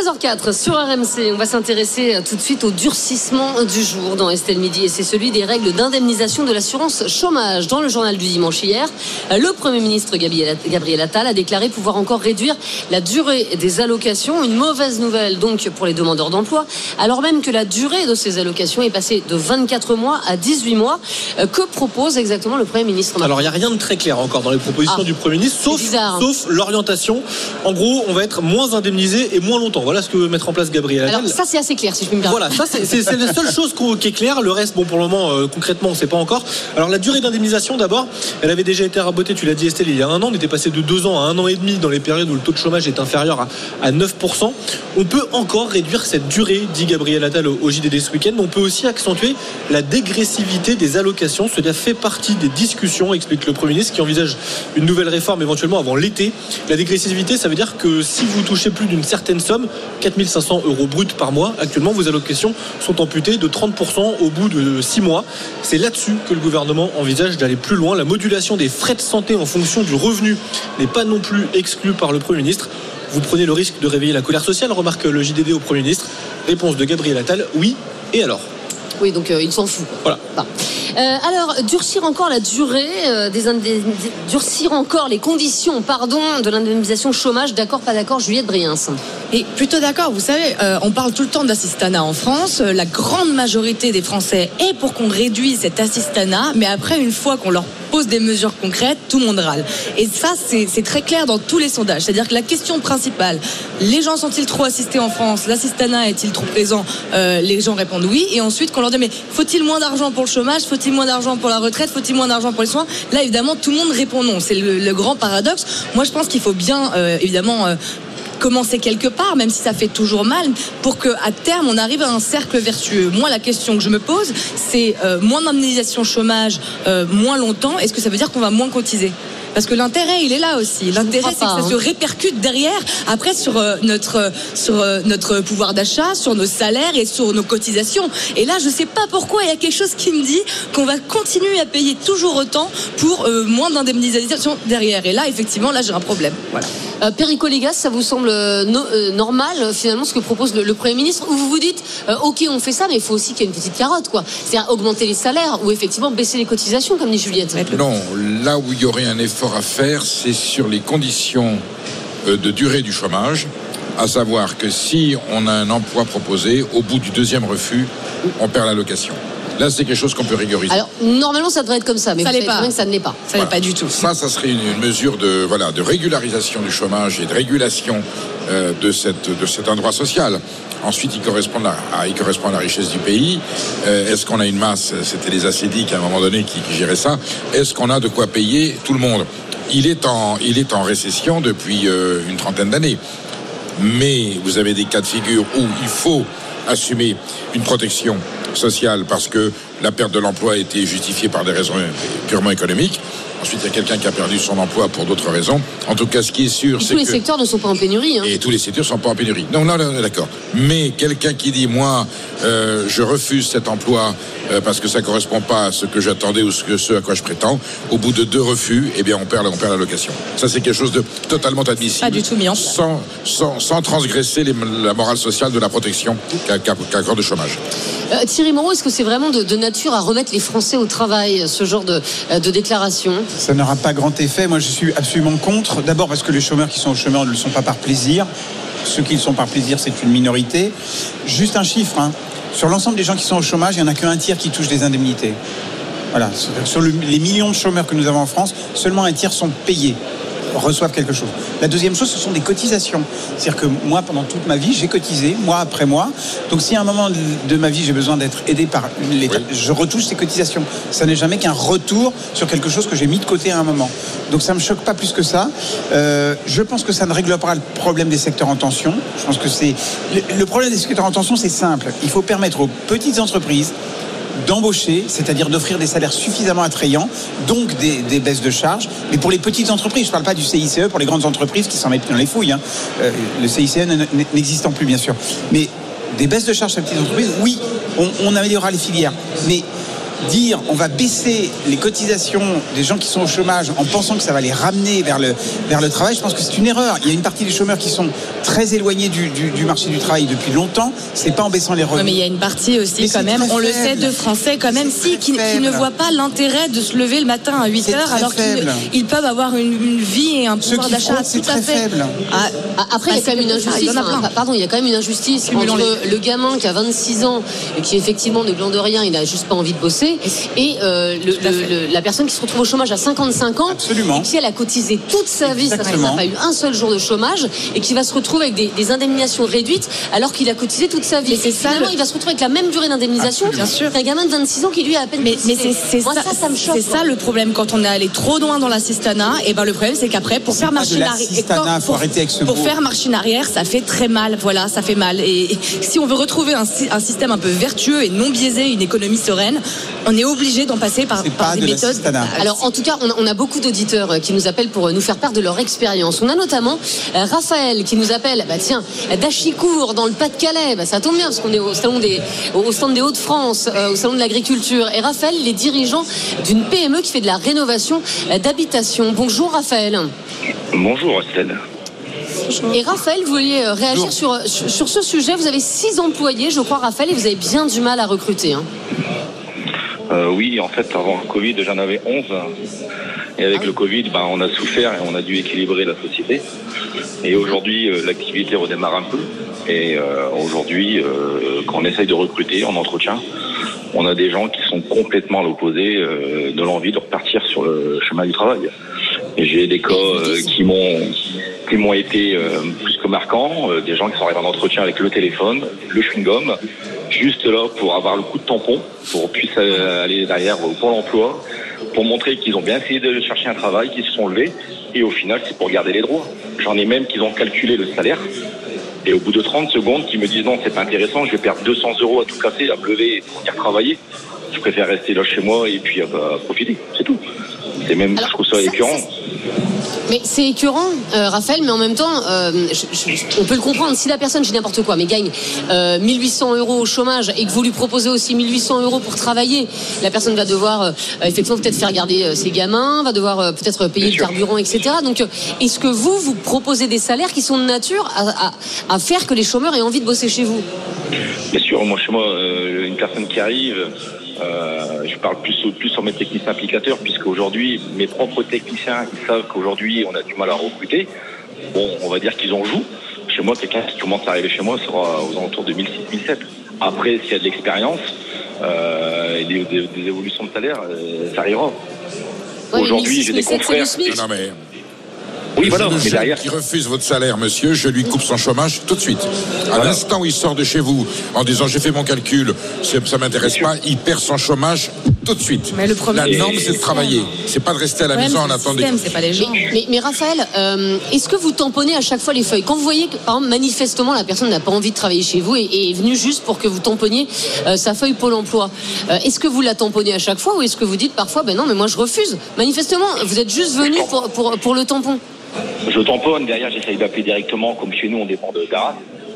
13h04 sur RMC, on va s'intéresser euh, tout de suite au durcissement du jour dans Estelle Midi et c'est celui des règles d'indemnisation de l'assurance chômage. Dans le journal du dimanche hier, euh, le Premier ministre Gabriel Attal a déclaré pouvoir encore réduire la durée des allocations. Une mauvaise nouvelle donc pour les demandeurs d'emploi, alors même que la durée de ces allocations est passée de 24 mois à 18 mois. Euh, Que propose exactement le Premier ministre Alors il n'y a rien de très clair encore dans les propositions Ah. du Premier ministre, sauf, bizarre, hein. sauf l'orientation. En gros, on va être moins indemnisé et moins longtemps. Voilà ce que veut mettre en place Gabriel. Alors ça c'est assez clair si je puis me permettre. Voilà, ça c'est la seule chose qui est claire. Le reste, bon, pour le moment, euh, concrètement, on ne sait pas encore. Alors la durée d'indemnisation, d'abord, elle avait déjà été rabotée. Tu l'as dit, Estelle, il y a un an. On était passé de deux ans à un an et demi dans les périodes où le taux de chômage est inférieur à, à 9%. On peut encore réduire cette durée, dit Gabriel Attal au, au JDD ce week-end. On peut aussi accentuer la dégressivité des allocations. Cela fait partie des discussions, explique le Premier ministre, qui envisage une nouvelle réforme éventuellement avant l'été. La dégressivité, ça veut dire que si vous touchez plus d'une certaine somme, 4500 euros bruts par mois, actuellement vos allocations sont amputées de 30% au bout de 6 mois. C'est là-dessus que le gouvernement envisage d'aller plus loin. La modulation des frais de santé en fonction du revenu n'est pas non plus exclue par le Premier ministre. Vous prenez le risque de réveiller la colère sociale, remarque le JDD au Premier ministre. Réponse de Gabriel Attal, oui. Et alors? Oui, donc euh, il s'en fout. Voilà. Euh, alors, durcir encore la durée euh, des durcir encore les conditions, pardon, de l'indemnisation chômage. D'accord, pas d'accord, Juliette Briens. Et plutôt d'accord, vous savez, euh, on parle tout le temps d'assistanat en France. La grande majorité des Français est pour qu'on réduise cet assistanat, mais après, une fois qu'on leur pose des mesures concrètes, tout le monde râle. Et ça, c'est très clair dans tous les sondages. C'est-à-dire que la question principale, les gens sont-ils trop assistés en France? L'assistanat est-il trop présent? Euh, Les gens répondent oui. Et ensuite, qu'on mais faut-il moins d'argent pour le chômage Faut-il moins d'argent pour la retraite Faut-il moins d'argent pour les soins? Là, évidemment, tout le monde répond non. C'est le, grand paradoxe. Moi, je pense qu'il faut bien, euh, évidemment, euh, commencer quelque part, même si ça fait toujours mal, pour que à terme on arrive à un cercle vertueux. Moi, la question que je me pose, c'est euh, moins d'indemnisation chômage, moins longtemps. Est-ce que ça veut dire qu'on va moins cotiser? Parce que l'intérêt, il est là aussi. L'intérêt, c'est que ça se hein. répercute derrière, après sur euh, notre sur euh, notre pouvoir d'achat, sur nos salaires et sur nos cotisations. Et là, je sais pas pourquoi il y a quelque chose qui me dit qu'on va continuer à payer toujours autant pour euh, moins d'indemnisation derrière. Et là, effectivement, là, j'ai un problème. Voilà. Euh, Perico Légas, ça vous semble no- euh, normal finalement ce que propose le, le Premier ministre Ou vous vous dites, euh, ok, on fait ça, mais il faut aussi qu'il y ait une petite carotte, quoi. C'est-à-dire augmenter les salaires ou effectivement baisser les cotisations, comme dit Juliette. Non, là où il y aurait un effort à faire, c'est sur les conditions euh, de durée du chômage, à savoir que si on a un emploi proposé, au bout du deuxième refus, on perd l'allocation. Là, c'est quelque chose qu'on peut rigoriser. Alors normalement ça devrait être comme ça, mais Ça vous pas. bien que ça ne l'est pas. Ça n'est pas du tout. Ça, ça serait une, une mesure de, voilà, de régularisation du chômage et de régulation euh, de, cette, de cet endroit social. Ensuite, il correspond à, à- il correspond à la richesse du pays. Euh, Est-ce qu'on a une masse? C'était les acédiques à un moment donné qui, qui géraient ça. Est-ce qu'on a de quoi payer tout le monde? Il est, en, il est en récession depuis euh, une trentaine d'années. Mais vous avez des cas de figure où il faut assumer une protection sociale parce que la perte de l'emploi a été justifiée par des raisons purement économiques. Ensuite, il y a quelqu'un qui a perdu son emploi pour d'autres raisons. En tout cas, ce qui est sûr, c'est tous les que... secteurs ne sont pas en pénurie. Hein. Et tous les secteurs sont pas en pénurie. Non, non, non, d'accord. Mais quelqu'un qui dit, moi, euh, je refuse cet emploi euh, parce que ça correspond pas à ce que j'attendais ou ce, que- ce à quoi je prétends, au bout de deux refus, eh bien, on perd, la- on perd l'allocation. Ça, c'est quelque chose de totalement admissible. Pas du tout mis en place. Sans, sans, sans transgresser les- la morale sociale de la protection qu'a qu'a- qu'accorde le chômage. Euh, Thierry Moreau, est-ce que c'est vraiment de, de nature à remettre les Français au travail, ce genre de, de déclaration? Ça n'aura pas grand effet. Moi, je suis absolument contre. D'abord parce que les chômeurs qui sont au chômeur ne le sont pas par plaisir. Ceux qui le sont par plaisir, c'est une minorité. Juste un chiffre. hein. Sur l'ensemble des gens qui sont au chômage, il n'y en a qu'un tiers qui touche des indemnités. Voilà. Sur- Sur le- les millions de chômeurs que nous avons en France, seulement un tiers sont payés reçoivent quelque chose. La deuxième chose, ce sont des cotisations. C'est-à-dire que moi, pendant toute ma vie, j'ai cotisé, mois après mois. Donc, si à un moment de, ma vie, j'ai besoin d'être aidé par l'État, je retouche ces cotisations. Ça n'est jamais qu'un retour sur quelque chose que j'ai mis de côté à un moment. Donc, ça me choque pas plus que ça. Euh, je pense que ça ne règle pas le problème des secteurs en tension. Je pense que c'est le, le problème des secteurs en tension, c'est simple. Il faut permettre aux petites entreprises d'embaucher, c'est-à-dire d'offrir des salaires suffisamment attrayants, donc des, baisses de charges. Mais pour les petites entreprises, je ne parle pas du CICE, pour les grandes entreprises qui s'en mettent dans les fouilles, hein. Euh, le CICE n'existant plus bien sûr. Mais des baisses de charges les petites entreprises, oui, on, on améliorera les filières. Mais dire on va baisser les cotisations des gens qui sont au chômage en pensant que ça va les ramener vers le, vers le travail, je pense que c'est une erreur. Il y a une partie des chômeurs qui sont très éloignés du, du- du marché du travail depuis longtemps. C'est pas en baissant les revenus. mais il y a une partie aussi Mais quand même, on le sait, de Français quand même, si, qui, qui ne voient pas l'intérêt de se lever le matin à 8 C'est heures alors qu'ils peuvent avoir une, une vie et un pouvoir d'achat tout à très fait. faible. Ah, Ah, Après, il y a Bah, quand même une injustice. il hein. Pardon, il y a quand même une injustice entre le gamin qui a 26 ans et qui effectivement ne glande rien, il n'a juste pas envie de bosser, et euh, le- le- le- la personne qui se retrouve au chômage à 55 ans, Absolument. et qui elle a cotisé toute sa vie, ça n'a pas eu un seul jour de chômage, et qui va se retrouver avec des, des indemnisations réduites alors qu'il a cotisé toute sa vie. Mais c'est Et ça, finalement, le- il va se retrouver avec la même durée d'indemnisation Bien sûr. qu'un gamin de 26 ans qui lui a à peine Mais, c'est ça, ça, ça me choque. c'est ça le problème quand on est allé trop loin dans l'assistanat. Et ben le problème c'est qu'après pour faire pas marche de en arrière, l'assistanat, faut arrêter avec ce pour faire marche en arrière, ça fait très mal. Voilà, ça fait mal. Et, et si on veut retrouver un système un peu vertueux et non biaisé, une économie sereine, on est obligé d'en passer par, C'est par pas des de méthodes. Alors en tout cas, on a, on a beaucoup d'auditeurs euh, qui nous appellent pour euh, nous faire part de leur expérience. On a notamment euh, Raphaël qui nous appelle, bah tiens, d'Achicourt dans le Pas-de-Calais. Bah, ça tombe bien parce qu'on est au salon des, au au stand des Hauts-de-France, euh, au salon de l'agriculture. Et Raphaël, il est dirigeant d'une PME qui fait de la rénovation d'habitation. Bonjour Raphaël. Bonjour Estelle. Et Raphaël, vous vouliez réagir sur, sur, sur ce sujet. Vous avez six employés, je crois, Raphaël, et vous avez bien du mal à recruter. hein. Euh, oui, en fait, avant le Covid, j'en avais 11. Et avec le Covid, ben, on a souffert et on a dû équilibrer la société. Et aujourd'hui, euh, l'activité redémarre un peu. Et euh, aujourd'hui, euh, quand on essaye de recruter en entretien, on a des gens qui sont complètement à l'opposé euh, de l'envie de repartir sur le chemin du travail. J'ai des cas euh, qui m'ont qui m'ont été euh, plus que marquants, euh, des gens qui sont arrivés en entretien avec le téléphone, le chewing-gum, juste là pour avoir le coup de tampon, pour qu'on puisse euh, aller derrière au Pôle emploi pour montrer qu'ils ont bien essayé de chercher un travail, qu'ils se sont levés, et au final, c'est pour garder les droits. J'en ai même qui ont calculé le salaire, et au bout de 30 secondes, qui me disent non, c'est pas intéressant, je vais perdre 200 euros à tout casser, à me lever pour venir travailler. Je préfère rester là chez moi et puis euh, bah, profiter, c'est tout. C'est même, je trouve ça écœurant. Mais c'est écœurant, euh, Raphaël, mais en même temps, euh, je- je- on peut le comprendre. Si la personne, je dis n'importe quoi, mais gagne euh, 1800 euros au chômage et que vous lui proposez aussi 1800 euros pour travailler, la personne va devoir euh, effectivement peut-être faire garder euh, ses gamins, va devoir euh, peut-être payer le carburant, etc. Donc, euh, est-ce que vous, vous proposez des salaires qui sont de nature à, à- à faire que les chômeurs aient envie de bosser chez vous? Bien sûr, moi chez moi, euh, une personne qui arrive, euh, je parle plus, plus sur mes techniciens applicateurs, puisque aujourd'hui, mes propres techniciens, ils savent qu'aujourd'hui, on a du mal à recruter. Bon, on va dire qu'ils en jouent. Chez moi, quelqu'un qui commence à arriver chez moi sera aux alentours de 1006-1007. Après, s'il y a de l'expérience euh, et des, des- des évolutions de salaire, euh, ça arrivera. Ouais, Aujourd'hui, j'ai des 1700, c'est confrères. Non, mais Oui, voilà, mais derrière. qui refuse votre salaire, monsieur, je lui coupe son chômage tout de suite. À l'instant où il sort de chez vous en disant j'ai fait mon calcul, ça m'intéresse pas, il perd son chômage tout de suite. Mais le problème, la norme, c'est de travailler. C'est pas de rester à la maison en attendant. système, c'est pas les gens. Mais, mais Raphaël, euh, est-ce que vous tamponnez à chaque fois les feuilles? Quand vous voyez que, par exemple, manifestement, la personne n'a pas envie de travailler chez vous et, et est venue juste pour que vous tamponniez euh, sa feuille Pôle emploi, euh, est-ce que vous la tamponnez à chaque fois ou est-ce que vous dites parfois, ben non, mais moi je refuse? Manifestement, vous êtes juste venu pour, pour, pour le tampon. Je tamponne, derrière j'essaye d'appeler directement, comme chez nous on dépend de d'Arras,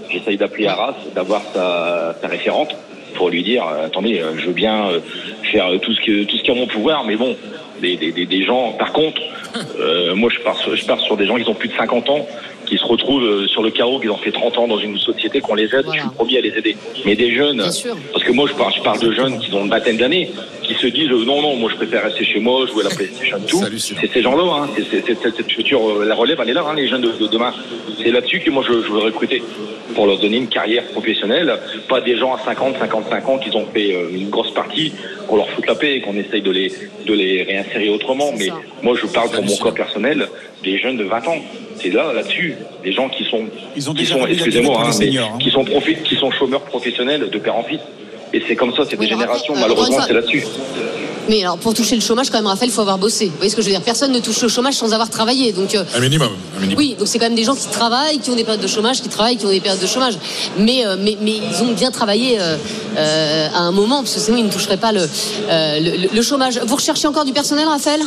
j'essaye d'appeler Arras, d'avoir sa, sa référente pour lui dire, euh, attendez, euh, je veux bien euh, faire tout ce, que, tout ce qui est en mon pouvoir, mais bon, des, des, des, gens, par contre, moi je pars, je pars sur des gens qui ont plus de 50 ans, qui se retrouvent euh, sur le carreau, qui ont fait 30 ans dans une société, qu'on les aide, je suis le premier à les aider. Mais des jeunes, parce que moi je parle, je parle de jeunes qui ont une vingtaine d'années, qui se disent euh, non, non, moi je préfère rester chez moi, jouer à la PlayStation, tout. C'est ces gens-là, hein, c'est c'est- c'est- cette future, euh, la relève, elle est là, hein, les jeunes de, de demain. C'est là-dessus que moi je, je veux recruter. Pour leur donner une carrière professionnelle, pas des gens à 50, 55 ans qui ont fait une grosse partie, qu'on leur foute la paix et qu'on essaye de les, de les réinsérer autrement. Mais moi je parle pour mon cas personnel des jeunes de 20 ans. C'est là, là-dessus, des gens qui sont, Ils ont qui sont, excusez-moi, hein, seniors, hein. qui sont profi- qui sont chômeurs professionnels de père en fils. Et c'est comme ça, c'est des générations. euh, Malheureusement, c'est là-dessus. Mais alors, pour toucher le chômage, quand même, Raphaël, il faut avoir bossé. Vous voyez ce que je veux dire? Personne ne touche le chômage sans avoir travaillé. Donc, euh, Un minimum. Un minimum. Oui, donc c'est quand même des gens qui travaillent, qui ont des périodes de chômage, qui travaillent, qui ont des périodes de chômage. Mais, euh, mais, mais ils ont bien travaillé euh, euh, à un moment, parce que sinon ils ne toucheraient pas le, euh, le, le chômage. Vous recherchez encore du personnel, Raphaël?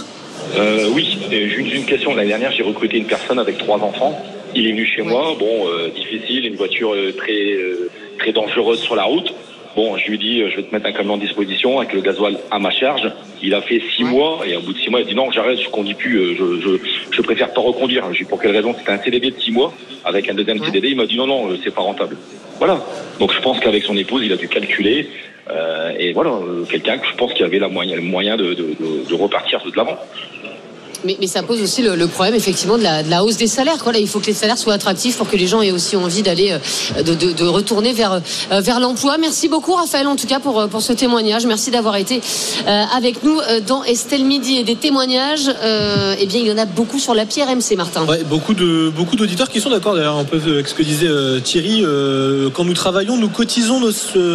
Euh, oui, j'ai une, j'ai une question. L'année dernière, j'ai recruté une personne avec trois enfants. Il est venu chez moi. Bon, euh, difficile, une voiture euh, très euh, très dangereuse sur la route. Bon, je lui ai dit, euh, je vais te mettre un camion en disposition avec le gasoil à ma charge. Il a fait six mois et au bout de six mois, il a dit non, j'arrête, je conduis plus, euh, je, je, je préfère pas reconduire. J'ai dit pour quelle raison? C'était un CDD de six mois avec un deuxième CDD. Il m'a dit non, non, euh, c'est pas rentable. Voilà. Donc je pense qu'avec son épouse, il a dû calculer. euh, et voilà, quelqu'un que je pense qu'il avait la moyen, le moyen de, de, de, de repartir de l'avant. Mais, ça pose aussi le, problème, effectivement, de la, la hausse des salaires. Il faut que les salaires soient attractifs pour que les gens aient aussi envie d'aller, euh, de, retourner vers, euh, vers l'emploi. Merci beaucoup, Raphaël, en tout cas, pour, euh, ce témoignage. Merci d'avoir été avec nous dans Estelle Midi et des témoignages. Eh bien, il y en a beaucoup sur l'appli RMC, Martin. Ouais, beaucoup d'auditeurs qui sont d'accord d'ailleurs avec ce que disait Thierry. quand nous travaillons, nous cotisons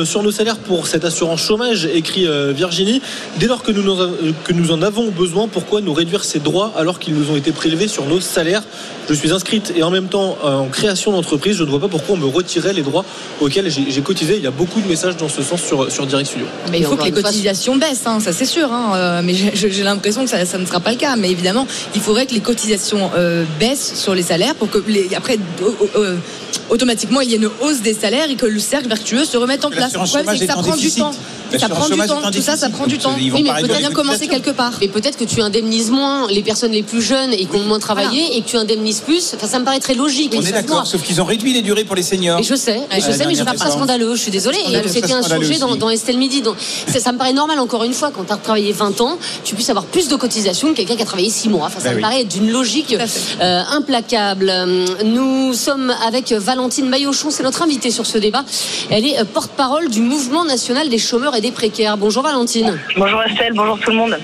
sur nos salaires pour cette assurance chômage, écrit Virginie. Dès lors que nous en avons besoin, pourquoi nous réduire ces droits alors qu'ils nous ont été prélevés sur nos salaires Je suis inscrite et en même temps euh, en création d'entreprise. Je ne vois pas pourquoi on me retirait les droits auxquels j'ai cotisé. Il y a beaucoup de messages dans ce sens sur, sur Direct Studio. Mais il faut que les cotisations baissent, hein, ça c'est sûr. hein, euh, mais j'ai l'impression que ça, ça ne sera pas le cas. Mais évidemment, il faudrait que les cotisations euh, baissent sur les salaires pour que les, après au- au- euh, automatiquement il y ait une hausse des salaires et que le cercle vertueux se remette en place. Le problème c'est que ça prend du temps. Ça prend du temps. Tout ça, ça prend du temps. Oui, mais pas peut-être bien commencer quelque part. Mais peut-être que tu indemnises moins les personnes les plus jeunes et qui ont moins travaillé et que tu indemnises plus. Enfin, ça me paraît très logique. On est d'accord, sauf qu'ils ont réduit les durées pour les seniors. Je sais, je sais, mais je ça réforme. scandaleux. Je suis désolée. C'était un sujet dans, Estelle Midi. Donc, ça, ça me paraît normal, encore une fois, quand tu as travaillé 20 ans, tu puisses avoir plus de cotisations que quelqu'un qui a travaillé 6 mois. Enfin, ça Ben me paraît d'une logique euh, implacable. Nous sommes avec Valentine Maillochon, c'est notre invitée sur ce débat. Elle est euh, porte-parole du Mouvement national des chômeurs et des précaires. Bonjour Valentine. Bonjour Estelle, bonjour tout le monde.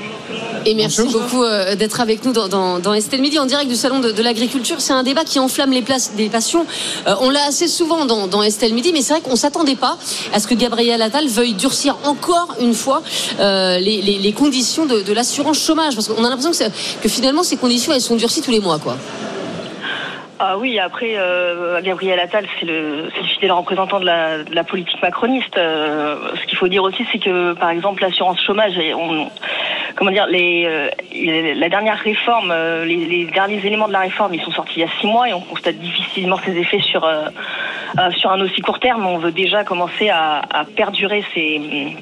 Et merci beaucoup euh, d'être avec nous dans, dans, dans, Estelle Midi en direct du salon de, de l'agriculture. C'est un débat qui enflamme les places des passions. Euh, on l'a assez souvent dans, dans, Estelle Midi, mais c'est vrai qu'on s'attendait pas à ce que Gabriel Attal veuille durcir encore une fois euh, les, les, les, conditions de, de l'assurance chômage, parce qu'on a l'impression que, que, finalement ces conditions elles sont durcies tous les mois, quoi. Ah oui, après, euh, Gabriel Attal, c'est le, le, fidèle représentant de la, politique macroniste. Euh, ce qu'il faut dire aussi, c'est que, par exemple, l'assurance chômage, comment dire, les, euh, la dernière réforme, les, les, derniers éléments de la réforme, ils sont sortis il y a six mois et on constate difficilement ses effets sur, sur un aussi court terme. On veut déjà commencer à perdurer ces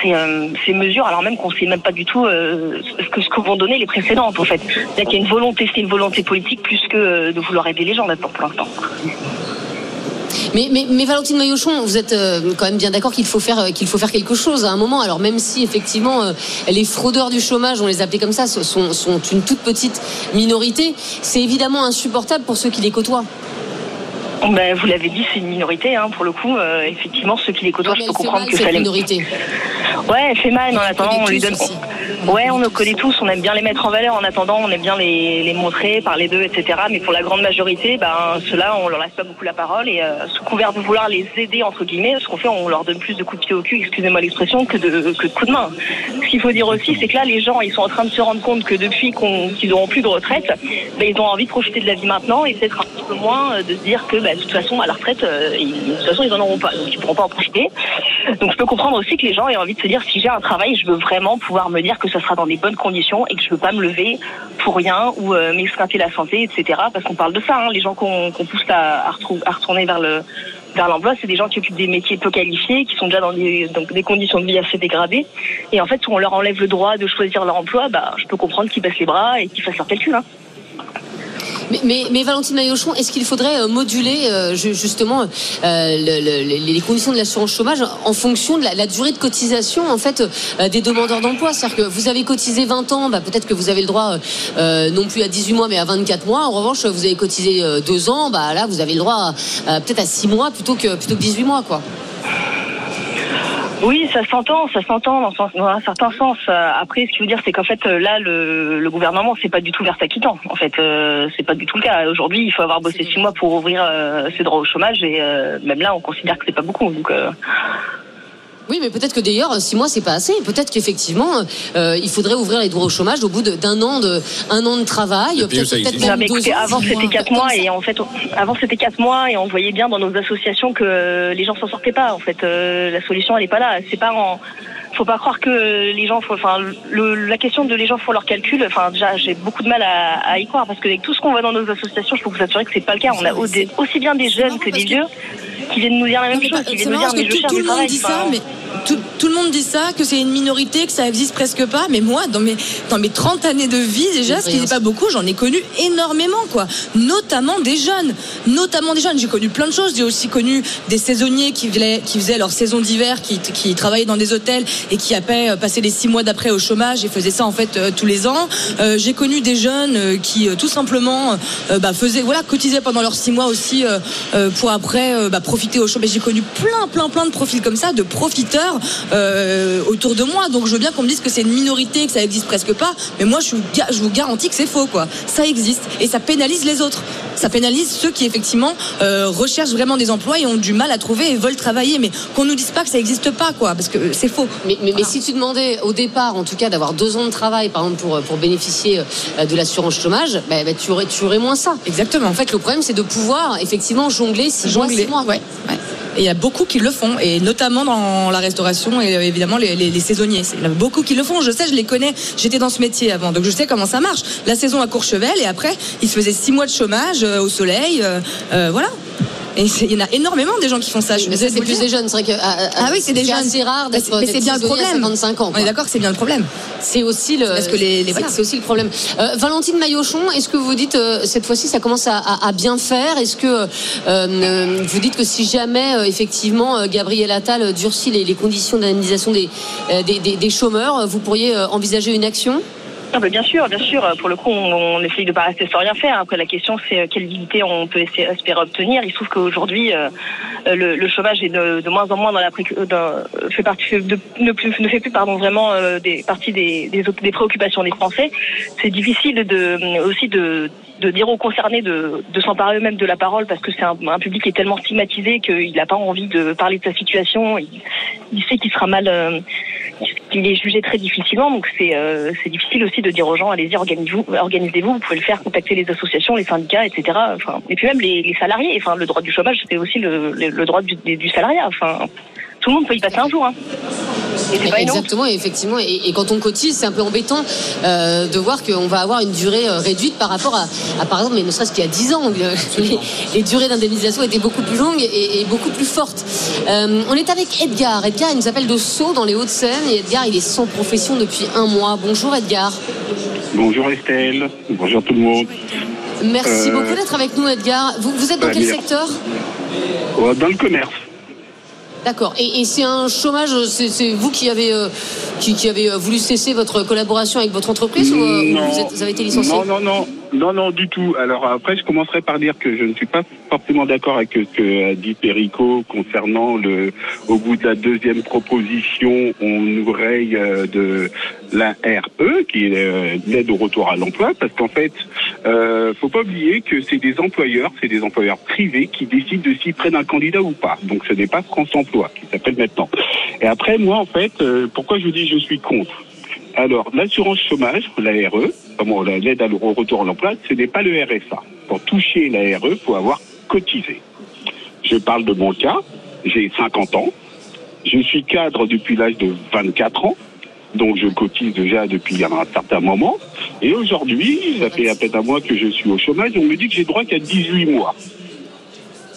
ces, euh, ces, mesures, alors même qu'on ne sait même pas du tout euh, ce que vont donner les précédentes en fait. Il y a une volonté, c'est une volonté politique plus que euh, de vouloir aider les gens maintenant pour l'instant. Mais, mais, mais, Valentine Maillochon, vous êtes quand même bien d'accord qu'il faut faire qu'il faut faire quelque chose à un moment. Alors même si effectivement les fraudeurs du chômage, on les appelait comme ça, sont une toute petite minorité, c'est évidemment insupportable pour ceux qui les côtoient. Ben, vous l'avez dit, c'est une minorité, hein, pour le coup. Euh, effectivement, ceux qui les côtoient, je peux comprendre mal, que ça les. minorité. Ouais, elle fait mal, mais en attendant, on lui donne. Ouais, on nous connaît tous, on aime bien les mettre en valeur. En attendant, on aime bien les, les montrer, parler d'eux, etc. Mais pour la grande majorité, ben, ceux-là, on leur laisse pas beaucoup la parole. Et euh, sous couvert de vouloir les aider, entre guillemets, ce qu'on fait, on leur donne plus de coups de pied au cul, excusez-moi l'expression, que de, que de coups de main. Ce qu'il faut dire aussi, c'est que là, les gens, ils sont en train de se rendre compte que depuis qu'ils qu n'auront plus de retraite, ben, ils ont envie de profiter de la vie maintenant et peut-être un petit peu moins de se dire que, ben, de toute façon, à la retraite, euh, ils, de toute façon, ils en auront pas. Donc, ils pourront pas en profiter. Donc, je peux comprendre aussi que les gens aient envie de se dire, si j'ai un travail, je veux vraiment pouvoir me dire que ça sera dans des bonnes conditions et que je veux pas me lever pour rien ou euh, m'excrinter la santé, etc. Parce qu'on parle de ça, hein, les gens qu'on qu pousse à, retourner vers le vers l'emploi, c'est des gens qui occupent des métiers peu qualifiés, qui sont déjà dans des conditions de vie assez dégradées. Et en fait, si on leur enlève le droit de choisir leur emploi, bah, je peux comprendre qu'ils baissent les bras et qu'ils fassent leur calcul. Hein. Mais, Valentine Maillochon, est-ce qu'il faudrait moduler euh, justement euh, le, le, les conditions de l'assurance chômage en fonction de la, durée de cotisation en fait euh, des demandeurs d'emploi? C'est-à-dire que vous avez cotisé 20 ans, bah, peut-être que vous avez le droit euh, non plus à 18 mois mais à 24 mois. En revanche, vous avez cotisé 2 ans, bah, là vous avez le droit peut-être à 6 mois plutôt que, plutôt que 18 mois. quoi. Oui, ça s'entend, ça s'entend dans, un certain sens. Après, ce qu'il veut dire, c'est qu'en fait, là, le, le gouvernement, c'est pas du tout vers s'acquittant. En fait, euh, c'est pas du tout le cas. Aujourd'hui, il faut avoir bossé six mois pour ouvrir euh, ses droits au chômage, et euh, même là, on considère que c'est pas beaucoup. Donc. Oui, mais peut-être que d'ailleurs, six mois, c'est pas assez. Peut-être qu'effectivement, euh, il faudrait ouvrir les droits au chômage au bout d'un an de un an de travail. Peut peut avant c'était quatre mois et en fait, avant c'était quatre mois et on voyait bien dans nos associations que les gens s'en sortaient pas. En fait, euh, la solution elle est pas là. C'est pas en faut pas croire que les gens font, enfin le, la question de les gens font leurs calculs enfin déjà j'ai beaucoup de mal à, à, y croire parce que avec tout ce qu'on voit dans nos associations je peux vous assurer que c'est pas le cas on a aussi bien des jeunes que des vieux qui viennent nous dire la même chose qui viennent nous dire mais je cherche tout du le monde dit ça mais tout, tout, le monde dit ça, que c'est une minorité, que ça existe presque pas. Mais moi, dans mes, dans mes 30 années de vie, déjà, ce qui n'est pas beaucoup, j'en ai connu énormément, quoi. Notamment des jeunes. Notamment des jeunes. J'ai connu plein de choses. J'ai aussi connu des saisonniers qui faisaient, qui faisaient leur saison d'hiver, qui, qui travaillaient dans des hôtels et qui après passaient les six mois d'après au chômage et faisaient ça, en fait, euh, tous les ans. Euh, J'ai connu des jeunes euh, qui, tout simplement, euh, bah, faisaient, voilà, cotisaient pendant leurs six mois aussi pour après bah, profiter au chômage. J'ai connu plein, plein, plein de profils comme ça, de profiteurs euh, autour de moi. Donc je veux bien qu'on me dise que c'est une minorité, que ça existe presque pas. Mais moi, je vous, je vous garantis que c'est faux, quoi. Ça existe et ça pénalise les autres. Ça pénalise ceux qui effectivement euh, recherchent vraiment des emplois et ont du mal à trouver et veulent travailler. Mais qu'on nous dise pas que ça existe pas, quoi, parce que c'est faux. Mais, mais, voilà. mais, si tu demandais au départ, en tout cas, d'avoir deux ans de travail, par exemple, pour, pour bénéficier euh, de l'assurance chômage, bah, bah, tu, aurais, tu aurais moins ça. Exactement. En fait, le problème, c'est de pouvoir effectivement jongler six jongler. mois, six mois. Ouais, ouais. Et il y a beaucoup qui le font, et notamment dans la restauration et évidemment les, saisonniers. Il y a beaucoup qui le font. Je sais, je les connais. J'étais dans ce métier avant, donc je sais comment ça marche. La saison à Courchevel, et après, ils se faisaient six mois de chômage euh, au soleil. Euh, euh, voilà. Et il y en a énormément des gens qui font ça. Mais ça, c'est plus des jeunes. C'est vrai que ah, ah oui, c'est des jeunes. assez rare d'être. Mais c'est bien le problème. 25 ans. On est d'accord, c'est bien le problème. C'est aussi le. Parce que les, les voilà. c'est aussi le problème. Euh, Valentine Maillochon, est-ce que vous dites euh, cette fois-ci ça commence à, à, à bien faire? Est-ce que euh, vous dites que si jamais euh, effectivement Gabriel Attal durcit les, les conditions d'indemnisation des, des, des, des, chômeurs, vous pourriez envisager une action? Bien sûr, bien sûr. Pour le coup, on, on essaye de pas rester sans rien faire. Après, la question, c'est euh, quelle dignité on peut espérer obtenir. Il se trouve qu'aujourd'hui, euh, euh, le, le chômage est de, de moins en moins dans la euh, dans- fait partie ne, plus, ne fait plus pardon vraiment euh, des partie des, des, des préoccupations des Français. C'est difficile de aussi de de dire aux concernés de, de s'emparer eux-mêmes de la parole parce que c'est un, un public qui est tellement stigmatisé qu'il n'a pas envie de parler de sa situation. Il, il sait qu'il sera mal, euh, qu'il est jugé très difficilement. Donc c'est euh, difficile aussi de dire aux gens allez-y organisez-vous, organisez-vous. Vous pouvez le faire, contacter les associations, les syndicats, etc. Enfin, et puis même les, les salariés. Enfin, le droit du chômage c'est aussi le, le, le droit du, du salariat. Enfin, tout le monde peut y passer un jour. Hein. Et c'est pas une honte. Exactement, et effectivement. Et, et quand on cotise, c'est un peu embêtant euh, de voir qu'on va avoir une durée euh, réduite par rapport à, à, par exemple, mais ne serait-ce qu'il y a 10 ans, où, euh, les, les durées d'indemnisation étaient beaucoup plus longues et, et beaucoup plus fortes. Euh, on est avec Edgar. Edgar, il nous appelle de Sceaux, dans les Hauts-de-Seine. Et Edgar, il est sans profession depuis un mois. Bonjour Edgar. Bonjour Estelle, bonjour tout le monde. Merci Euh, beaucoup d'être avec nous, Edgar. Vous, vous êtes dans bah, quel secteur? Dans le commerce. D'accord. Et, et c'est un chômage, c'est vous qui avez, euh, qui, qui avez euh, voulu cesser votre collaboration avec votre entreprise ou euh, non, vous, êtes- vous avez été licencié? Non, non, non, non, non, du tout. Alors après, je commencerai par dire que je ne suis pas forcément d'accord avec ce que dit Perico concernant le, au bout de la deuxième proposition, on nous raye euh, de la RE, qui est euh, l'aide au retour à l'emploi, parce qu'en fait, euh, faut pas oublier que c'est des employeurs, c'est des employeurs privés qui décident de s'ils prennent un candidat ou pas. Donc ce n'est pas France Emploi qui s'appelle maintenant. Et après, moi, en fait, euh, pourquoi je vous dis je suis contre? Alors, l'assurance chômage, la RE, comment la- l'aide au retour à l'emploi, ce n'est pas le RSA. Pour toucher la RE, faut avoir cotisé. Je parle de mon cas, j'ai 50 ans, je suis cadre depuis l'âge de 24 ans, donc je cotise déjà depuis un certain moment. Et aujourd'hui, ça fait à peine un mois que je suis au chômage, on me dit que j'ai droit qu'à 18 mois.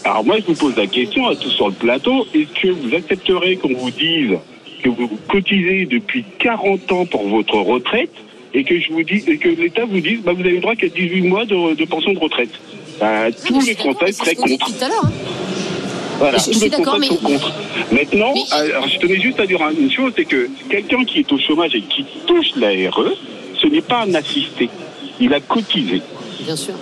Alors moi, je vous pose la question à tous sur le plateau, est-ce que vous accepterez qu'on vous dise que vous cotisez depuis 40 ans pour votre retraite et que je vous dis et que l'État vous dise bah, vous avez droit qu'à 18 mois de, de pension de retraite Bah, Tous les Français seraient contre. Tout à l'heure. hein. Voilà, Je- tous les Français mais- sont contre. Maintenant, alors, je tenais juste à dire une chose, c'est que quelqu'un qui est au chômage et qui touche la RE, ce n'est pas un assisté. Il a cotisé. Bien sûr.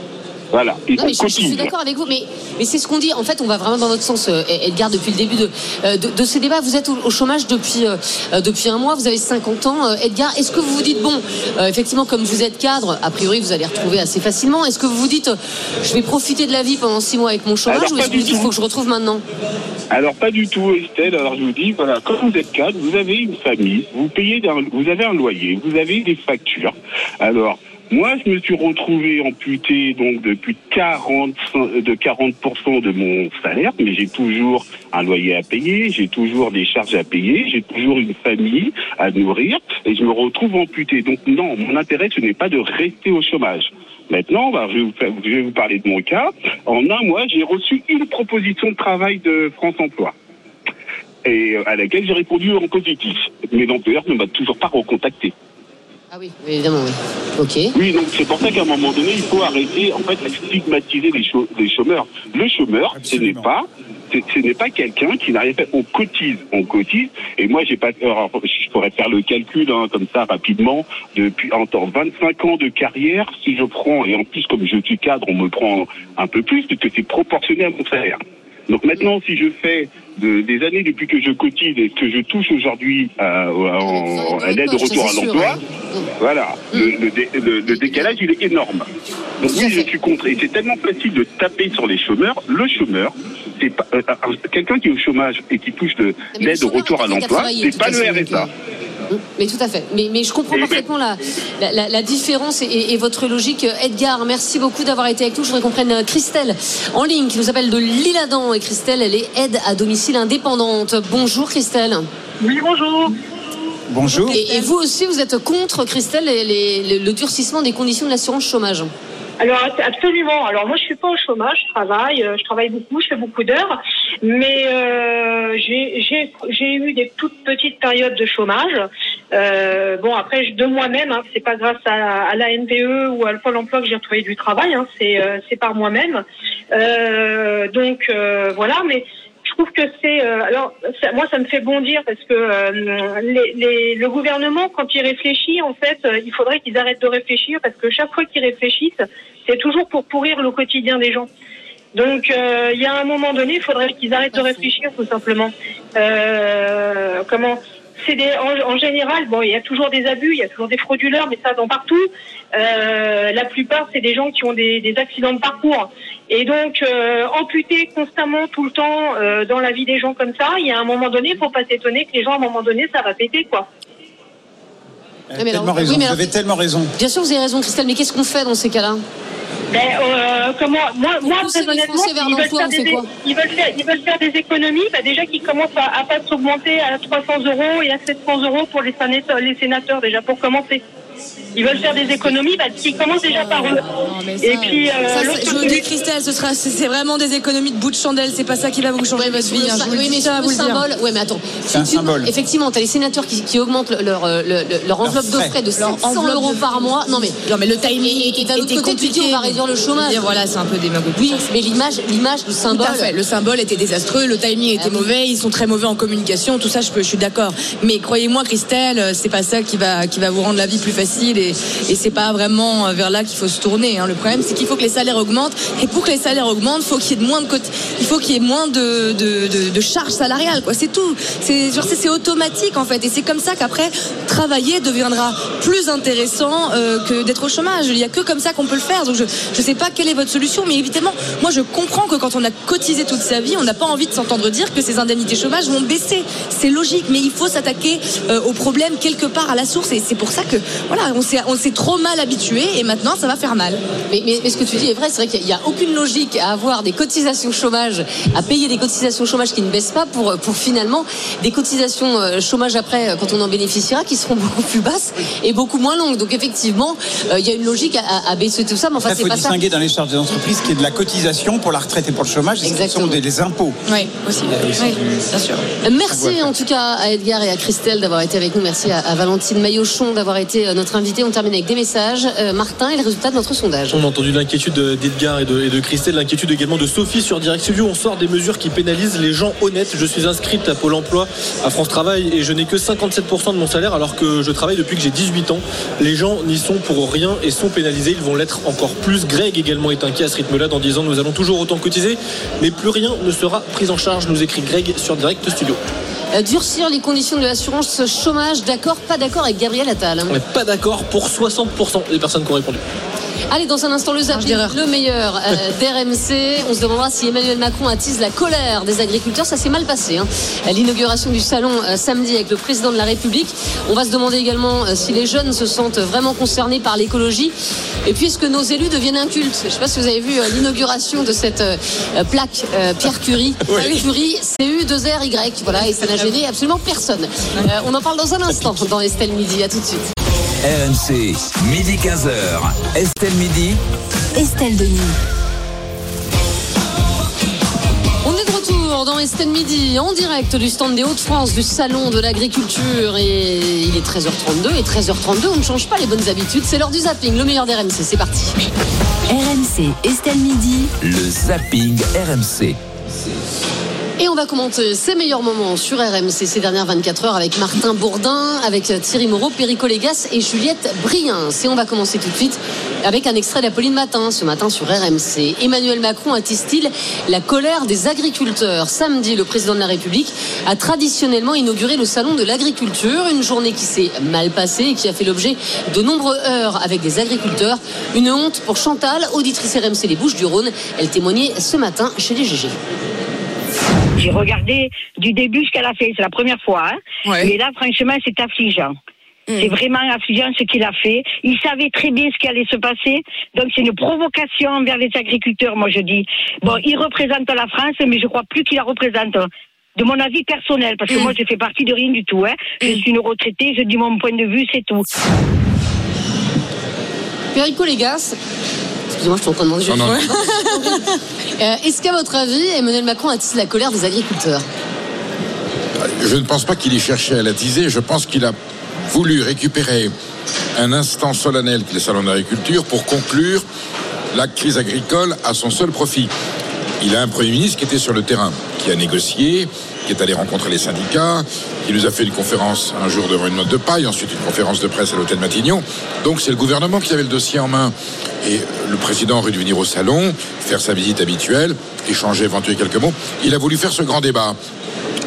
Voilà. Et Non, mais je, je suis d'accord avec vous, mais, mais c'est ce qu'on dit. En fait, on va vraiment dans notre sens, euh, Edgar, depuis le début de, euh, de, de ces débats. Vous êtes au, au chômage depuis, euh, depuis un mois, vous avez 50 ans. Edgar, est-ce que vous vous dites, bon, euh, effectivement, comme vous êtes cadre, a priori, vous allez retrouver assez facilement. Est-ce que vous vous dites, je vais profiter de la vie pendant 6 mois avec mon chômage, Alors, ou est-ce que vous dites, il faut que je retrouve maintenant? Alors pas du tout, Estelle. Alors je vous dis, voilà, quand vous êtes cadre, vous avez une famille, vous payez, vous avez un loyer, vous avez des factures. Alors moi, je me suis retrouvé amputé donc depuis 40 de 40% de mon salaire, mais j'ai toujours un loyer à payer, j'ai toujours des charges à payer, j'ai toujours une famille à nourrir, et je me retrouve amputé. Donc non, mon intérêt, ce n'est pas de rester au chômage. Maintenant, bah, je, vais vous, je vais vous parler de mon cas. En un mois, j'ai reçu une proposition de travail de France Emploi. Et euh, à laquelle j'ai répondu en positif. Mais l'employeur ne m'a toujours pas recontacté. Ah oui, évidemment, oui. Ok. Oui, donc c'est pour ça qu'à un moment donné, il faut arrêter en fait de stigmatiser les, les chômeurs. Le chômeur, ce n'est pas ce n'est pas quelqu'un qui n'a rien fait. On cotise, on cotise. Et moi, j'ai pas. alors, je pourrais faire le calcul hein, comme ça rapidement. Depuis en temps 25 ans de carrière, si je prends et en plus comme je suis cadre, on me prend un peu plus parce que c'est proportionné à mon salaire. Donc maintenant, si je fais de- des années depuis que je cotise et que je touche aujourd'hui à, en- à l'aide au retour à l'emploi, voilà, le, le dé- le- le décalage il est énorme. Donc oui, je suis contre. Et c'est tellement facile de taper sur les chômeurs. Le chômeur, c'est pas euh, un- quelqu'un qui est au chômage et qui touche l'aide au retour à l'emploi, c'est pas le RSA. Mais tout à fait. Mais, mais je comprends parfaitement la, la, la- la différence et, et votre logique. Edgar, merci beaucoup d'avoir été avec nous. Je voudrais qu'on prenne euh, Christelle en ligne qui nous appelle de l'Île-Adam. Et Christelle, elle est aide à domicile indépendante. Bonjour Christelle. Oui, bonjour. Bonjour. Et, et vous aussi, vous êtes contre, Christelle, les- les- le, le durcissement des conditions de l'assurance chômage Alors absolument. Alors moi je suis pas au chômage, je travaille, euh, je travaille beaucoup, je fais beaucoup d'heures, mais euh, j'ai eu des toutes petites périodes de chômage. Euh, bon après de moi-même, hein, c'est pas grâce à, à la NPE ou à Pôle Emploi que j'ai retrouvé du travail, hein, c'est euh, par moi-même. Euh, donc euh, voilà, mais trouve que c'est euh, alors ça- moi ça me fait bondir parce que euh, les, les- le gouvernement quand il réfléchit en fait euh, il faudrait qu'ils arrêtent de réfléchir parce que chaque fois qu'ils réfléchissent c'est toujours pour pourrir le quotidien des gens. Donc euh, il y a un moment donné il faudrait qu'ils arrêtent de réfléchir tout simplement. Euh, comment c'est des, en, en général, bon, il y a toujours des abus, il y a toujours des frauduleurs, mais ça dans partout. Euh, la plupart, c'est des gens qui ont des, des accidents de parcours. Et donc, euh, amputer constamment tout le temps euh, dans la vie des gens comme ça, il y a un moment donné, il faut pas s'étonner que les gens, à un moment donné, ça va péter, quoi. Tellement raison. oui, mais vous avez tellement raison. Bien sûr, vous avez raison, Christelle, mais qu'est-ce qu'on fait dans ces cas-là? Ben, euh, comment, moi, moi très honnêtement, ils veulent, faire des, ils, veulent faire, ils veulent faire des économies, ben, déjà qu'ils commencent à, à pas s'augmenter à 300 euros et à 700 euros pour les les sénateurs déjà pour commencer. Ils veulent faire des économies, ben, qu'ils commencent déjà par eux. Et puis, euh, Ça, je vous le dis, Christelle, ce sera, c'est vraiment des économies de bout de chandelle. C'est pas ça qui va vous changer votre vie. hein, je vous le oui, mais ça sur à le vous le dire. symbole, ouais, mais attends. C'est un tu- symbole. Effectivement, tu as les sénateurs qui, qui augmentent leur, euh, le- le- leur enveloppe de frais. de Leur 700 enveloppe euros de- par mois. Non, mais, Non, mais le timing et, et d'un autre côté, tu dis compliqué. on va réduire le chômage. Et voilà, c'est un peu démagogique. Oui, mais l'image, l'image Tout symbole. à fait. Le symbole était désastreux, le timing était Ah mauvais, ils sont très mauvais en communication, tout ça, je, peux, je suis d'accord. Mais croyez-moi, Christelle, c'est pas ça qui va, qui va vous rendre la vie plus facile et, c'est pas vraiment euh, vers là qu'il faut se tourner. hein. Le problème, c'est qu'il faut que les salaires augmentent et pour que les salaires augmentent, il faut qu'il y ait moins de, charges salariales. C'est tout. C'est, automatique en fait et c'est comme ça qu'après travailler deviendra plus intéressant euh, que d'être au chômage. Il y a que comme ça qu'on peut le faire. Donc je, je sais pas quelle est votre solution, mais évidemment, moi je comprends que quand on a cotisé toute sa vie, on n'a pas envie de s'entendre dire que ces indemnités chômage vont baisser. C'est logique, mais il faut s'attaquer euh, au problème quelque part à la source. Et c'est pour ça que voilà, on s'est, on s'est trop mal habitué et maintenant ça va faire mal. Mais, mais, mais ce que tu dis est vrai, c'est vrai qu'il n'y a aucune logique à avoir des cotisations chômage, à payer des cotisations chômage qui ne baissent pas pour, pour finalement des cotisations euh, chômage après, euh, quand on en bénéficiera, qui seront beaucoup plus basses et beaucoup moins longues. Donc effectivement, euh, il y a une logique à, baisser tout ça, mais enfin, Il c'est faut pas ça. distinguer dans les charges des entreprises qui est de la cotisation pour la retraite et pour le chômage, et ce sont des, des impôts. Oui, aussi. Oui, bien sûr. Merci en tout cas à Edgar et à Christelle d'avoir été avec nous. Merci à, à Valentine Maillochon d'avoir été notre invitée. On termine avec des messages. Euh, Martin et les résultats de notre sondage. On a entendu l'inquiétude d'Edgar et de, et de Christelle, l'inquiétude également de Sophie sur Direct Studio. On sort des mesures qui pénalisent les gens honnêtes. Je suis inscrite à Pôle emploi, à France Travail, et je n'ai que 57% de mon salaire alors que je travaille depuis que j'ai 18 ans. Les gens n'y sont pour rien et sont pénalisés. Ils vont l'être encore plus. Greg également est inquiet à ce rythme-là en disant nous allons toujours autant cotiser, mais plus rien ne sera pris en charge, nous écrit Greg sur Direct Studio. Euh, durcir les conditions de l'assurance chômage, d'accord, pas d'accord avec Gabriel Attal. N'est pas d'accord pour 60% des personnes qui ont répondu. Allez, dans un instant, le zapping, le meilleur euh, d'RMC. On se demandera si Emmanuel Macron attise la colère des agriculteurs. Ça s'est mal passé. hein. L'inauguration du salon euh, samedi avec le président de la République. On va se demander également euh, si les jeunes se sentent vraiment concernés par l'écologie. Et puis, est-ce que nos élus deviennent un culte Je ne sais pas si vous avez vu euh, l'inauguration de cette euh, euh, plaque euh, Pierre Curie. Curie, CU2RY. Voilà, et ça n'a gêné absolument personne. Euh, on en parle dans un instant dans Estelle Midi. À tout de suite. RMC, midi 15h. Estelle Midi. Estelle Denis. On est de retour dans Estelle Midi, en direct du stand des Hauts-de-France, du Salon de l'Agriculture. Et il est 13h32. Et 13h32, on ne change pas les bonnes habitudes. C'est l'heure du zapping, le meilleur d'RMC. C'est parti. RMC, Estelle Midi. Le zapping RMC. Et on va commenter ces meilleurs moments sur RMC ces dernières 24 heures avec Martin Bourdin, avec Thierry Moreau, Perico Légas et Juliette Briens. Et on va commencer tout de suite avec un extrait d'Apolline Matin, ce matin sur RMC. Emmanuel Macron attise-t-il la colère des agriculteurs Samedi, le président de la République a traditionnellement inauguré le salon de l'agriculture, une journée qui s'est mal passée et qui a fait l'objet de nombreuses heures avec des agriculteurs. Une honte pour Chantal, auditrice RMC des Bouches du Rhône. Elle témoignait ce matin chez les GG. J'ai regardé du début jusqu'à la fin, c'est la première fois. Hein. Mais là, franchement, c'est affligeant. C'est vraiment affligeant ce qu'il a fait. Il savait très bien ce qui allait se passer. Donc c'est une provocation envers les agriculteurs, moi je dis. Bon, il représente la France, mais je crois plus qu'il la représente. De mon avis personnel, parce que moi je fais partie de rien du tout. Hein. Je suis une retraitée, je dis mon point de vue, c'est tout. Perico Légas, excusez-moi, je suis en train de manger. Non, non. Euh, Est-ce qu'à votre avis, Emmanuel Macron attise la colère des agriculteurs? Je ne pense pas qu'il ait cherché à l'attiser. Je pense qu'il a voulu récupérer un instant solennel qui est le salon d'agriculture pour conclure la crise agricole à son seul profit. Il a un Premier ministre qui était sur le terrain, qui a négocié, qui est allé rencontrer les syndicats, qui nous a fait une conférence un jour devant une note de paille, ensuite une conférence de presse à l'hôtel Matignon. Donc c'est le gouvernement qui avait le dossier en main. Et le président aurait dû venir au salon, faire sa visite habituelle, échanger, éventuellement quelques mots. Il a voulu faire ce grand débat.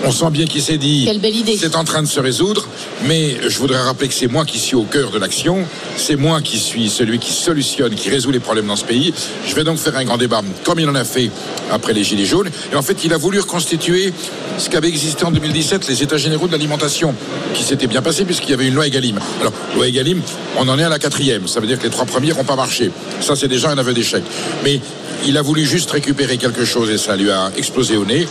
On sent bien qu'il s'est dit. Quelle belle idée. C'est en train de se résoudre, mais je voudrais rappeler que c'est moi qui suis au cœur de l'action. C'est moi qui suis celui qui solutionne, qui résout les problèmes dans ce pays. Je vais donc faire un grand débat, comme il en a fait après les Gilets jaunes. Et en fait, il a voulu reconstituer ce qu'avait existé en 2017, les États généraux de l'alimentation, qui s'était bien passé puisqu'il y avait une loi Egalim. Alors, loi Egalim, on en est à la quatrième. Ça veut dire que les trois premières n'ont pas marché. Ça, c'est déjà un aveu d'échec. Mais il a voulu juste récupérer quelque chose et ça lui a explosé au nez.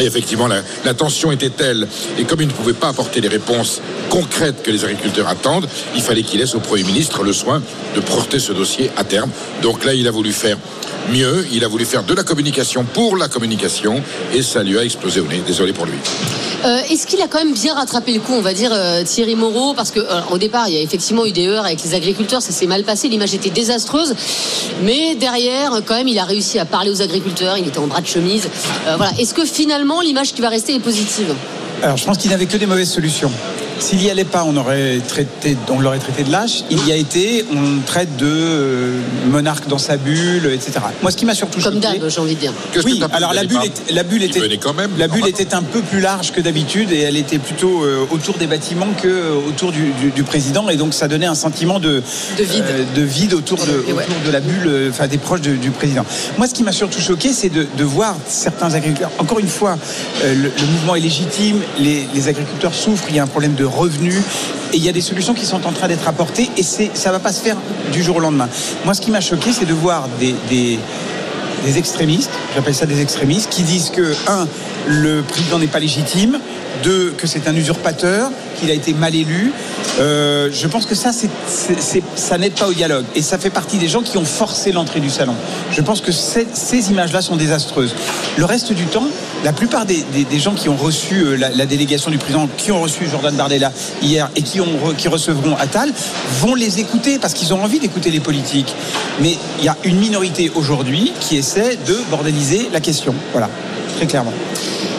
Et effectivement, la, la, tension était telle, et comme il ne pouvait pas apporter les réponses concrètes que les agriculteurs attendent, il fallait qu'il laisse au Premier ministre le soin de porter ce dossier à terme. Donc là, il a voulu faire mieux, il a voulu faire de la communication pour la communication, et ça lui a explosé au nez. Désolé pour lui. Euh, Est-ce qu'il a quand même bien rattrapé le coup, on va dire, euh, Thierry Moreau? Parce que euh, au départ, il y a effectivement eu des heures avec les agriculteurs, ça s'est mal passé, l'image était désastreuse. Mais derrière, quand même, il a réussi à parler aux agriculteurs, il était en bras de chemise. Euh, voilà. Est-ce que finalement, l'image qui va rester est positive? Alors, je pense qu'il n'avait que des mauvaises solutions. S'il n'y allait pas, on aurait traité, on l'aurait traité de lâche. Il y a été, on traite de euh, monarque dans sa bulle, etc. Moi, ce qui m'a surtout Comme choqué- d'hab, j'ai envie de dire. Oui, alors la bulle, est- la bulle était, la bulle était un peu plus large que d'habitude et elle était plutôt euh, autour des bâtiments que euh, autour du, du- du président et donc ça donnait un sentiment de, De vide. euh, de vide autour de, Et ouais. autour de la bulle, enfin des proches de- du président. Moi, ce qui m'a surtout choqué, c'est de, de voir certains agriculteurs. Encore une fois, euh, le, le mouvement est légitime, les, les agriculteurs souffrent, il y a un problème de revenus. Et il y a des solutions qui sont en train d'être apportées et ça va pas se faire du jour au lendemain. Moi, ce qui m'a choqué, c'est de voir des, des, extrémistes, j'appelle ça des extrémistes, qui disent que, un, le président n'est pas légitime, deux, que c'est un usurpateur, qu'il a été mal élu. Euh, je pense que ça, ça n'aide pas au dialogue. Et ça fait partie des gens qui ont forcé l'entrée du salon. Je pense que ces images-là sont désastreuses. Le reste du temps, la plupart des, gens qui ont reçu euh, la, délégation du président, qui ont reçu Jordan Bardella hier et qui recevront Attal, vont les écouter parce qu'ils ont envie d'écouter les politiques. Mais il y a une minorité aujourd'hui qui essaie de bordéliser la question. Voilà, très clairement.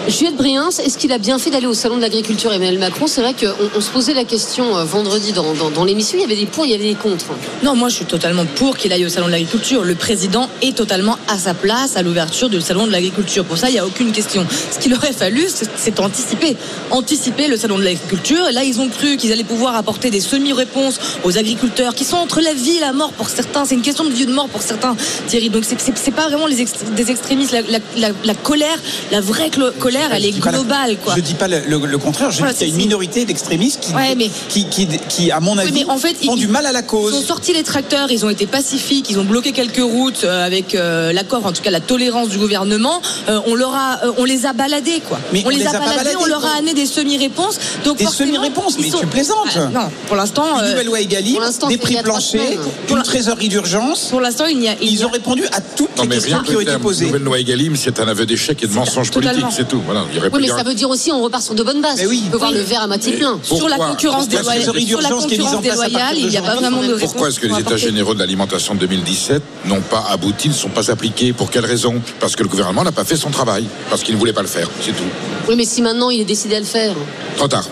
Juliette Briens, est-ce qu'il a bien fait d'aller au salon de l'agriculture Emmanuel Macron? C'est vrai qu'on on se posait la question euh, vendredi dans, l'émission, il y avait des pour, il y avait des contre. Non, moi je suis totalement pour qu'il aille au salon de l'agriculture. Le président est totalement à sa place à l'ouverture du salon de l'agriculture. Pour ça, il n'y a aucune question. Ce qu'il aurait fallu, c'est- anticiper. Anticiper le salon de l'agriculture. Là, ils ont cru qu'ils allaient pouvoir apporter des semi-réponses aux agriculteurs qui sont entre la vie et la mort pour certains. C'est une question de vie ou de mort pour certains, Thierry. Donc c'est- pas vraiment des extrémistes. La, colère, la vraie clo- colère, elle Je est dis pas la- globale. Quoi. Je dis pas le, le- le contraire, je Voilà, dis qu'il y a une minorité d'extrémistes qui, Ouais, mais- qui, qui, qui, à mon Oui, avis, mais en fait, font ils- du mal à la cause. Ils ont sorti les tracteurs, ils ont été pacifiques, ils ont bloqué quelques routes euh, avec euh, l'accord, en tout cas la tolérance du gouvernement. Euh, on leur a, euh, on les a baladés quoi. Mais on, on les, les a baladés, baladés, on leur a amené des semi-réponses. Donc Des semi-réponses, mais sont- tu plaisantes. Ah, non, pour l'instant, Une nouvelle loi Egalim, des prix planchers, une trésorerie d'urgence. pour l'instant, il n'y a, il n'y Ils ont répondu à toutes les questions qui ont été posées. nouvelle loi Egalim, c'est un aveu d'échec et de mensonge politique, c'est tout. Voilà, il y aurait Oui, mais ça veut dire aussi on repart sur de bonnes bases. Mais oui. on peut voir Oui. le verre à moitié plein. Pourquoi sur la concurrence déloyale, sur la concurrence il n'y a pas vraiment de réponse. Pourquoi est-ce que les États généraux de l'alimentation de 2017 n'ont pas abouti, ne sont pas appliqués? Pour quelle raison? Parce que le gouvernement n'a pas fait son travail, parce qu'il ne voulait pas le faire, c'est tout. Oui, mais si maintenant il est décidé à le faire. Trop tard.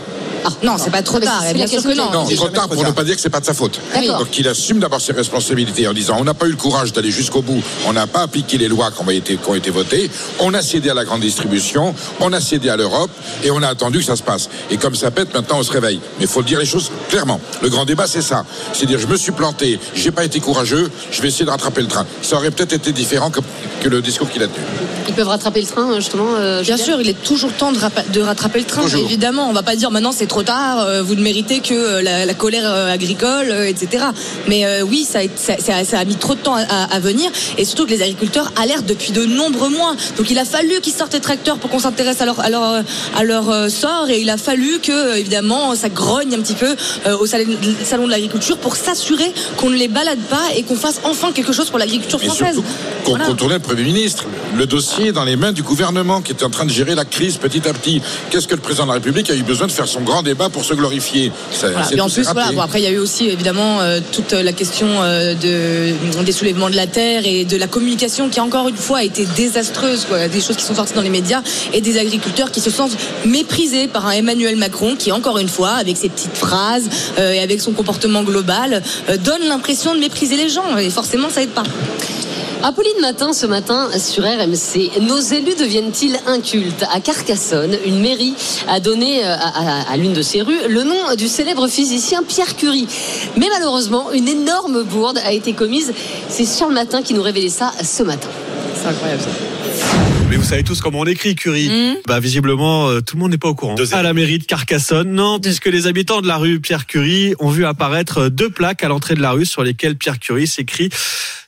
Non, c'est pas trop tard. c'est Bien sûr que non. Non, c'est trop tard pour ne pas dire que c'est pas de sa faute. Donc il assume d'abord ses responsabilités en disant on n'a pas eu le courage d'aller jusqu'au bout, on n'a pas appliqué les lois qui ont été, qui ont été votées, on a cédé à la grande distribution, on a cédé à l'Europe et on a attendu que ça se passe. Et comme ça pète, maintenant on se réveille. Mais il faut dire les choses clairement. Le grand débat c'est ça. C'est dire je me suis planté, j'ai pas été courageux, je vais essayer de rattraper le train. Ça aurait peut-être été différent que, que le discours qu'il a tenu. Ils peuvent rattraper le train, justement. euh, Bien sûr, il est toujours temps de, de rattraper le train. Évidemment, on va pas dire maintenant c'est trop tard, euh, vous ne méritez que euh, la, la colère euh, agricole, etc. Mais oui, ça ça, ça a- mis trop de temps à, à- venir, et surtout que les agriculteurs alertent depuis de nombreux mois. Donc il a fallu qu'ils sortent les tracteurs pour qu'on s'intéresse à leur, à leur, à leur sort, et il a fallu que évidemment ça grogne un petit peu au salon, de l'agriculture pour s'assurer qu'on ne les balade pas et qu'on fasse enfin quelque chose pour l'agriculture française. qu'on Voilà. contournait le Premier ministre. Le dossier dans les mains du gouvernement qui était en train de gérer la crise petit à petit. Qu'est-ce que le président de la République a eu besoin de faire son grand débat pour se glorifier. Ça- Voilà. c'est Et en plus, voilà, bon, après, il y a eu aussi évidemment euh, toute la question euh, de, des soulèvements de la terre et de la communication qui, encore une fois, a été désastreuse. Quoi. Des choses qui sont sorties dans les médias et des agriculteurs qui se sentent méprisés par un Emmanuel Macron qui, encore une fois, avec ses petites phrases euh, et avec son comportement global, euh, donne l'impression de mépriser les gens. Et forcément, ça aide pas. Apolline Matin, ce matin sur RMC, nos élus deviennent-ils incultes? À Carcassonne, une mairie a donné euh, à, à- à l'une de ses rues le nom du célèbre physicien Pierre Curie. Mais malheureusement, une énorme bourde a été commise. C'est sur le matin qui nous révélait ça ce matin. C'est incroyable ça. Mais vous savez tous comment on écrit Curie. Bah visiblement euh, tout le monde n'est pas au courant. À la mairie de Carcassonne, non, puisque les habitants de la rue Pierre Curie ont vu apparaître euh, deux plaques à l'entrée de la rue sur lesquelles Pierre Curie s'écrit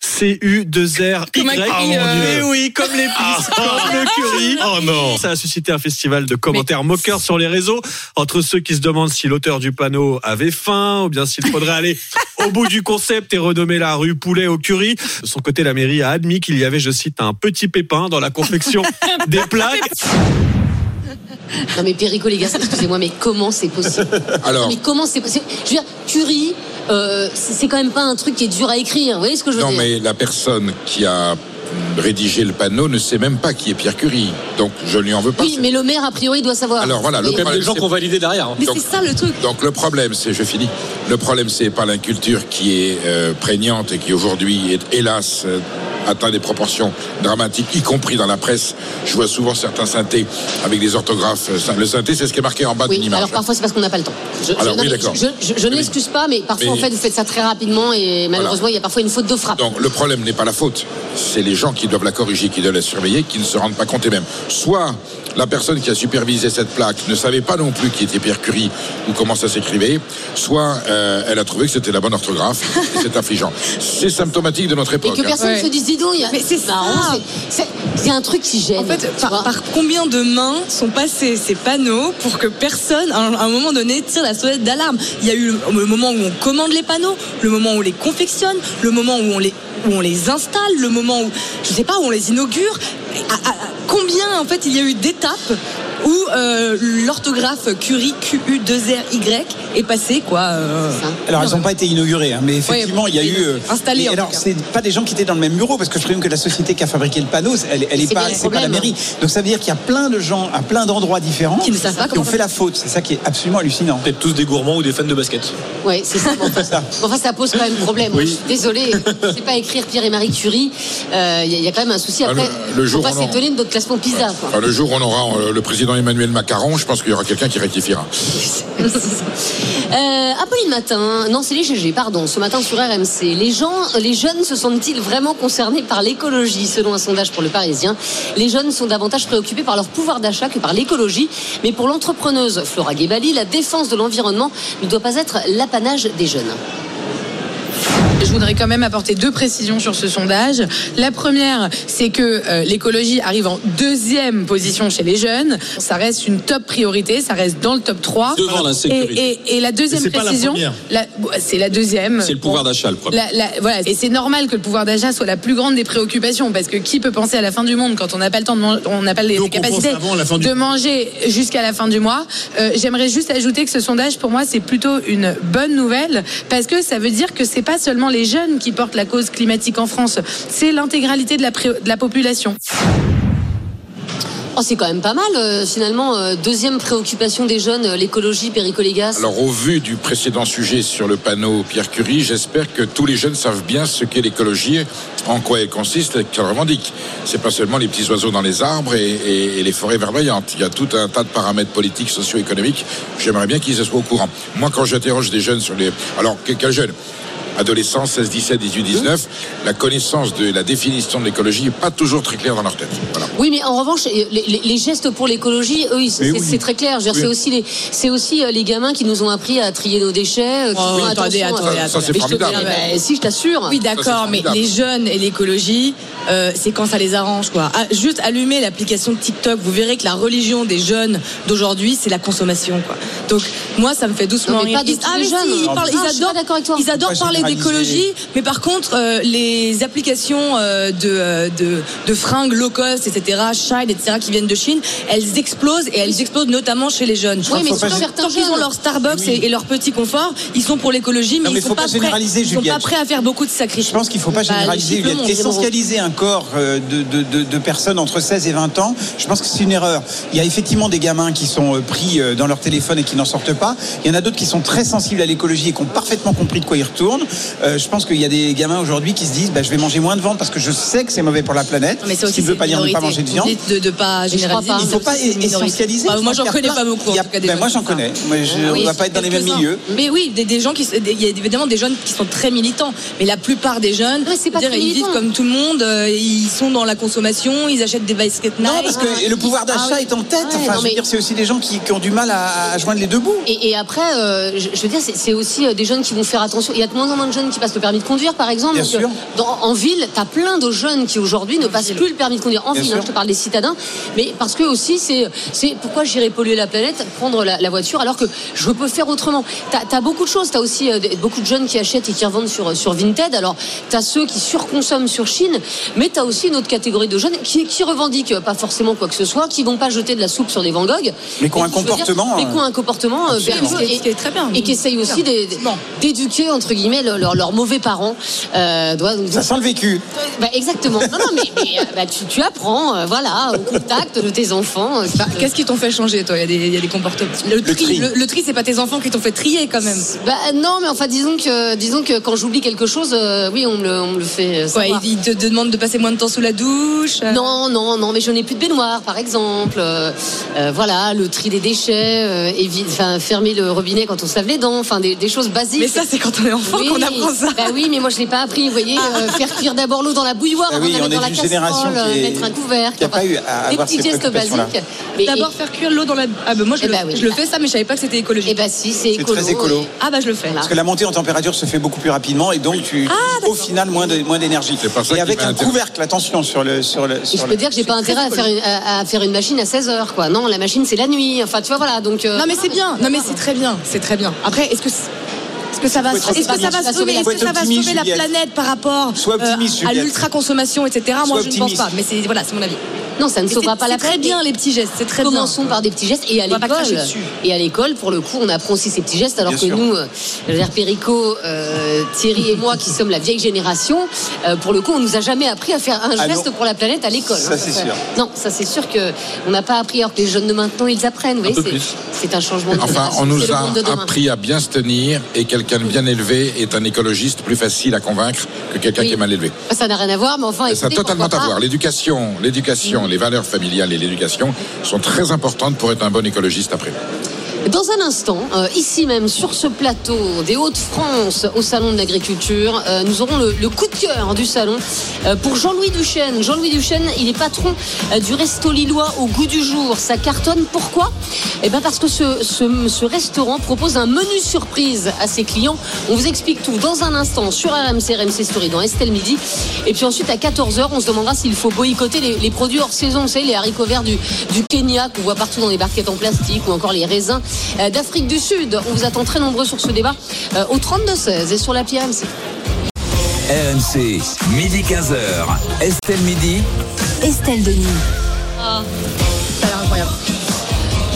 C U 2 R Y. Comme un cri, euh, Eh oui, comme les comme le Curie. Oh non. Ça a suscité un festival de commentaires moqueurs sur les réseaux entre ceux qui se demandent si l'auteur du panneau avait faim ou bien s'il faudrait aller au bout du concept et renommer la rue Poulet au Curie. De son côté, la mairie a admis qu'il y avait, je cite, un petit pépin dans la confection des plaques. Non mais Perico les gars, excusez-moi, mais comment c'est possible? Alors. Non, Mais comment c'est possible? Je veux dire, Curie, euh, c'est quand même pas un truc qui est dur à écrire. Vous voyez ce que je veux Non, dire mais la personne qui a rédigé le panneau ne sait même pas qui est Pierre Curie. Donc je ne lui en veux pas. Oui, mais le maire a priori doit savoir. Alors voilà, le Mais- problème, c'est- validé derrière. Mais c'est ça le truc. Donc le problème, c'est, je finis, le problème, c'est pas l'inculture qui est euh, prégnante et qui aujourd'hui est, hélas, euh, atteint des proportions dramatiques, y compris dans la presse. Je vois souvent certains synthés avec des orthographes. Le synthé, c'est ce qui est marqué en bas Oui, d'une image. alors parfois c'est parce qu'on n'a pas le temps. Je, Alors, je- non, oui, mais d'accord. je, je- je ne l'excuse pas, mais parfois Mais- en fait vous faites ça très rapidement et malheureusement il y a parfois une faute de frappe. Donc le problème n'est pas la faute, c'est les gens qui doivent la corriger, qui doivent la surveiller, qui ne se rendent pas compte eux-mêmes. Soit la personne qui a supervisé cette plaque ne savait pas non plus qui était Pierre Curie ou comment ça s'écrivait, soit euh, elle a trouvé que c'était la bonne orthographe. et c'est affligeant. C'est symptomatique de notre Et époque. que personne ne hein. se dise dis donc, il y a- Mais c'est ça. C'est un truc qui gêne. En fait, par, combien de mains sont passés ces panneaux pour que personne, à un, moment donné, tire la sonnette d'alarme? Il y a eu le, le moment où on commande les panneaux, le moment où on les confectionne, le moment où on les, où on les installe, le moment où, je sais pas, où on les inaugure. À- à- à- combien, en fait, il y a eu d'étapes où euh, l'orthographe Curie, Q-U-2-R-Y, est passée, quoi. euh, Alors, elles n'ont pas été inaugurées, hein, mais effectivement, Ouais, il y a eu. euh, installées, mais en alors, c'est pas des gens qui étaient dans le même bureau, parce que je présume que la société qui a fabriqué le panneau, elle, elle est pas, le c'est pas la mairie. Donc, ça veut dire qu'il y a plein de gens à plein d'endroits différents Qui ne savent pas qui ont fait la faute. C'est ça qui est absolument hallucinant. Peut-être tous des gourmands ou des fans de basket. Ouais, c'est ça. Enfin, ça pose quand même problème. Oui. Je suis désolée, c'est pas écrire Pierre et Marie Curie. Euh, Il y, a- il y a quand même un souci. Ah, Après, le- le faut jour pas où on- s'étonner de notre classement PISA. quoi. Enfin, le jour où on aura euh, le président Emmanuel Macron, je pense qu'il y aura quelqu'un qui rectifiera. Euh, Apolline Matin, non c'est les GG, pardon, ce matin sur RMC. Les gens, les jeunes se sentent-ils vraiment concernés par l'écologie? Selon un sondage pour le Parisien, les jeunes sont davantage préoccupés par leur pouvoir d'achat que par l'écologie. Mais pour l'entrepreneuse Flora Gebali, la défense de l'environnement ne doit pas être l'apanage des jeunes. Je voudrais quand même apporter deux précisions sur ce sondage. La première, c'est que euh, l'écologie arrive en deuxième position chez les jeunes. Ça reste une top priorité, ça reste dans le top 3. Devant l'insécurité. Et, et- et la deuxième c'est précision, c'est la deuxième. C'est le pouvoir d'achat le premier. La- la- voilà. Et c'est normal que le pouvoir d'achat soit la plus grande des préoccupations parce que qui peut penser à la fin du monde quand on n'a pas le temps de manger, on n'a pas les Donc, capacités de manger jusqu'à la fin du mois. Euh, J'aimerais juste ajouter que ce sondage, pour moi, c'est plutôt une bonne nouvelle parce que ça veut dire que c'est pas seulement les jeunes qui portent la cause climatique en France, c'est l'intégralité de la, pré- de la population. Oh, c'est quand même pas mal, euh, finalement. euh, deuxième préoccupation des jeunes, euh, l'écologie, péricolégas. Alors, au vu du précédent sujet sur le panneau Pierre Curie, j'espère que tous les jeunes savent bien ce qu'est l'écologie, en quoi elle consiste et qu'elle revendique. C'est pas seulement les petits oiseaux dans les arbres et, et- et les forêts verdoyantes. Il y a tout un tas de paramètres politiques, socio-économiques. J'aimerais bien qu'ils soient au courant. Moi, quand j'interroge des jeunes sur les. Alors, que- quels jeunes? Adolescents, 16, 17, 18, 19, la connaissance de la définition de l'écologie n'est pas toujours très claire dans leur tête. Voilà. Oui, mais en revanche, les, les- les gestes pour l'écologie, eux, c'est oui. c'est très clair. Oui. C'est aussi, les, c'est aussi euh, les gamins qui nous ont appris à trier nos déchets. euh, qui Oh, attendez, euh, attendez. Ça, c'est mais je te- formidable. ben, si, je t'assure. Oui, d'accord, mais les jeunes et l'écologie, euh, c'est quand ça les arrange, quoi. Ah, juste allumer l'application de TikTok, vous verrez que la religion des jeunes d'aujourd'hui, c'est la consommation, quoi. Donc, moi, ça me fait doucement Non, mais rire. pas Ils- ah, les mais jeunes. si, ils, Ah, parlent- je ils adorent, d'accord avec toi. ils adorent parler. D'écologie, mais par contre, euh, les applications euh, de, euh, de, de fringues low cost, etc., Shine, etc., qui viennent de Chine, elles explosent et elles explosent notamment chez les jeunes. Oui, mais surtout tant certains qu'ils ont leur Starbucks et, et leur petit confort, ils sont pour l'écologie, mais Non, mais ils sont faut pas, pas prêts, généraliser, ils sont pas prêts à faire beaucoup de sacrifices. Je pense qu'il ne faut pas Bah, généraliser, Juliette. essentialiser un corps euh, de, de- de- de personnes entre 16 et 20 ans. Je pense que c'est une erreur. Il y a effectivement des gamins qui sont euh, pris dans leur téléphone et qui n'en sortent pas. Il y en a d'autres qui sont très sensibles à l'écologie et qui ont parfaitement compris de quoi ils retournent. Euh, je pense qu'il y a des gamins aujourd'hui qui se disent bah, je vais manger moins de viande parce que je sais que c'est mauvais pour la planète. Mais ça ce aussi, qui ne c'est veut pas dire ne pas manger de viande. de, de pas généraliser. Il ne faut pas essentialiser. Bah, moi, Je j'en connais pas beaucoup. en tout cas, des ben, moi, j'en connais. Moi, je- on ne va pas être dans les mêmes milieux. Mais oui, des, des gens qui, il y a évidemment des jeunes qui sont très militants, mais la plupart des jeunes, c'est pas dire, ils vivent comme tout le monde, euh, ils sont dans la consommation, ils achètent des baskets Nike. Non, parce que le pouvoir d'achat Ah oui. est en tête. Ouais, enfin, non, je veux mais- dire, c'est aussi des gens qui, ont du mal à, joindre les deux bouts. Et, après, euh, je, veux dire, c'est aussi des jeunes qui vont faire attention. Il y a de moins en moins de jeunes qui passent le permis de conduire, par exemple. Bien Donc, sûr. euh, dans- en ville, tu as plein de jeunes qui aujourd'hui ne passent plus le permis de conduire. En Bien ville, hein, je te parle des citadins. Mais parce que aussi, c'est c'est pourquoi j'irais polluer la planète, prendre la, la voiture, alors que je peux faire autrement. Tu as, beaucoup de choses. Tu as aussi euh, beaucoup de jeunes qui achètent et qui revendent sur, sur Vinted. Alors, tu as ceux qui surconsomment sur Chine, mais tu as aussi une autre catégorie de jeunes qui, qui revendiquent euh, pas forcément quoi que ce soit, qui vont pas jeter de la soupe sur des Van Gogh. Mais qui ont un dire, comportement, mais qui ont un comportement euh, et, qui est très bien. et qui essayent aussi d'é- d'éduquer entre guillemets le- leurs leurs mauvais parents. Euh, doit- Ça sent le vécu. Bah, exactement. Non, non, mais, mais, euh, bah, tu, tu apprends, euh, voilà, au contact de tes enfants. euh, Bah, Qu'est-ce qui t'ont fait changer, toi? Il y, a des- il y a des comportements. Le tri, tri. le, le tri, c'est pas tes enfants qui t'ont fait trier quand même. Bah non, mais enfin disons que disons que quand j'oublie quelque chose, euh, oui, on me le, on me le fait. euh, Ouais, savoir. ils te demandent de passer moins de temps sous la douche. euh. Non, non, non, mais je n'ai plus de baignoire, par exemple. Euh, euh, voilà, le tri des déchets, euh, fermer le robinet quand on se lave les dents, enfin des, des choses basiques. Mais ça, c'est quand on est enfant Oui. Qu'on apprend ça. Bah oui, mais moi je l'ai pas appris. Vous voyez, euh, faire cuire d'abord l'eau dans la bouilloire Ah avant oui, on dans la génération casserole, mettre un couvercle. qui a pas eu à des avoir petits ces gestes basiques. D'abord faire cuire l'eau dans la. Ah ben moi je, Eh le, bah oui. je le fais ça, mais je savais pas que c'était écologique. Eh bah si, c'est C'est écolo. très écolo. et- Ah bah je le fais. Parce que la montée en température se fait beaucoup plus rapidement et donc tu, Ah, au final moins de- moins d'énergie. Et avec un couvercle, attention sur le sur le. Et sur je le- peux dire que j'ai pas intérêt à faire, une, à, à faire une machine à 16 heures, quoi. Non, la machine c'est la nuit. Enfin, tu vois, voilà. Donc. euh, Non mais c'est bien. Non mais c'est très bien. C'est très bien. Après, est-ce que que ça va, Faut être est-ce que ça va sauver, est-ce que ça va sauver la planète par rapport euh, à l'ultra consommation, etc. Moi, je ne pense pas. Mais c'est voilà, c'est mon avis. Non, ça ne sauvera pas la C'est très planète. bien les petits gestes. C'est très bien. Commençons par des petits gestes et à l'école. Et à l'école, pour le coup, on apprend aussi ces petits gestes. Alors Bien que sûr. nous, euh, veux dire, Perico, euh, Thierry et moi, qui sommes la vieille génération, euh, pour le coup, on nous a jamais appris à faire un Ah geste pour la planète à l'école. Ça, hein. c'est sûr. Non, ça c'est sûr que on n'a pas appris. Alors que les jeunes de maintenant, ils apprennent. Vous voyez, peu c'est- un changement de Enfin, on nous a appris à bien se tenir et quelqu'un de bien élevé est un écologiste plus facile à convaincre que quelqu'un Oui. qui est mal élevé. Ça n'a rien à voir, mais enfin, ça a totalement à voir. L'éducation, l'éducation, les valeurs familiales et l'éducation sont très importantes pour être un bon écologiste après. Dans un instant, euh, ici même sur ce plateau des Hauts-de-France au Salon de l'Agriculture, euh, nous aurons le, le coup de cœur du salon euh, pour Jean-Louis Duchesne. Jean-Louis Duchesne, il est patron euh, du resto lillois au goût du jour. Ça cartonne. Pourquoi? Eh bien parce que ce, ce- ce restaurant propose un menu surprise à ses clients. On vous explique tout dans un instant sur RMC, RMC Story dans Estelle Midi. Et puis ensuite à 14h, on se demandera s'il faut boycotter les, les produits hors saison. Vous savez, les haricots verts du, du Kenya qu'on voit partout dans les barquettes en plastique ou encore les raisins d'Afrique du Sud. On vous attend très nombreux sur ce débat euh, au 32-16 et sur la RMC. RMC, midi 15h. Estelle Midi. Estelle Denis. Ça a l'air incroyable.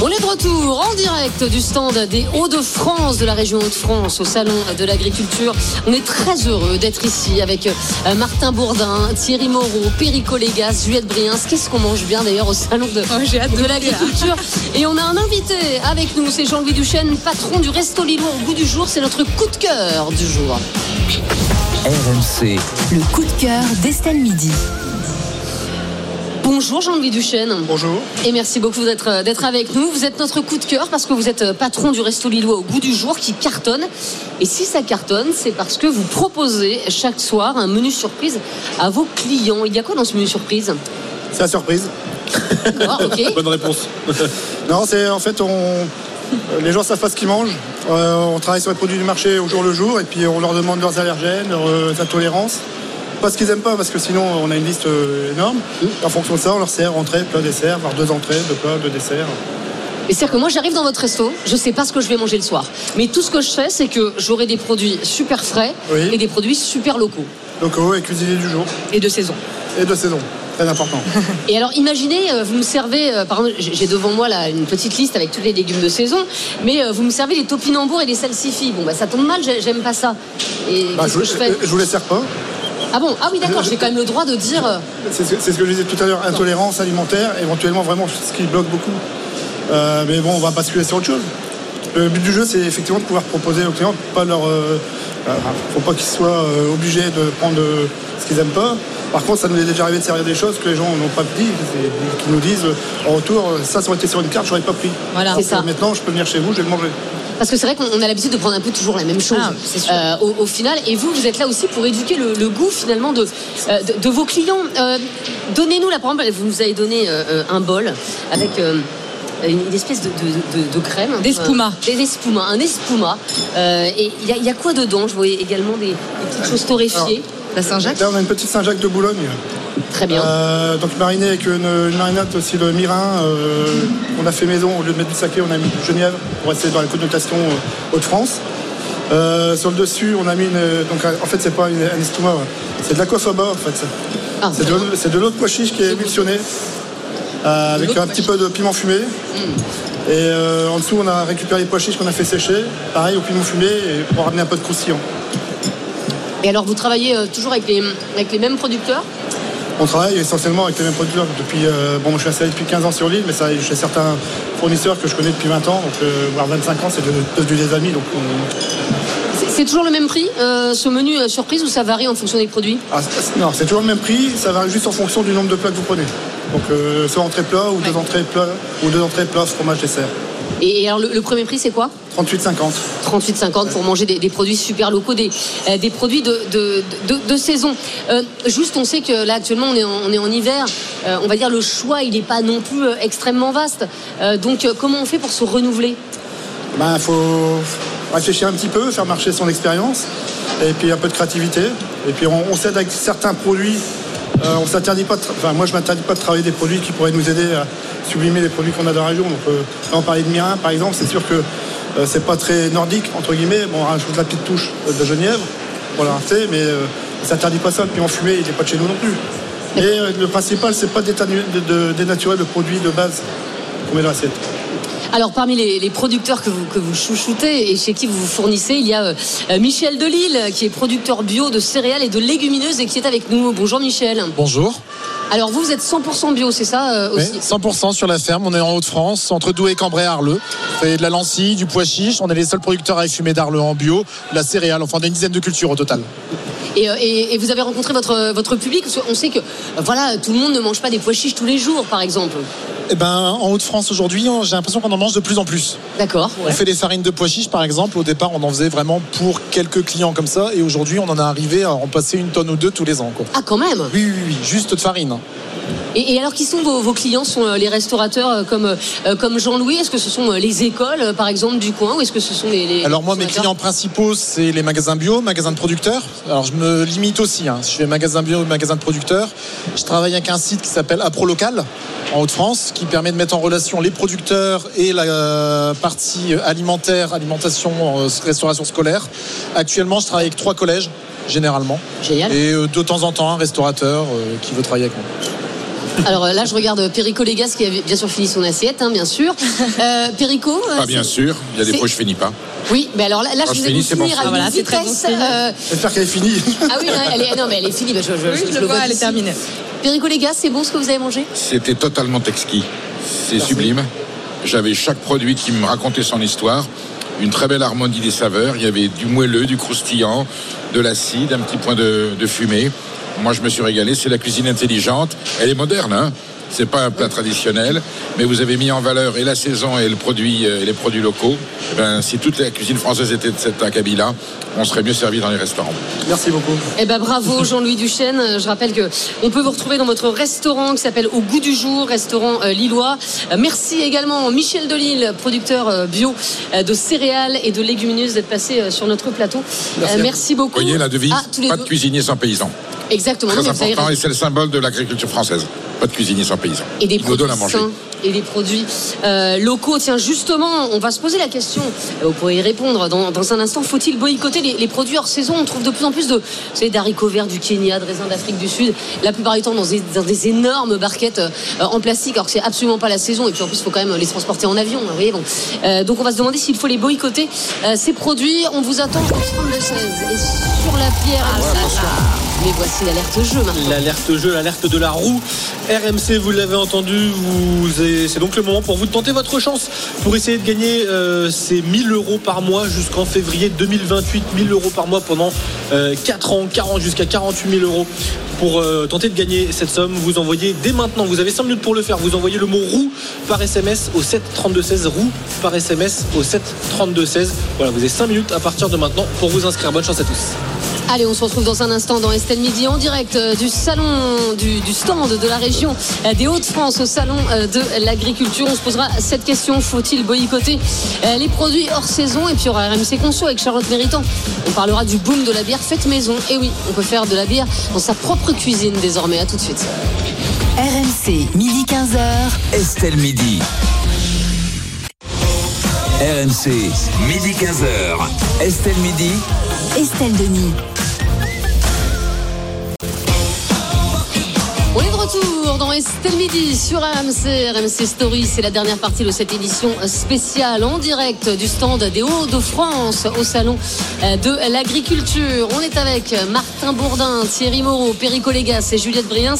On est de retour en direct du stand des Hauts-de-France, de la région Hauts-de-France, au Salon de l'Agriculture. On est très heureux d'être ici avec euh, Martin Bourdin, Thierry Moreau, Perico Légas, Juliette Briens. Qu'est-ce qu'on mange bien d'ailleurs au Salon de, de goûter, l'Agriculture. Et on a un invité avec nous, c'est Jean-Louis Duchesne, patron du Resto Lillois au goût du jour. C'est notre coup de cœur du jour. RMC, Le coup de cœur d'Estelle Midi. Bonjour Jean-Louis Duchesne. Bonjour. Et merci beaucoup d'être euh, d'être avec nous. Vous êtes notre coup de cœur parce que vous êtes euh, patron du Resto Lillois au goût du jour qui cartonne. Et si ça cartonne, c'est parce que vous proposez chaque soir un menu surprise à vos clients. Il y a quoi dans ce menu surprise? C'est la surprise. D'accord, ok. Bonne réponse. Non, c'est en fait, on, les gens savent pas ce qu'ils mangent. Euh, on travaille sur les produits du marché au jour le jour et puis on leur demande leurs allergènes, leurs euh, intolérances. Pas ce qu'ils aiment pas parce que sinon on a une liste euh, énorme. En fonction de ça, on leur sert entrée, plat, dessert, voire deux entrées, deux plats, deux desserts. Et c'est-à-dire que moi, j'arrive dans votre resto, je sais pas ce que je vais manger le soir. Mais tout ce que je sais, c'est que j'aurai des produits super frais Oui. et des produits super locaux. Locaux et cuisiniers du jour. Et de saison. Et de saison. Très important. Et alors, imaginez, euh, vous me servez, euh, par exemple, j'ai devant moi là une petite liste avec tous les légumes de saison, mais vous me servez les topinambours et les salsifis. Bon, bah ça tombe mal, j'ai- j'aime pas ça. Et Bah, je, que je fais? je vous les sers pas. Ah bon Ah oui, d'accord, j'ai quand même le droit de dire. euh, C'est ce, que je disais tout à l'heure, intolérance alimentaire, éventuellement vraiment ce qui bloque beaucoup. Euh, mais bon, on va basculer sur autre chose. Le but du jeu, c'est effectivement de pouvoir proposer aux clients, pas leur, euh, faut pas qu'ils soient euh, obligés de prendre ce qu'ils aiment pas. Par contre, ça nous est déjà arrivé de servir des choses que les gens n'ont pas dit, qui nous disent en retour, ça, ça aurait été sur une carte, j'aurais pas pris. Voilà. C'est ça. Maintenant, je peux venir chez vous, je vais le manger. Parce que c'est vrai qu'on on a l'habitude de prendre un peu toujours la même chose Ah, euh, au, au final. Et vous, vous êtes là aussi pour éduquer le, le goût finalement de, euh, de, de vos clients. Euh, Donnez-nous là, par exemple, vous nous avez donné un bol avec. euh, une espèce de, de, de- de crème. D'espuma. Euh, des espuma, un espuma. Euh, et il y, a- il y a quoi dedans? Je voyais également des, des petites choses torréfiées. La Saint-Jacques Là, on a une petite Saint-Jacques de Boulogne. Très bien. Euh, donc marinée avec une, une marinade aussi de mirin. euh, on a fait maison, au lieu de mettre du saké, on a mis du genièvre pour rester dans la connotation euh, Haute-France. Euh, sur le dessus, on a mis une. Donc en fait, c'est pas une, un ouais. c'est de l'aquafaba en fait. Ah, c'est de, c'est de l'eau de pois chiche qui est émulsionnée euh, avec un petit peu de piment fumé. Mm. Et euh, en dessous, on a récupéré les pois chiches qu'on a fait sécher, pareil au piment fumé, et pour ramener un peu de croustillant. Et alors, vous travaillez toujours avec les, avec les mêmes producteurs? On travaille essentiellement avec les mêmes producteurs depuis. euh, bon, je suis installé depuis 15 ans sur l'île, mais ça, chez certains fournisseurs que je connais depuis 20 ans, donc, euh, voire 25 ans, c'est de- devenu des amis. Donc, on- C'est- toujours le même prix, euh, ce menu surprise, ou ça varie en fonction des produits? Ah, non, c'est toujours le même prix, ça varie juste en fonction du nombre de plats que vous prenez. Donc, soit entrée plat ou deux entrées plat ou deux entrées plat, fromage, dessert. Et, alors, le, le premier prix, c'est quoi 38,50. 38,50 pour manger des, des produits super locaux, des, euh, des produits de, de, de- de saison. Euh, juste, on sait que là, actuellement, on est en, on est en hiver. Euh, on va dire le choix, il n'est pas non plus extrêmement vaste. Euh, donc, comment on fait pour se renouveler? Ben, faut réfléchir un petit peu, faire marcher son expérience, et puis un peu de créativité. Et puis on, on s'aide avec certains produits. On s'interdit pas. de Enfin, moi, je m'interdis pas de travailler des produits qui pourraient nous aider à sublimer les produits qu'on a dans la région. Donc, euh, là, on parlait de mirin, par exemple. C'est sûr que euh, c'est pas très nordique entre guillemets. Bon, on rajoute la petite touche de Genièvre pour la rareté, mais euh, on s'interdit pas ça. Le piment fumé, il n'est pas de chez nous non plus. Et euh, le principal, c'est pas de- dénaturer le produit de base qu'on met dans l'assiette. Alors, parmi les, les producteurs que vous, que vous chouchoutez et chez qui vous vous fournissez, il y a euh, Michel Delille, qui est producteur bio de céréales et de légumineuses et qui est avec nous. Bonjour Michel. Bonjour. Alors, vous, vous êtes 100% bio, c'est ça euh, Oui, aussi 100% sur la ferme. On est en Haute-France, entre Douai, Cambrai et Arleux. On fait de la lentille, du pois chiche. On est les seuls producteurs à effumer d'Arleux en bio, de la céréale. Enfin, on a une dizaine de cultures au total. Et, euh, et- et vous avez rencontré votre, votre public qu'on sait que euh, voilà, tout le monde ne mange pas des pois chiches tous les jours, par exemple. Eh ben, en Haute-France aujourd'hui, on- j'ai l'impression qu'on en mange de plus en plus. D'accord. On fait des farines de pois chiches, par exemple. Au départ, on en faisait vraiment pour quelques clients comme ça. Et aujourd'hui, on en est arrivé à en passer une tonne ou deux tous les ans. Quoi. Ah, quand même? Oui, oui, oui, juste de farine. Et, et alors, qui sont vos, vos clients? Sont euh, les restaurateurs euh, comme, euh, comme Jean-Louis? Est-ce que ce sont les écoles, par exemple, du coin Ou est-ce que ce sont les. les- Alors moi, mes clients principaux, c'est les magasins bio, magasins de producteurs. Alors je me limite aussi. hein. Je fais magasin bio, magasin de producteurs. Je travaille avec un site qui s'appelle AproLocal en Haute-France, qui permet de mettre en relation les producteurs et la partie alimentaire, alimentation, restauration scolaire. Actuellement, je travaille avec trois collèges généralement. Génial. Et de temps en temps un restaurateur qui veut travailler avec moi. Alors euh, là, je regarde Perico Légas qui a bien sûr fini son assiette, hein, bien sûr. Euh, Perico euh, Pas bien sûr, il y a des c'est- fois je finis pas. Oui, mais alors là, là Quand je je vous ai finis, vu c'est bon finir à signe. une Voilà, c'est très bon euh, J'espère qu'elle est finie. Ah oui, non, elle est, non, mais elle est finie. bah, je, je- Oui, je le le vois, elle est terminée. Perico Légas, c'est bon ce que vous avez mangé? C'était totalement exquis. C'est sublime. J'avais chaque produit qui me racontait son histoire. Une très belle harmonie des saveurs. Il y avait du moelleux, du croustillant, de l'acide, un petit point de, de fumée. Moi, je me suis régalé. C'est la cuisine intelligente. Elle est moderne, hein c'est pas un plat traditionnel, mais vous avez mis en valeur et la saison et le produit euh, et les produits locaux. Eh ben, si toute la cuisine française était de cet acabit-là, on serait mieux servi dans les restaurants. Merci beaucoup. Eh ben bravo Jean-Louis Duchesne. Je rappelle que on peut vous retrouver dans votre restaurant qui s'appelle Au goût du jour, restaurant euh, lillois. Euh, merci également Michel Delille, producteur bio de céréales et de légumineuses, d'être passé sur notre plateau. Merci. Merci beaucoup. Vous voyez la devise Ah, Pas deux. de cuisinier sans paysan. Exactement. Très avez important et c'est le symbole de l'agriculture française. Pas de cuisinier sans paysan. Et des produits sains et des produits euh, locaux. Tiens, justement, on va se poser la question. euh, Vous pourrez y répondre dans, dans un instant. Faut-il boycotter les, les produits hors saison? On trouve de plus en plus de, vous savez, d'haricots verts du Kenya, de raisins d'Afrique du Sud. La plupart du temps dans des, dans des énormes barquettes euh, en plastique, alors que c'est absolument pas la saison. Et puis en plus, il faut quand même les transporter en avion. Vous voyez, bon. Euh, donc on va se demander s'il faut les boycotter euh, ces produits. On vous attend au 32 16 et sur la pierre. Mais voici l'alerte jeu maintenant. L'alerte jeu, l'alerte de la roue. RMC, vous l'avez entendu, vous c'est donc le moment pour vous de tenter votre chance pour essayer de gagner euh, ces 1000 euros par mois jusqu'en février 2028. 1000 euros par mois pendant 4 ans, 40 jusqu'à 48 000 euros. Pour euh, tenter de gagner cette somme, vous envoyez dès maintenant, vous avez 5 minutes pour le faire, vous envoyez le mot roue par SMS au 7 32 16, roue par SMS au 7 32 16. Voilà, vous avez 5 minutes à partir de maintenant pour vous inscrire. Bonne chance à tous. Allez, on se retrouve dans un instant dans Estelle Midi en direct euh, du salon, du, du stand de la région euh, des Hauts-de-France au salon euh, de l'agriculture. On se posera cette question faut-il boycotter les produits hors saison? Et puis il y aura RMC Conso avec Charlotte Méritant. On parlera du boom de la bière faite maison. Et oui, on peut faire de la bière dans sa propre cuisine désormais. À tout de suite. RMC, midi 15h. Estelle Midi. RMC, midi 15h. Estelle Midi. Estelle Denis. Retour dans Estelle Midi sur RMC, RMC Story. C'est la dernière partie de cette édition spéciale en direct du stand des Hauts-de-France au salon euh, de l'agriculture. On est avec Martin Bourdin, Thierry Moreau, Perico Légas et Juliette Briens.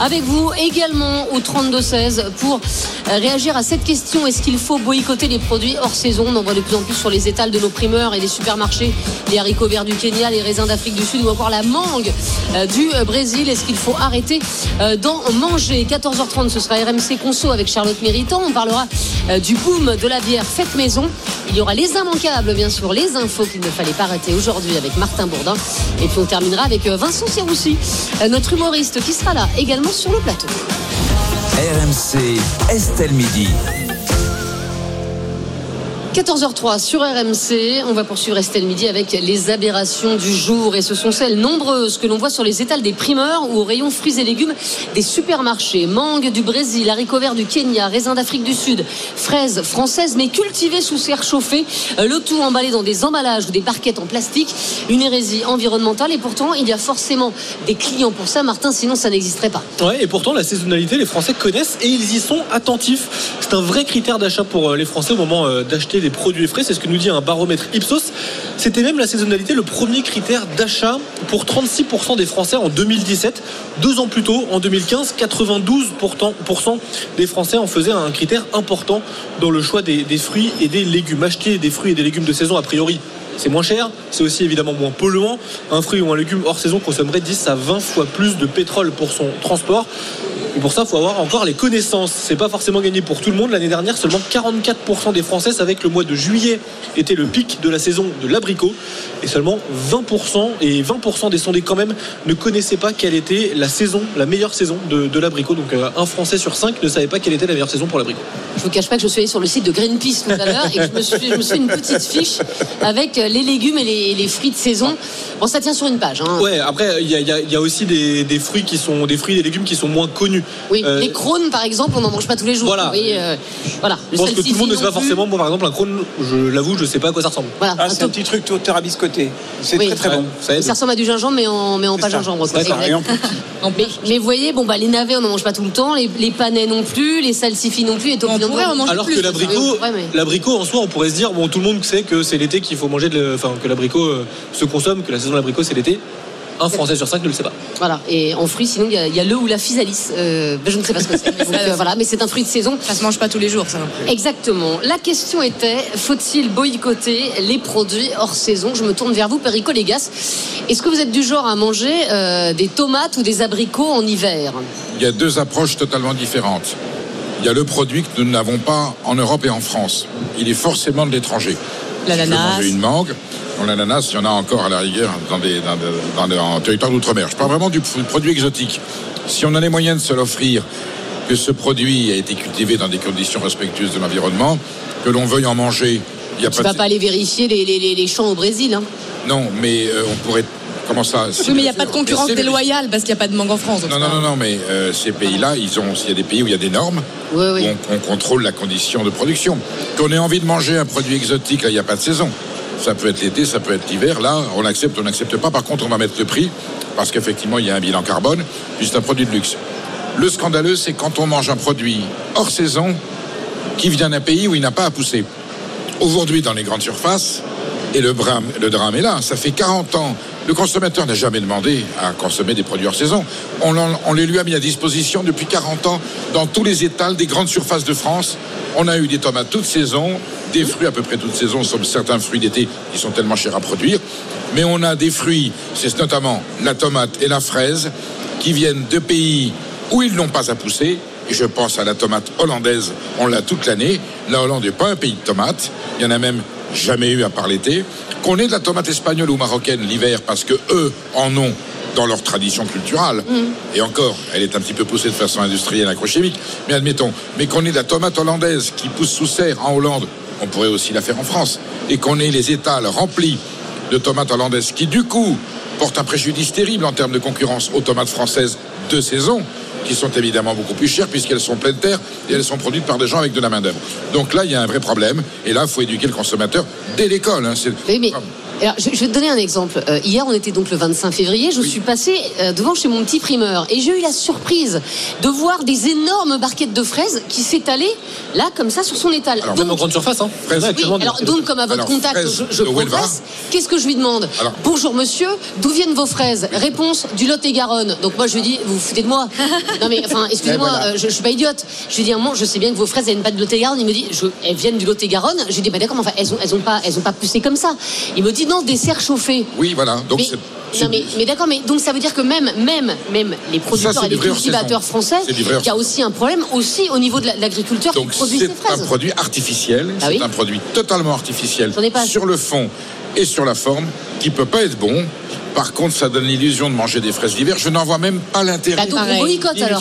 Avec vous également au 32-16 pour euh, réagir à cette question. Est-ce qu'il faut boycotter les produits hors saison? On en voit de plus en plus sur les étals de nos primeurs et des supermarchés. Les haricots verts du Kenya, les raisins d'Afrique du Sud ou encore la mangue euh, du Brésil. Est-ce qu'il faut arrêter euh, d'en manger 14h30, ce sera RMC Conso avec Charlotte Méritant. On parlera euh, du boom de la bière faite maison. Il y aura les immanquables, bien sûr, les infos qu'il ne fallait pas rater aujourd'hui avec Martin Bourdin. Et puis on terminera avec euh, Vincent Serroussi, euh, notre humoriste qui sera là également sur le plateau. RMC, Estelle Midi. 14h03 sur RMC, on va poursuivre Estelle Midi avec les aberrations du jour et ce sont celles nombreuses que l'on voit sur les étals des primeurs ou au rayon fruits et légumes des supermarchés. Mangue du Brésil, haricots verts du Kenya, raisins d'Afrique du Sud, fraises françaises mais cultivées sous serre chauffée, euh, le tout emballé dans des emballages ou des barquettes en plastique, une hérésie environnementale et pourtant il y a forcément des clients pour ça Martin, sinon ça n'existerait pas. Ouais, et pourtant, la saisonnalité, les Français connaissent et ils y sont attentifs. C'est un vrai critère d'achat pour euh, les Français au moment euh, d'acheter des produits frais. C'est ce que nous dit un baromètre Ipsos. C'était même la saisonnalité le premier critère d'achat pour 36% des Français en 2017. Deux ans plus tôt, en 2015, 92% des Français en faisaient un critère important dans le choix des, fruits et des légumes. Acheter des fruits et des légumes de saison, a priori, c'est moins cher, c'est aussi évidemment moins polluant. Un fruit ou un légume hors saison consommerait 10 à 20 fois plus de pétrole pour son transport. Et pour ça, il faut avoir encore les connaissances. C'est pas forcément gagné pour tout le monde. L'année dernière, seulement 44% des Français savaient que le mois de juillet était le pic de la saison de l'abricot. Et seulement 20% et 20% des sondés quand même ne connaissaient pas quelle était la saison, la meilleure saison de, l'abricot. Donc euh, un Français sur cinq ne savait pas quelle était la meilleure saison pour l'abricot. Je vous cache pas que je suis allée sur le site de Greenpeace tout à l'heure et que je me suis, je me suis une petite fiche avec les légumes et les, les fruits de saison. Bon, ça tient sur une page. Hein. Ouais, après, il y a, il y a- il y a aussi des, des fruits qui sont des fruits et des légumes qui sont moins connus. Oui, Euh, les crônes, par exemple, on n'en mange pas tous les jours. Voilà. Oui, euh, voilà. Je pense que tout le monde ne sait pas plus. forcément. Moi, par exemple, un crône, je l'avoue, je sais pas à quoi ça ressemble. Voilà, Ah, un c'est un petit truc tout tarabiscoté. C'est Oui. très très bon. Ça aide. Ça ressemble à du gingembre, mais en, mais en pas ça. gingembre. ça. En mais, mais vous voyez, bon, bah, les navets, on n'en mange pas tout le temps, les, les panais non plus, les salsifis non plus, et On pourrait en manger Alors que l'abricot, l'abricot en soi, on pourrait se dire, bon, tout le monde sait que c'est l'été qu'il faut manger, de le- enfin, que l'abricot euh, se consomme, que la saison de l'abricot c'est l'été. Un Français sur cinq ne le sait pas. Voilà. Et en fruits, sinon, il y, a- il y a le ou la physalis. Euh, je ne sais pas ce que c'est. Donc, euh, voilà, mais c'est un fruit de saison. Ça se mange pas tous les jours, ça non plus. Exactement. La question était faut-il boycotter les produits hors saison? Je me tourne vers vous, Perico Légas. Est-ce que vous êtes du genre à manger euh, des tomates ou des abricots en hiver? Il y a deux approches totalement différentes. Il y a le produit que nous n'avons pas en Europe et en France. Il est forcément de l'étranger. L'ananas. une mangue, l'ananas, il y en a encore à la rigueur dans des, dans en territoire d'outre-mer. Je parle vraiment du produit exotique. Si on a les moyens de se l'offrir, que ce produit a été cultivé dans des conditions respectueuses de l'environnement, que l'on veuille en manger, il y a Tu pas vas pas aller vérifier les, les- les- les champs au Brésil. hein. Non, mais euh, on pourrait Comment ça Oui, mais il n'y a pas de concurrence déloyale parce qu'il n'y a pas de mangue en France. Non, non, non, non, mais euh, ces pays-là, ils ont, il y a des pays où il y a des normes, où on, on contrôle la condition de production. Qu'on ait envie de manger un produit exotique, là, il n'y a pas de saison. Ça peut être l'été, ça peut être l'hiver. Là, on accepte, on n'accepte pas. Par contre, on va mettre le prix parce qu'effectivement, il y a un bilan carbone, puis c'est un produit de luxe. Le scandaleux, c'est quand on mange un produit hors saison qui vient d'un pays où il n'a pas à pousser. Aujourd'hui, dans les grandes surfaces, et le drame, le drame est là, ça fait 40 ans. Le consommateur n'a jamais demandé à consommer des produits hors saison. On, les lui a mis à disposition depuis 40 ans dans tous les étals des grandes surfaces de France. On a eu des tomates toute saison, des fruits à peu près toute saison, sauf certains fruits d'été qui sont tellement chers à produire. Mais on a des fruits, c'est notamment la tomate et la fraise, qui viennent de pays où ils n'ont pas à pousser. Je pense à la tomate hollandaise, on l'a toute l'année. La Hollande n'est pas un pays de tomates. Il y en a même jamais eu à part l'été. Qu'on ait de la tomate espagnole ou marocaine l'hiver parce que eux en ont dans leur tradition culturelle. Et encore, elle est un petit peu poussée de façon industrielle, agrochimique. Mais admettons, mais qu'on ait de la tomate hollandaise qui pousse sous serre en Hollande, on pourrait aussi la faire en France. Et qu'on ait les étals remplis de tomates hollandaises qui, du coup, portent un préjudice terrible en termes de concurrence aux tomates françaises de saison, qui sont évidemment beaucoup plus chères puisqu'elles sont pleines terre et elles sont produites par des gens avec de la main-d'œuvre. Donc là, il y a un vrai problème. Et là, il faut éduquer le consommateur dès l'école. hein. C'est- Oui, mais alors, je, je vais te donner un exemple. Euh, hier, on était donc le 25 février. Je suis passée euh, devant chez mon petit primeur et j'ai eu la surprise de voir des énormes barquettes de fraises qui s'étalaient là, comme ça, sur son étal. Alors, même en grande surface, hein. Oui, alors donc comme à votre Alors, contact, fraises je, je progresse. Qu'est-ce que je lui demande? Alors. Bonjour monsieur, d'où viennent vos fraises? Réponse du Lot-et-Garonne. Donc moi je lui dis, vous vous foutez de moi Non mais enfin, excusez-moi, voilà. euh, je, je suis pas idiote. Je lui dis, un moment, je sais bien que vos fraises elles viennent pas de Lot-et-Garonne. Il me dit, je, elles viennent du Lot-et-Garonne. Je lui dis, bah d'accord, mais enfin, elles ont, elles ont pas, elles ont pas poussé comme ça. Il me dit des serres chauffées. Oui, voilà. Donc mais, c'est- non, mais, mais d'accord, mais donc ça veut dire que même, même, même les producteurs c'est et les cultivateurs français, C'est il y a aussi un problème aussi au niveau de la- de l'agriculteur qui Donc produit c'est ces un fraises. produit artificiel, Ah c'est oui un produit totalement artificiel sur le fond et sur la forme qui peut pas être bon. Par contre, ça donne l'illusion de manger des fraises d'hiver. Je n'en vois même pas l'intérêt. Bah, donc on boycotte alors.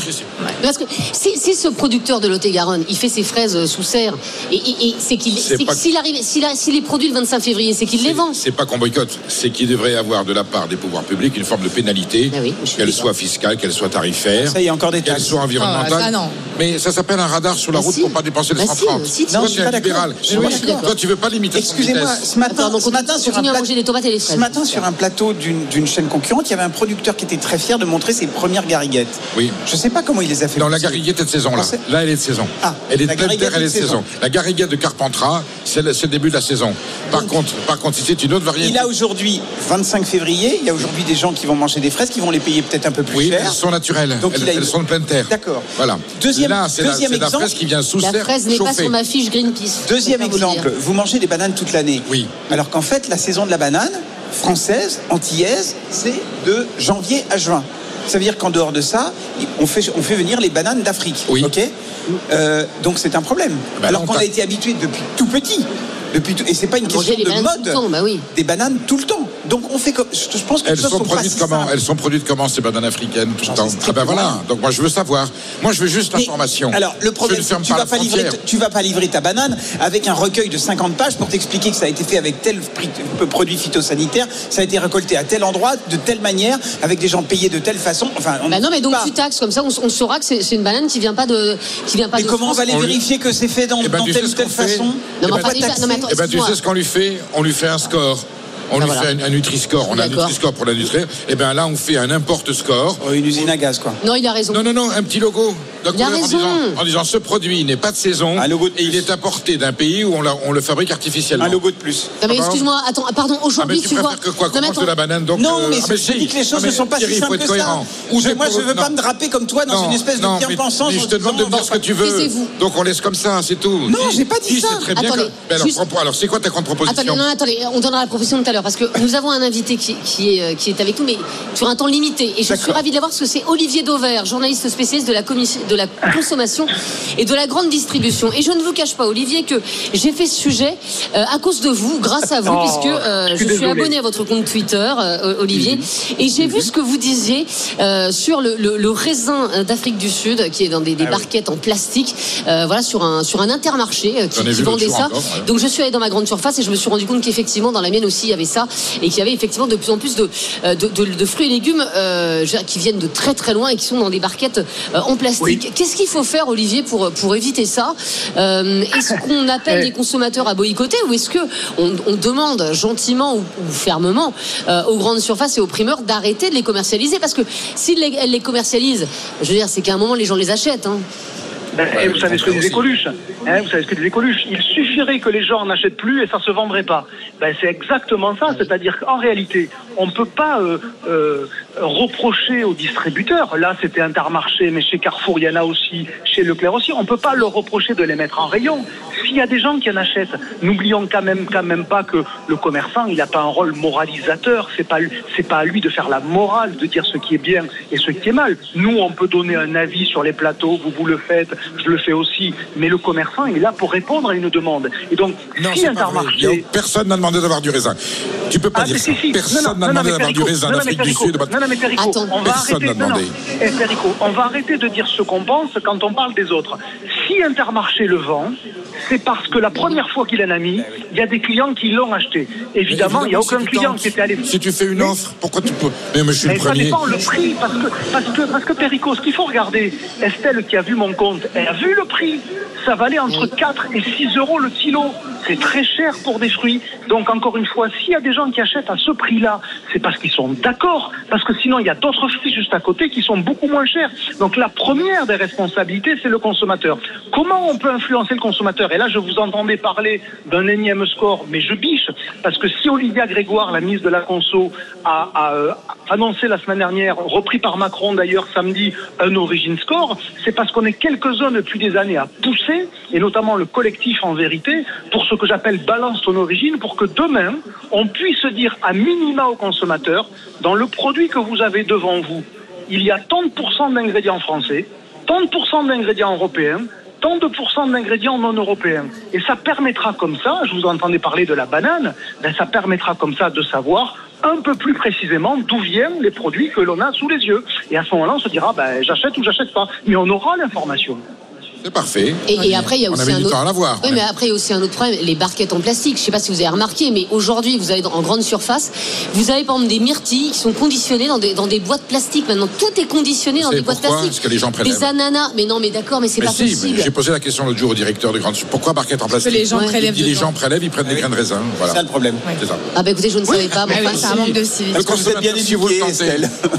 Parce que si, si ce producteur de Lot-et-Garonne, il fait ses fraises euh, sous serre, et, et- et c'est qu'il, pas- s'il arrive, s'il, a- s'il les produit le 25 février, c'est qu'il les vend. C'est pas qu'on boycotte, c'est qu'il devrait y avoir de la part des pouvoirs publics une forme de pénalité, qu'elle soit fiscale, qu'elle soit tarifaire, Ça, y a encore des qu'elle soit environnementale. Ah, ça, non. Mais ça s'appelle un radar sur la Bah route si. pour pas dépenser les Bah si, 130. si, si. Toi, Non, tu je suis un pas libéral. Toi, tu veux pas limiter Excusez-moi, ce matin, donc ce matin sur un continue à plat- manger des tomates et des fraises. Ce matin, sur un plateau d'une chaîne concurrente, il y avait un producteur qui était très fier de montrer ses premières gariguettes. Oui. Je sais pas comment il les a fait. Non, la gariguette est de saison, là. Là, elle est de saison. elle est de la pleine terre, elle est de saison. La gariguette de Carpentras, c'est le, début de la saison. Par contre, par contre, si c'est une autre variété. Il a aujourd'hui 25 février. Il y a aujourd'hui des gens qui vont manger des fraises, qui vont les payer peut-être un peu plus Oui, cher. elles sont naturelles. Donc, elles, a sont de pleine terre. D'accord. Voilà. Deuxième- là, c'est la, deuxième c'est la exemple. fraise qui vient sous La serre fraise n'est pas sur ma fiche Greenpeace. Deuxième exemple, vous mangez des bananes toute l'année. Oui. Alors qu'en fait, la saison de la banane française, antillaise, c'est de janvier à juin. Ça veut dire qu'en dehors de ça, on fait, on fait venir les bananes d'Afrique. Oui. Ok Euh, Donc c'est un problème. Bah Alors qu'on a été habitué depuis tout petit. Depuis tout- et c'est pas une question de mode. temps, bah oui. Des bananes tout le temps. Donc on fait comme. Je pense que Elles sont sont produites comment. Elles sont produites comment ces bananes africaines tout le temps Ah ben voilà. Donc moi je veux savoir. Moi je veux juste l'information. Alors le problème, c'est que tu vas pas livrer, tu vas pas livrer ta banane avec un recueil de 50 pages pour t'expliquer que ça a été fait avec tel prix- produit phytosanitaire, ça a été récolté à tel endroit, de telle manière, avec des gens payés de telle façon. Enfin, on Bah non, mais donc pas. tu taxes comme ça, on, on saura que c'est, une banane qui vient pas de, qui vient pas Mais de comment on va aller vérifier que c'est fait dans, Eh ben, dans telle ou telle façon Non, mais On va enfin, pas déjà- taxer. non, mais Eh ben, tu sais ce qu'on lui fait On lui fait un score. On lui voilà. fait un, un Nutri-Score. On a un. Nutri-Score pour la Nutri. Et bien là, on fait un importe score. Oh, une usine à gaz, quoi. Non, il a raison. Non, non, non, un petit logo. De Il a couleur en raison. disant, en disant ce produit n'est pas de saison et il est apporté d'un pays où on, le fabrique artificiellement. Un logo de plus. Non, mais Ah, excuse-moi, attends, pardon, Ah, aujourd'hui tu tu vois. préfères que quoi Non, Qu'on mais de la banane donc Non, euh, mais ah, je si. dis que les choses Ah, ne sont pas Thierry, si il faut simples être que ça. cohérent. Ou Je- moi, pour- je veux pas me draper comme toi dans Non, une espèce de non, bien mais- pensance. mais je te demande de dire ce que tu veux. Donc on laisse comme ça, c'est tout. Non, j'ai pas dit ça. alors, c'est quoi ta contre-proposition Attendez, non, attendez, on donnera la proposition tout à l'heure parce que nous avons un invité qui, qui est, euh, qui est avec nous, mais sur un temps limité. Et je suis ravie de l'avoir parce que c'est Olivier Dauvert, journaliste spécialiste de la, commission- de la consommation et de la grande distribution. Et je ne vous cache pas, Olivier, que j'ai fait ce sujet euh, à cause de vous, grâce à vous, Oh, puisque euh, je je suis abonné à votre compte Twitter, euh, Olivier, et j'ai vu ce que vous disiez euh, sur le, le- le raisin d'Afrique du Sud, qui est dans des, des Ah oui. barquettes en plastique, euh, voilà, sur un, sur un intermarché euh, qui, qui vendait ça. encore, ouais. Donc je suis allée dans ma grande surface et je me suis rendu compte qu'effectivement dans la mienne aussi il y avait ça et qu'il y avait effectivement de plus en plus de, euh, de, de- de fruits et légumes euh, qui viennent de très très loin et qui sont dans des barquettes euh, en plastique. Qu'est-ce qu'il faut faire Olivier pour, pour éviter ça Euh, Est-ce qu'on appelle Eh. les consommateurs à boycotter ou est-ce que on, on demande gentiment ou, ou fermement euh, aux grandes surfaces et aux primeurs d'arrêter de les commercialiser? Parce que s'ils les, elles les commercialisent, je veux dire c'est qu'à un moment les gens les achètent. hein. Ben, et vous savez ce que disait Coluche hein, Vous savez ce que disait Coluche Il suffirait que les gens n'achètent plus et ça se vendrait pas. Ben, c'est exactement ça. C'est-à-dire qu'en réalité, on ne peut pas euh, euh, reprocher aux distributeurs. Là, c'était Intermarché, mais chez Carrefour, il y en a aussi, chez Leclerc aussi. On ne peut pas leur reprocher de les mettre en rayon. S'il y a des gens qui en achètent, n'oublions quand même, quand même pas que le commerçant, il n'a pas un rôle moralisateur. C'est pas, c'est pas à lui de faire la morale, de dire ce qui est bien et ce qui est mal. Nous, on peut donner un avis sur les plateaux. Vous, vous le faites, je le fais aussi. Mais le commerçant, il est là pour répondre à une demande. Et donc, Non, si Intermarché. Personne n'a demandé d'avoir du raisin. Tu peux pas Ah, dire ça. si, si. Personne n'a demandé d'avoir du raisin d'Afrique du Sud. Non, non, mais Perico, on va Personne arrêter. non. Eh, Perico, on va arrêter de dire ce qu'on pense quand on parle des autres. Si Intermarché le vend, c'est parce que la première fois qu'il en a mis, il y a des clients qui l'ont acheté. Évidemment, il n'y a aucun si client qui était allé. Si tu fais une offre, pourquoi tu peux Mais, mais je suis Mais le ça premier. dépend le prix, parce que, parce que, parce que Perico, ce qu'il faut regarder, Estelle qui a vu mon compte, elle a vu le prix. Ça valait entre 4 et 6 euros le kilo. C'est très cher pour des fruits. Donc, encore une fois, s'il y a des gens qui achètent à ce prix-là, c'est parce qu'ils sont d'accord. Parce que sinon, il y a d'autres fruits juste à côté qui sont beaucoup moins chers. Donc, la première des responsabilités, c'est le consommateur. Comment on peut influencer le consommateur? Et là, je vous entendais parler d'un énième score, mais je biche. Parce que si Olivia Grégoire, la ministre de la Conso, a, euh, annoncé la semaine dernière, repris par Macron d'ailleurs samedi, un origin score, c'est parce qu'on est quelques-uns depuis des années à pousser, et notamment le collectif en vérité, pour ce que j'appelle balance ton origine, pour que demain, on puisse dire à minima aux consommateurs, dans le produit que vous avez devant vous, il y a tant de pourcents d'ingrédients français, tant de pourcents d'ingrédients européens, tant de pourcents d'ingrédients non européens. Et ça permettra comme ça, je vous entendais parler de la banane, ben ça permettra comme ça de savoir un peu plus précisément d'où viennent les produits que l'on a sous les yeux. Et à ce moment-là, on se dira, ben, j'achète ou j'achète pas. Mais on aura l'information. C'est parfait. Et, et après, il y a On aussi avait un du autre. temps à l'avoir. Oui, mais après, il y a aussi un autre problème, les barquettes en plastique. Je ne sais pas si vous avez remarqué, mais aujourd'hui, vous allez en grande surface, vous avez par exemple des myrtilles qui sont conditionnées dans des, dans des boîtes plastiques. Maintenant, tout est conditionné dans des boîtes pourquoi plastiques? Parce que les gens prélèvent. Des ananas. Mais non, mais d'accord, mais c'est pas si, possible. j'ai posé la question l'autre jour au directeur de grande Pourquoi barquette en plastique? les gens prélèvent dit les gens prélèvent, ils prennent des grains de raisin. Voilà. C'est ça le problème. Ça. Ah, bah écoutez, je ne savais pas. si. c'est un manque de civisme. Le consommateur, si vous le tentez,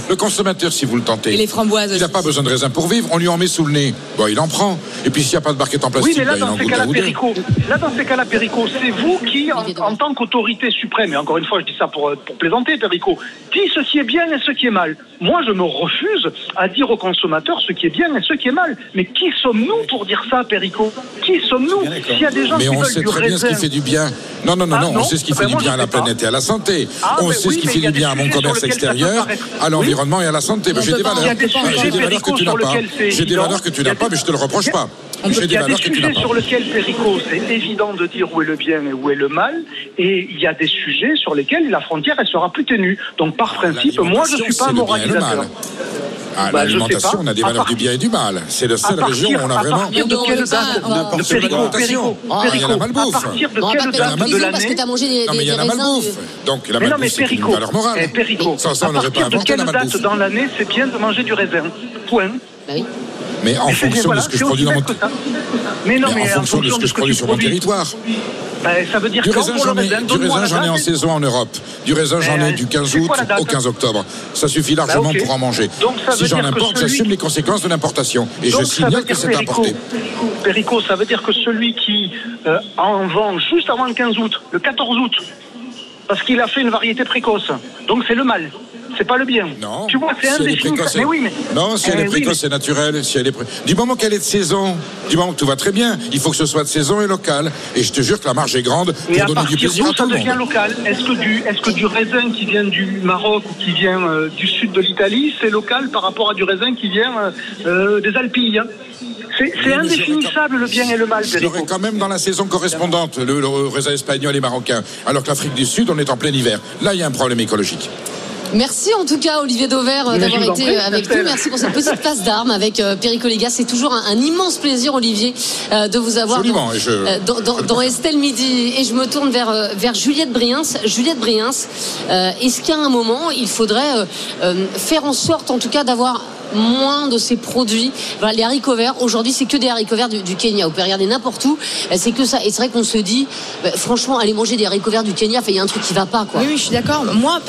le consommateur, si vous le tentez, Et les framboises il n'a pas besoin de raisin pour vivre. On lui en met sous le nez. Bon, il en prend. Et puis s'il n'y a pas de barquette en plastique, Oui, mais là, dans ces cas-là. Perico, là, dans ces cas-là, Perico, c'est vous qui, en, en tant qu'autorité suprême, et encore une fois, je dis ça pour, euh, pour plaisanter, Perico, dit ce qui est bien et ce qui est mal. Moi, je me refuse à dire aux consommateurs ce qui est bien et ce qui est mal. Mais qui sommes-nous pour dire ça, Perico? Qui sommes-nous? S'il y a des gens Mais qui on veulent sait du très bien ce raisin. qui fait du bien. Non, non, non, Ah, non, on sait ce qui Ben, fait du moi, bien à la planète et à la santé. Ah, on ben sait oui, ce qui fait du bien à mon commerce extérieur, à l'environnement et à la santé. Ben, On J'ai des valeurs que tu n'as pas. J'ai des valeurs que tu n'as pas, mais je te le reproche pas. Il y a des sujets sur lesquels, Perico, c'est évident de dire où est le bien et où est le mal. Et il y a des sujets sur lesquels la frontière, elle sera plus ténue. Donc, par principe, moi, je ne suis pas moralisateur. À Bah, je sais l'alimentation, on a des À valeurs part- du bien et du mal. C'est la À seule région où on a à vraiment. partir de quelle date N'importe de quelle alimentation. Ah, il y a la Perico, à malbouffe. partir de quelle date en de prison parce que l'année t'as mangé des, Non, mais il y a la raisins. malbouffe. Donc la malbouffe, mais c'est une valeur morale. eh, Sans ça, à on n'aurait pas partir de inventé quelle la date malbouffe. dans l'année c'est bien de manger du raisin Point. Mais en fonction voilà, de ce que je produis aussi dans mon bête que ça. Mais non, mais en fonction de ce que je tu produis sur mon territoire. Ça veut dire Du raisin, j'en ai, raisin, du donne-moi raisin, la j'en ai en saison en Europe. Du raisin, j'en ai du 15 c'est août au 15 octobre. Ça suffit largement Bah, pour en manger. Donc, ça si j'en importe, celui j'assume les conséquences de l'importation. Et Donc, je signale que c'est importé. Perico, ça veut dire que celui qui euh, en vend juste avant le 15 août, le 14 août, parce qu'il a fait une variété précoce, donc c'est le mal. C'est pas le bien. Non. Tu vois, c'est Si est Mais oui, mais. Non, si elle Eh est oui, précoce, c'est naturel. Si elle est pré- Du moment qu'elle est de saison, du moment que tout va très bien, il faut que ce soit de saison et local. Et je te jure que la marge est grande Et à pour donner du plaisir à ça tout devient monde. local? Est-ce que, du, est-ce que du raisin qui vient du Maroc ou qui vient euh, du sud de l'Italie, c'est local par rapport à du raisin qui vient euh, euh, des Alpilles? Hein C'est indéfinissable le bien et le mal. Je l'aurais quand même dans la saison correspondante, le, le raisin espagnol et marocain. Alors que l'Afrique du Sud, on est en plein hiver. Là, il y a un problème écologique. Merci en tout cas Olivier Dauvert euh, d'avoir été euh, avec nous. Merci pour cette petite passe d'armes avec euh, Perico. C'est toujours un, un immense plaisir Olivier de vous avoir dans, je- dans, dans- dans Estelle Midi. Et je me tourne vers, vers Juliette Briens. Juliette Briens, est-ce qu'à un moment il faudrait faire en sorte en tout cas d'avoir moins de ces produits. Les haricots verts, aujourd'hui, c'est que des haricots verts du, Kenya. Vous pouvez regarder n'importe où, euh, c'est que ça. Et c'est vrai qu'on se dit, bah, franchement, aller manger des haricots verts du Kenya, il y a un truc qui va pas, quoi. Oui, oui, je suis d'accord. Moi,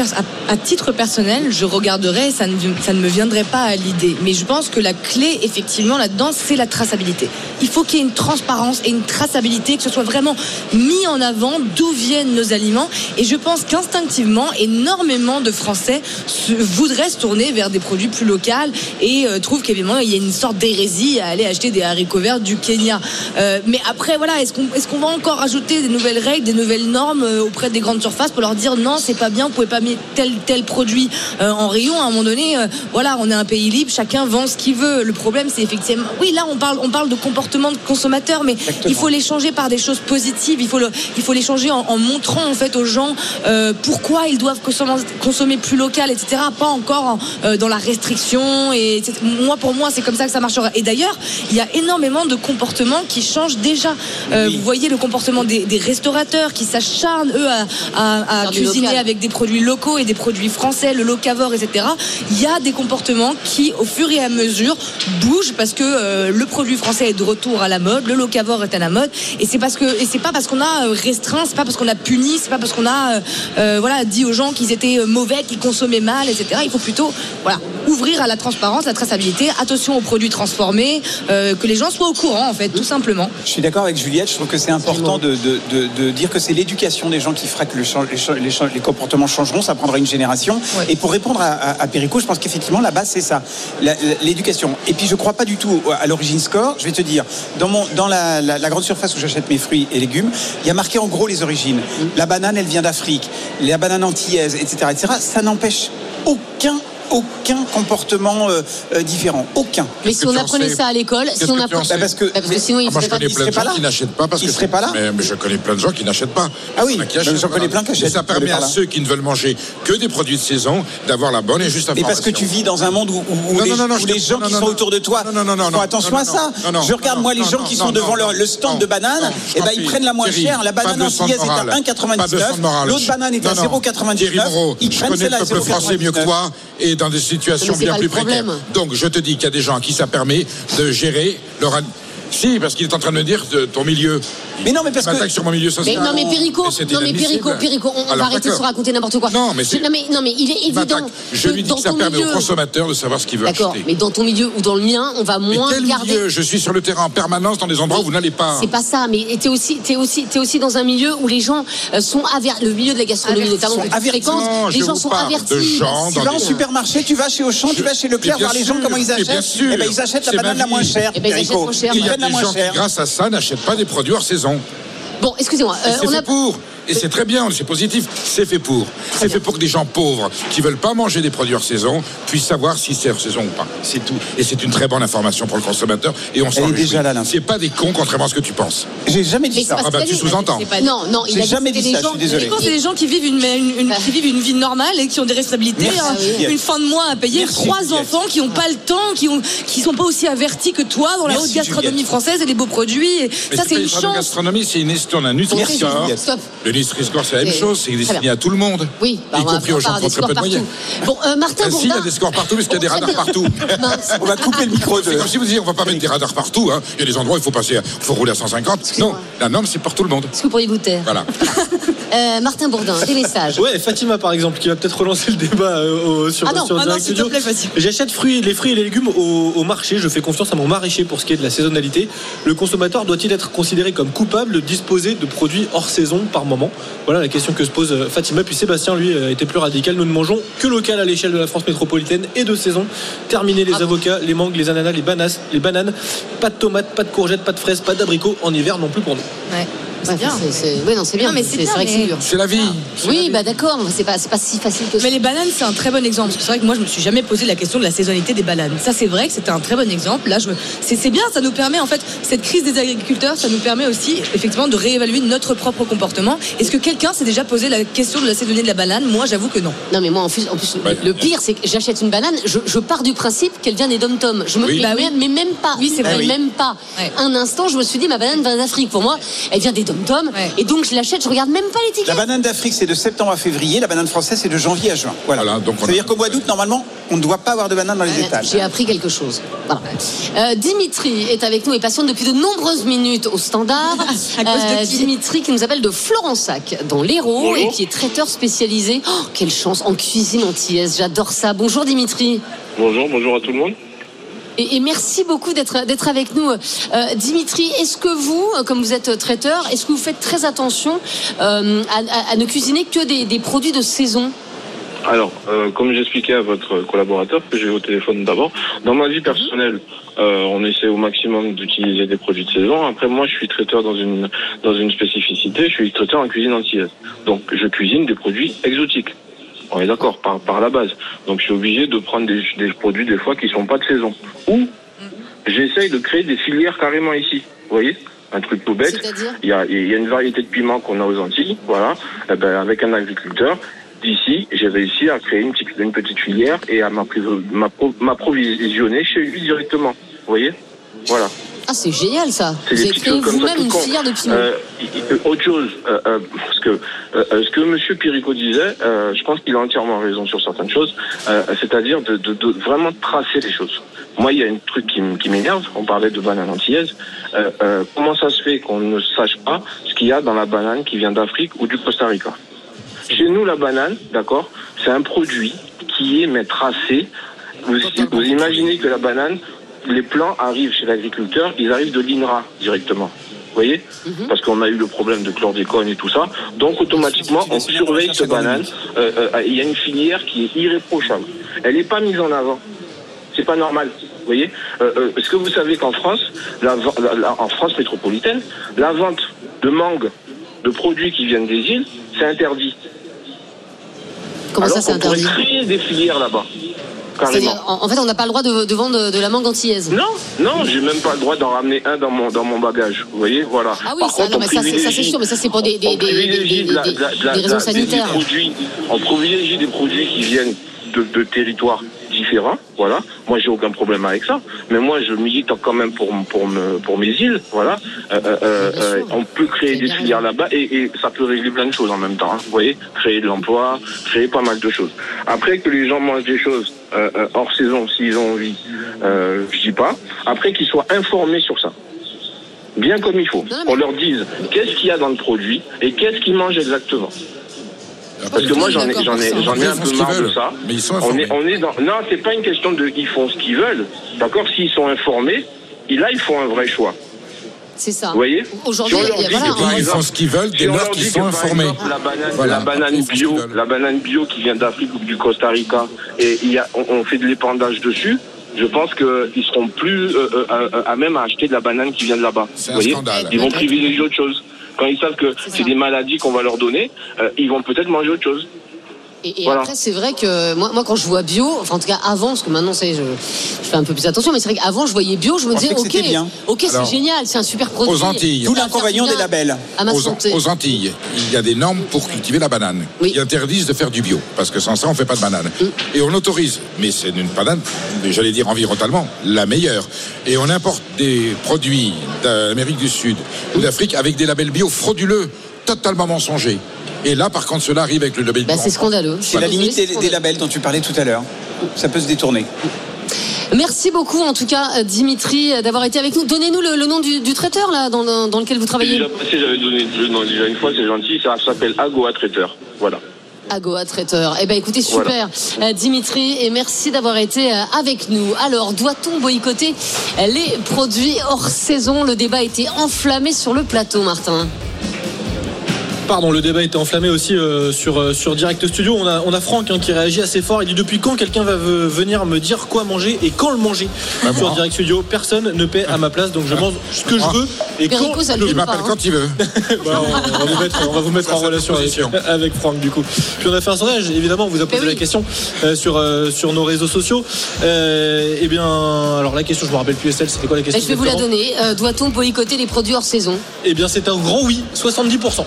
à, titre personnel, je regarderais, ça ne, ça ne me viendrait pas à l'idée. Mais je pense que la clé, effectivement, là-dedans, c'est la traçabilité. Il faut qu'il y ait une transparence et une traçabilité, que ce soit vraiment mis en avant d'où viennent nos aliments. Et je pense qu'instinctivement, énormément de Français voudraient se tourner vers des produits plus locaux et euh, trouvent qu'évidemment, il y a une sorte d'hérésie à aller acheter des haricots verts du Kenya. Euh, mais après, voilà, est-ce qu'on est qu'on va encore ajouter des nouvelles règles, des nouvelles normes euh, auprès des grandes surfaces pour leur dire non, c'est pas bien, vous pouvez pas mettre tel tel produit euh, en rayon? À un moment donné, euh, voilà, on est un pays libre, chacun vend ce qu'il veut. Le problème, c'est effectivement, oui, là, on parle, on parle de comportement de consommateur, mais il faut les changer par des choses positives. Il faut le, il faut les changer en, en montrant en fait aux gens euh, pourquoi ils doivent consommer, consommer plus local, etc. Pas encore en, euh, dans la restriction. Et moi, pour moi, c'est comme ça que ça marchera. Et d'ailleurs, il y a énormément de comportements qui changent déjà. Euh, Vous voyez le comportement des, des restaurateurs qui s'acharnent eux à, cuisiner local. avec des produits locaux et des produits français, le locavore, etc. Il y a des comportements qui, au fur et à mesure, bougent parce que euh, le produit français est de retour à la mode, le locavore est à la mode, et c'est parce que et c'est pas parce qu'on a euh, restreint, c'est pas parce qu'on a puni, c'est pas parce qu'on a euh, voilà dit aux gens qu'ils étaient mauvais, qu'ils consommaient mal, etc. Il faut plutôt voilà ouvrir à la transparence, la traçabilité, attention aux produits transformés, euh, que les gens soient au courant en fait, tout simplement. Je suis d'accord avec Juliette, je trouve que c'est important de, de- de- de dire que c'est l'éducation des gens qui fera que le les, comportements changeront, ça prendra une génération. Et pour répondre à, à, à Perico, je pense qu'effectivement la base c'est ça, l'éducation. Et puis je crois pas du tout à l'origine score, je vais te dire, dans, mon, dans la, la- la grande surface où j'achète mes fruits et légumes, il y a marqué en gros les origines. La banane elle vient d'Afrique, la banane antillaise, etc. etc. ça n'empêche aucun aucun comportement euh, euh, différent, aucun. Mais si on apprenait ça à l'école, si on apprenait. Bah, parce que, parce que sinon, il Ah, moi, je serait pas connais plein de serait pas gens là. qui n'achètent pas parce Il que serait pas là mais, mais je connais plein de gens qui n'achètent pas. Ah oui, Qui achètent, mais j'en connais plein qui achètent, Et ça permet à ceux qui ne veulent manger que des produits de saison d'avoir la bonne et juste Mais information. parce que tu vis dans un monde où, où- où Non, les, non, non, non, où je les te- gens qui sont autour de toi Non, non, non, non, font non, attention à ça. je regarde moi les gens qui sont devant le stand de bananes, et t'en ben ils prennent la moins chère. La banane antillaise est à morale. Pas de leçon de 1,99. morale. L'autre banane est à Non, non. Thierry 0,99. Moreau, Ils prennent celle-là à le peuple français mieux que 0,99. toi et dans des situations bien plus précaires. Donc je te dis qu'il y a des gens à qui ça permet de gérer leur. Si, parce qu'il est en train de me dire de ton milieu. Mais non, mais parce que- sur mon milieu Mais social. non mais Perico, non mais inadmissible. Perico, Perico, on, Alors, va arrêter de se d'accord. raconter n'importe quoi. Non, mais non mais non mais il est évident. Je lui dis que ça permet milieu- au consommateur de savoir ce qu'il veut D'accord, acheter. mais dans ton milieu ou dans le mien, on va Mais moins quel garder. milieu Je suis sur le terrain en permanence dans des endroits où vous n'allez pas. C'est pas ça, mais t'es aussi, t'es aussi, t'es aussi dans un milieu où les gens euh, sont avertis, le milieu de la gastronomie notamment que Sont tu fréquentes, les gens sont avertis. Tu vas au supermarché, tu vas chez Auchan, tu vas chez Leclerc Mais bien voir les gens comment ils mais bien achètent. sûr. Et ben ils achètent la banane la moins chère. Eh ben, ils achètent la moins gens qui, chère. grâce à ça, n'achètent pas des produits hors saison. Bon, excusez-moi, euh, on a. pour. Et c'est très bien, c'est positif, c'est fait pour. C'est fait pour que des gens pauvres qui veulent pas manger des produits hors saison puissent savoir si c'est hors saison ou pas. C'est tout. Et c'est une très bonne information pour le consommateur. Et on s'en Elle est réjouit. déjà là. C'est pas des cons, contrairement à ce que tu penses. J'ai jamais Mais dit ça. Ah bah, tu a dit- sous-entends. Non, non, il J'ai a dit jamais dit c'était ça, des je suis gens- désolé. C'est des gens qui vivent une, une- une- qui vivent une vie normale et qui ont des responsabilités, Merci, hein, une fin de mois à payer, Merci, trois Juliette. enfants qui n'ont pas le temps, qui ont, qui sont pas aussi avertis que toi dans la Merci, haute gastronomie Juliette. française et les beaux produits. Et ça, c'est une chance. gastronomie, c'est une histoire d'un Nutri-Score. Juliette. Stop. Le Nutri-Score, c'est la même chose, c'est destiné à tout le monde. Oui, bah, y on va compris aux gens qui ont des très peu de scores moyens. partout. Bon, euh, Martin Ah, si, il y Bourdin. a des scores partout, parce qu'il y a des radars partout. Mince. On va couper le micro. C'est comme si vous disiez, on va pas mettre des radars partout. hein. Il y a des endroits où il faut passer, faut rouler à 150. Non, la norme, c'est pour tout le monde. Est-ce que vous pourriez vous taire Voilà. Euh, Martin Bourdin, des messages. Ouais, Fatima par exemple, qui va peut-être relancer le débat euh, au- sur, Ah non, sur ah. J'achète fruits, les fruits et les légumes au, au marché. Je fais confiance à mon maraîcher pour ce qui est de la saisonnalité. Le consommateur doit-il être considéré comme coupable de disposer de produits hors saison par moment? Moment Voilà la question que se pose euh, Fatima. Puis Sébastien, lui, euh, était plus radical. Nous ne mangeons que local à l'échelle de la France métropolitaine et de saison. Terminé les Ah avocats, les mangues, les ananas, les bananes, les bananes. Pas de tomates, pas de courgettes, pas de fraises, pas d'abricots. En hiver non plus pour nous. Ouais. Ouais, bien. c'est- c'est- non, c'est bien. Mais c'est bien, vrai que c'est dur. C'est la vie. Oui, bah d'accord, mais c'est pas, c'est pas si facile que ça. Mais les bananes, c'est un très bon exemple. Parce que c'est vrai que moi, je me suis jamais posé la question de la saisonnalité des bananes. Ça, c'est vrai que c'était un très bon exemple. Là, je me... c'est, c'est bien, ça nous permet, en fait, cette crise des agriculteurs, ça nous permet aussi, effectivement, de réévaluer notre propre comportement. Est-ce que quelqu'un s'est déjà posé la question de la saisonnalité de la banane? Moi, j'avoue que non. Non, mais moi, en plus, en plus le pire, c'est que j'achète une banane, je, je pars du principe qu'elle vient des dom-toms. Je me Oui. Bah oui. mais même pas. Oui, c'est vrai. Oui. Même pas. Un instant, je me suis dit, ma banane vient d'Afrique. Pour moi, elle vient des Et donc, je l'achète, je regarde même pas l'étiquette. La banane d'Afrique, c'est de septembre à février. La banane française, c'est de janvier à juin. Voilà. donc Ça veut dire qu'au mois d'août, normalement, on ne doit pas avoir de banane dans les étals. J'ai appris quelque chose. Voilà. Euh, Dimitri est avec nous et patiente depuis de nombreuses minutes au standard. À cause de qui Dimitri qui nous appelle de Florensac dans l'Hérault Bonjour. et qui est traiteur spécialisé. Oh, quelle chance en cuisine antillaise. J'adore ça. Bonjour Dimitri. Bonjour, bonjour à tout le monde. Et, merci beaucoup d'être avec nous. Euh, Dimitri, est-ce que vous, comme vous êtes traiteur, est-ce que vous faites très attention euh, à, ne cuisiner que des, produits de saison? Alors, euh, comme j'expliquais à votre collaborateur que j'ai au téléphone d'abord, dans ma vie personnelle, on essaie au maximum d'utiliser des produits de saison. Après, moi, je suis traiteur dans une dans une spécificité. Je suis traiteur en cuisine antillaise. Donc, je cuisine des produits exotiques. On est d'accord par par la base. Donc, je suis obligé de prendre des, des produits des fois qui sont pas de saison. Ou j'essaye de créer des filières carrément ici. Vous voyez? Un truc tout bête. Il y a, il y a une variété de piments qu'on a aux Antilles, voilà. Eh ben, avec un agriculteur, d'ici, j'ai réussi à créer une petite, une petite filière et à m'appro- m'appro- m'approvisionner chez lui directement. Vous voyez? Voilà. Ah, c'est génial ça. C'est Vous avez créé vous-même une filière de. Euh, autre chose, euh, euh, parce que euh, ce que Monsieur Pirico disait, je pense qu'il a entièrement raison sur certaines choses, c'est-à-dire de, de, de vraiment tracer les choses. Moi, il y a un truc qui, m- m'énerve. On parlait de banane antillaise. Comment ça se fait qu'on ne sache pas ce qu'il y a dans la banane qui vient d'Afrique ou du Costa Rica? Chez nous, la banane, d'accord, c'est un produit qui est mais tracé. Vous, vous imaginez que la banane, les plants arrivent chez l'agriculteur, ils arrivent de l'INRA directement. Vous voyez Parce qu'on a eu le problème de chlordécone et tout ça. Donc automatiquement, on surveille cette banane. Euh, euh, Il y a une filière qui est irréprochable. Elle n'est pas mise en avant. C'est pas normal. Vous voyez euh, euh, Est-ce que vous savez qu'en France, la, ven- la- la- en France métropolitaine, la vente de mangue, de produits qui viennent des îles, c'est interdit. Comment ça, Alors c'est qu'on pourrait interdit créer des filières là-bas. Carrément. En, en fait, on n'a pas le droit de, de vendre de, de la mangue antillaise. Non, non, j'ai même pas le droit d'en ramener un dans mon dans mon bagage. Vous voyez, voilà. Ah oui, Par ça, contre, non, on mais ça, c'est- sûr, mais ça, c'est pour des, raisons sanitaires. produits, on privilégie des produits qui viennent de, de territoires différents. Voilà. Moi, j'ai aucun problème avec ça. Mais moi, je milite quand même pour pour me, pour mes îles. Voilà. Euh, euh, euh, on peut créer des filières là-bas et, et ça peut régler plein de choses en même temps. hein. Vous voyez, créer de l'emploi, créer pas mal de choses. Après que les gens mangent des choses hors saison s'ils ont envie, je dis pas. Après qu'ils soient informés sur ça bien comme il faut. On leur dise qu'est-ce qu'il y a dans le produit et qu'est-ce qu'ils mangent exactement. Parce que moi j'en ai, j'en ai, j'en ai un peu marre de ça. Mais ils sont on est, on est dans. Non, c'est pas une question de ils font ce qu'ils veulent. D'accord, s'ils sont informés, et là ils font un vrai choix. C'est ça. Vous voyez Aujourd'hui, Si on leur il y a- dit voilà, on- Ils font ce qu'ils veulent si dès lors qu'ils sont informés. exemple, La banane, Voilà. la banane bio, la banane bio qui vient d'Afrique ou du Costa Rica, et il y a, on, on fait de l'épandage dessus. Je pense qu'ils seront plus euh, euh, à même à acheter de la banane qui vient de là-bas. C'est Vous un voyez scandale. Ils vont privilégier autre chose. Quand ils savent que c'est des maladies qu'on va leur donner, euh, ils vont peut-être manger autre chose. Et, et Voilà. après, c'est vrai que moi, moi, quand je vois bio, enfin en tout cas avant, parce que maintenant, c'est, je, je fais un peu plus attention, mais c'est vrai qu'avant, je voyais bio, je me disais, ok, bien. ok, c'est génial, c'est un super produit. aux Antilles. Tout l'inconvénient des labels. À ma Aux, santé. aux Antilles, il y a des normes pour cultiver la banane. Ils interdisent de faire du bio, parce que sans ça, on ne fait pas de banane. Mm. Et on autorise, mais c'est une banane, j'allais dire environnementalement, la meilleure. Et on importe des produits d'Amérique du Sud ou d'Afrique avec des labels bio frauduleux, totalement mensongers. Et là, par contre, cela arrive avec le label Bah, c'est scandaleux. C'est la limite des, des labels dont tu parlais tout à l'heure. Ça peut se détourner. Merci beaucoup, en tout cas, Dimitri, d'avoir été avec nous. Donnez-nous le, le nom du, du traiteur là, dans, le- dans lequel vous travaillez. j'avais donné le nom déjà une fois, c'est gentil, ça s'appelle Agoa Traiteur. Voilà. Agoa Traiteur. Eh ben écoutez, super, Voilà. euh, Dimitri, et merci d'avoir été euh, avec nous. Alors, doit-on boycotter euh, les produits hors saison? Le débat a été enflammé sur le plateau, Martin. Pardon, le débat était enflammé aussi euh, sur, euh, sur Direct Studio. On a, on a Franck hein, qui réagit assez fort. Il dit depuis quand quelqu'un va ve- venir me dire quoi manger et quand le manger Bah, sur moi. Direct Studio Personne ne paie à ma place, donc je mange ce que je veux et Perico, quand ça je le veux. fait pas, hein. Quand il veut. Bah, on, on va vous mettre, on va vous mettre en relation avec, avec Franck du coup. Puis on a fait un sondage, évidemment, on vous a posé oui. la question euh, sur, euh, sur nos réseaux sociaux. Euh, eh bien, alors la question, je me rappelle plus Estelle, c'était quoi la question je vais vous la donner. Euh, Doit-on boycotter les produits hors saison? Eh bien, c'est un grand oui, 70%.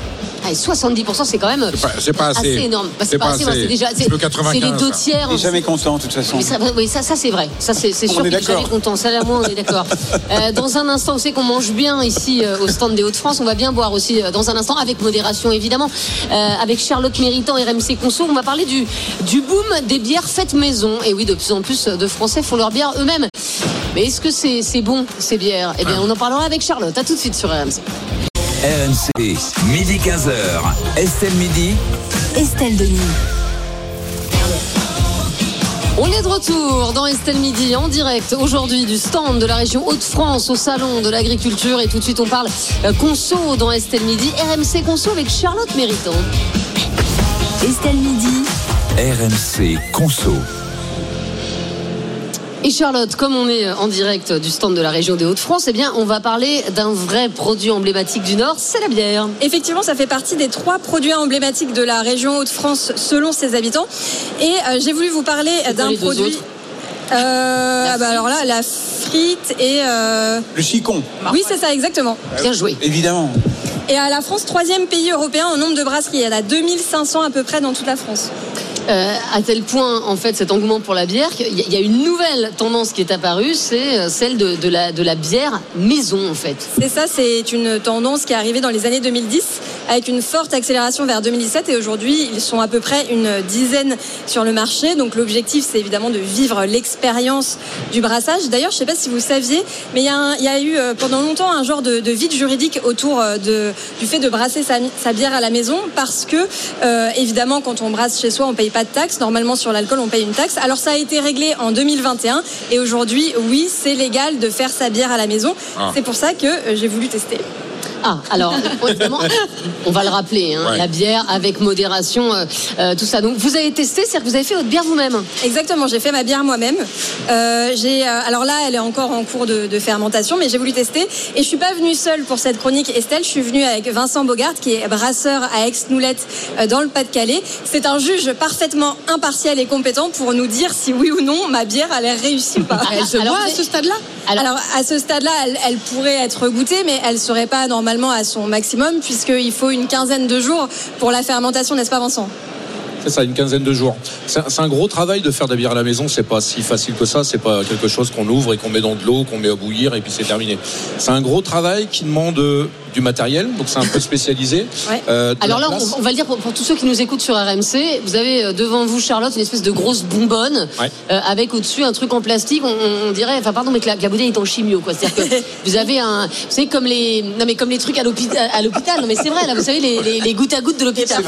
Ah, et 70%, c'est quand même C'est pas- c'est pas assez. énorme. Bah, C'est pas assez. c'est déjà Je c'est 95, c'est les deux tiers. Il n'est jamais content, de toute façon. Oui, ça, oui, ça, ça, c'est vrai. Ça, c'est c'est On sûr est qu'il est jamais content. Ça, là, moi, on est d'accord. Euh, dans un instant, on sait qu'on mange bien ici euh, au stand des Hauts-de-France. On va bien boire aussi euh, dans un instant, avec modération évidemment. Euh, avec Charlotte Méritant, RMC Conso, on va parler du, du boom des bières faites maison. Et oui, de plus en plus de Français font leurs bières eux-mêmes. Mais est-ce que c'est c'est bon, ces bières? Eh bien, on en parlera avec Charlotte. À tout de suite sur RMC. RMC, midi 15h. Estelle Midi. Estelle Denis. On est de retour dans Estelle Midi en direct aujourd'hui du stand de la région Hauts-de-France au salon de l'agriculture et tout de suite on parle euh, conso dans Estelle Midi, RMC Conso avec Charlotte Méritant. Estelle Midi. RMC Conso. Et Charlotte, comme on est en direct du stand de la région des Hauts-de-France, eh bien on va parler d'un vrai produit emblématique du Nord, c'est la bière. Effectivement, ça fait partie des trois produits emblématiques de la région Hauts-de-France selon ses habitants. Et euh, j'ai voulu vous parler d'un produit. Euh, ah bah alors là, la frite et. euh, Le chicon. Oui, c'est ça, exactement. Bien joué. Évidemment. Et à la France, troisième pays européen en nombre de brasseries. Il y en a 2500 à peu près dans toute la France. Euh, à tel point, en fait, cet engouement pour la bière, qu'il y a- une nouvelle tendance qui est apparue, c'est euh, celle de, la, bière maison, en fait. C'est ça, c'est une tendance qui est arrivée dans les années 2010 avec une forte accélération vers 2017 et aujourd'hui ils sont à peu près une dizaine sur le marché. Donc l'objectif c'est évidemment de vivre l'expérience du brassage. D'ailleurs je ne sais pas si vous saviez, mais il y, a eu euh, pendant longtemps un genre de, de vide juridique autour du fait de brasser sa, bière à la maison parce que évidemment quand on brasse chez soi on paye pas de taxe. Normalement sur l'alcool on paye une taxe. Alors ça a été réglé en 2021 et aujourd'hui oui c'est légal de faire sa bière à la maison. Ah. C'est pour ça que euh, j'ai voulu tester. Ah, alors, on va le rappeler, hein, Ouais. la bière avec modération, euh, euh, tout ça. Donc, vous avez testé, c'est-à-dire que vous avez fait votre bière vous-même Exactement, j'ai fait ma bière moi-même. Euh, j'ai, euh, alors là, elle est encore en cours de, de fermentation, mais j'ai voulu tester. Et je suis pas venue seule pour cette chronique Estelle. Je suis venue avec Vincent Bogart, qui est brasseur à Aix-Noulette, euh, dans le Pas-de-Calais. C'est un juge parfaitement impartial et compétent pour nous dire si oui ou non ma bière a l'air réussie ou pas. Elle se boit à ce stade-là? Alors, à ce stade-là, elle, elle pourrait être goûtée, mais elle serait pas à son maximum, puisqu'il faut une quinzaine de jours pour la fermentation, n'est-ce pas, Vincent? C'est ça, une quinzaine de jours. C'est un- gros travail de faire de la bière à la maison. C'est pas si facile que ça. C'est pas quelque chose qu'on ouvre et qu'on met dans de l'eau, qu'on met à bouillir et puis c'est terminé. C'est un gros travail qui demande du matériel, donc c'est un peu spécialisé. Euh, Alors là, on, on va le dire pour, pour tous ceux qui nous écoutent sur RMC, vous avez euh, devant vous, Charlotte, une espèce de grosse bonbonne Ouais. euh, avec au-dessus un truc en plastique. On, on dirait, enfin pardon, mais que la, la bouteille est en chimio, quoi. C'est-à-dire que vous avez un, vous savez comme les, non mais comme les trucs à l'hôpital, à l'hôpital. Non mais c'est vrai, là, vous savez les, les, les gouttes à gouttes de l'hôpital.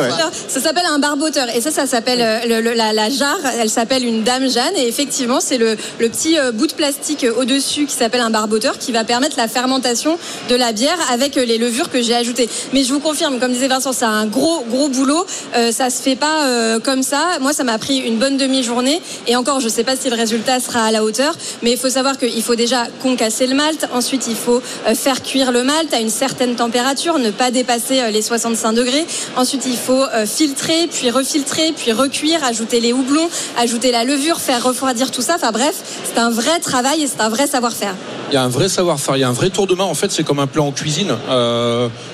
Ça s'appelle un barboteur et ça, ça s'appelle euh, le- le- la, la jarre. Elle s'appelle une Dame Jeanne et effectivement, c'est le, le petit bout de plastique au-dessus qui s'appelle un barboteur qui va permettre la fermentation de la bière avec les levures que j'ai ajoutées. Mais je vous confirme, comme disait Vincent, c'est un gros gros boulot. Euh, ça se fait pas euh, comme ça. Moi, ça m'a pris une bonne demi-journée et encore, je sais pas si le résultat sera à la hauteur, mais il faut savoir qu'il faut déjà concasser le malt. Ensuite, il faut euh, faire cuire le malt à une certaine température, ne pas dépasser euh, les 65 degrés. Ensuite, il faut filtrer, puis refiltrer, puis recuire, ajouter les houblons, ajouter la levure, faire refroidir tout ça. Enfin bref, c'est un vrai travail et c'est un vrai savoir-faire. Il y a un vrai savoir-faire, il y a un vrai tour de main. En fait, c'est comme un plan en cuisine.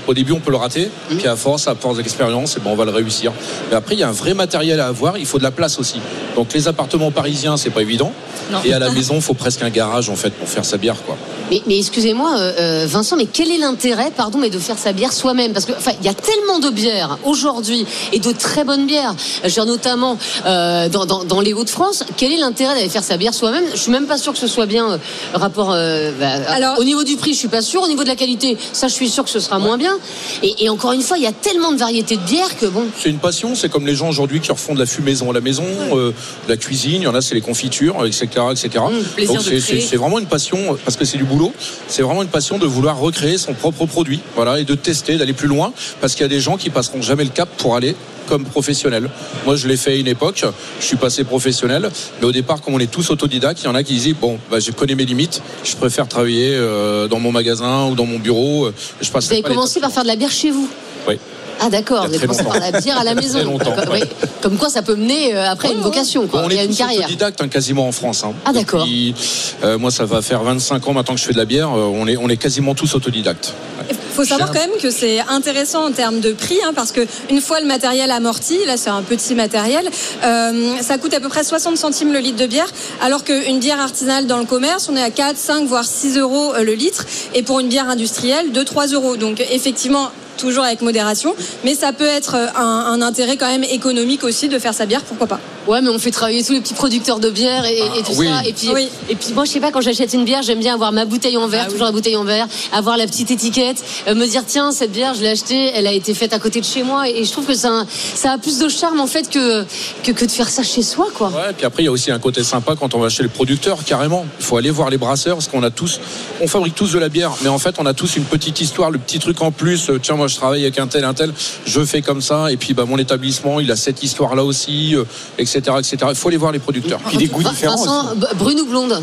Au début, on peut le rater, puis à force, à force d'expérience, et ben, on va le réussir. Mais après, il y a un vrai matériel à avoir. Il faut de la place aussi. Donc, les appartements parisiens, c'est pas évident. Non. Et à la maison, il faut presque un garage en fait pour faire sa bière, quoi. Mais, mais excusez-moi, euh, euh, Vincent, mais quel est l'intérêt, pardon, mais de faire sa bière soi-même? Parce que, il y a tellement de bières aujourd'hui et de très bonnes bières. je veux dire, notamment euh, dans, dans- dans les Hauts-de-France. Quel est l'intérêt d'aller faire sa bière soi-même? Je suis même pas sûr que ce soit bien euh, rapport. euh, bah, au niveau du prix, je suis pas sûr. Au niveau de la qualité, ça, je suis sûr que ce sera moins bien. Et, et encore une fois, il y a tellement de variétés de bières que bon. C'est une passion, c'est comme les gens aujourd'hui qui refont de la fumaison à la maison, euh, de la cuisine, il y en a c'est les confitures, etc. etc. plaisir Donc c'est vraiment une passion, euh, parce que c'est du boulot, c'est vraiment une passion de vouloir recréer son propre produit, voilà, et de tester, d'aller plus loin, parce qu'il y a des gens qui passeront jamais le cap pour aller comme professionnel. Moi, je l'ai fait à une époque, je suis passé professionnel, mais au départ, comme on est tous autodidactes, il y en a qui disent bon, bah, je connais mes limites, je préfère travailler euh, dans mon magasin ou dans mon bureau. euh, Je passe Vous avez commencé par faire de la bière chez vous? Oui. Ah d'accord, Il vous commencé par la bière à la Il maison. très longtemps, Comme- ouais. Comme quoi, ça peut mener euh, après une vocation, quoi. On Il y a est une tous carrière. autodidactes hein, quasiment en France. hein. Ah, d'accord. Euh, moi, ça va faire 25 ans maintenant que je fais de la bière. euh, on, est, on est quasiment tous autodidactes. faut savoir quand même que c'est intéressant en termes de prix, hein, parce que une fois le matériel amorti, là c'est un petit matériel, euh, ça coûte à peu près 60 centimes le litre de bière, alors qu'une bière artisanale dans le commerce, on est à 4, 5, voire 6 euros le litre, et pour une bière industrielle, 2, 3 euros. Donc effectivement, toujours avec modération, mais ça peut être euh, un, un intérêt quand même économique aussi de faire sa bière, pourquoi pas. Ouais, mais on fait travailler tous les petits producteurs de bière et, et tout oui. ça. Et puis, Oui. et puis moi, je sais pas, quand j'achète une bière, j'aime bien avoir ma bouteille en verre, toujours la bouteille en verre, avoir la petite étiquette, euh, me dire tiens, cette bière, je l'ai achetée, elle a été faite à côté de chez moi. Et je trouve que ça, a- ça a plus de charme en fait que, que, que de faire ça chez soi, quoi. Ouais, puis après, il y a aussi un côté sympa quand on va chez le producteur, carrément. Il faut aller voir les brasseurs, parce qu'on a tous, on fabrique tous de la bière, mais en fait, on a tous une petite histoire, le petit truc en plus. Euh, Tiens, moi, je travaille avec un tel, un tel, je fais comme ça, et puis bah, mon établissement, il a cette histoire-là aussi, euh, etc., etc. Il faut aller voir les producteurs. Vin- Vincent, b- brune ou blonde?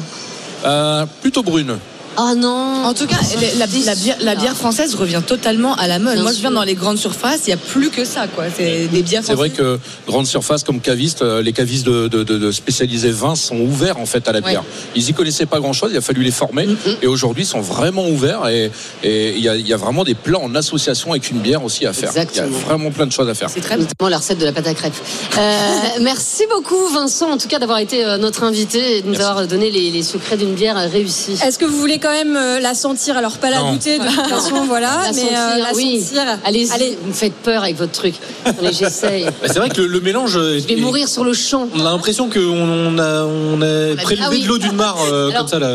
Euh, plutôt brune. Ah non. En tout cas, la, la- la bière, la bière française revient totalement à la mode. Moi, je viens dans les grandes surfaces, il n'y a plus que ça, quoi. C'est des bières C'est vrai que grande surface comme caviste, euh, les cavistes de, de- de- de spécialisés vins sont ouverts en fait à la Ouais. bière. Ils y connaissaient pas grand chose, il a fallu les former et aujourd'hui ils sont vraiment ouverts et il y, a, il y a vraiment des plans en association avec une bière aussi à faire. Exactement. Il y a vraiment plein de choses à faire. C'est très notamment la recette de la pâte à crêpes. Euh, merci beaucoup Vincent, en tout cas d'avoir été euh, notre invité et de nous avoir donné les, les secrets d'une bière réussie. Est-ce que vous voulez quand même euh, la sentir Alors pas la Non. goûter de toute façon, voilà, La mais sentir, euh, la oui. sentir. Allez-y, Allez. vous me faites peur avec votre truc. Allez, j'essaye. Bah, c'est vrai que le, le mélange. Je Je vais mourir sur le champ. On a l'impression qu'on on a, on a prélevé Ah oui. de l'eau d'une mare euh, Alors, comme ça. Là,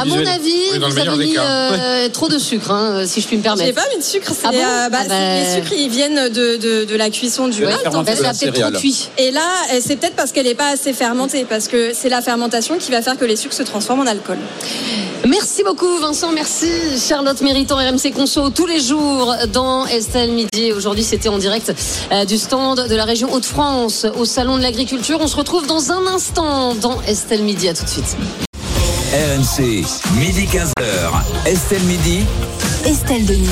À mon avis, vous avez mis euh, trop de sucre, hein, si je puis me permettre. J'ai pas mis de sucre. c'est, Ah bon euh, bah, Ah c'est- bah. Les sucres, ils viennent de, de, de la cuisson du de la Ça a peut-être trop cuit. Et là, c'est peut-être parce qu'elle n'est pas assez fermentée, parce que c'est la fermentation qui va faire que les sucres se transforment en alcool. Merci beaucoup Vincent, merci Charlotte Méritant RMC Conso tous les jours dans Estelle Midi. Aujourd'hui c'était en direct euh, du stand de la région Hauts-de-France au Salon de l'Agriculture. On se retrouve dans un instant dans Estelle Midi. À tout de suite. RMC, midi 15h. Estelle Midi. Estelle Denis.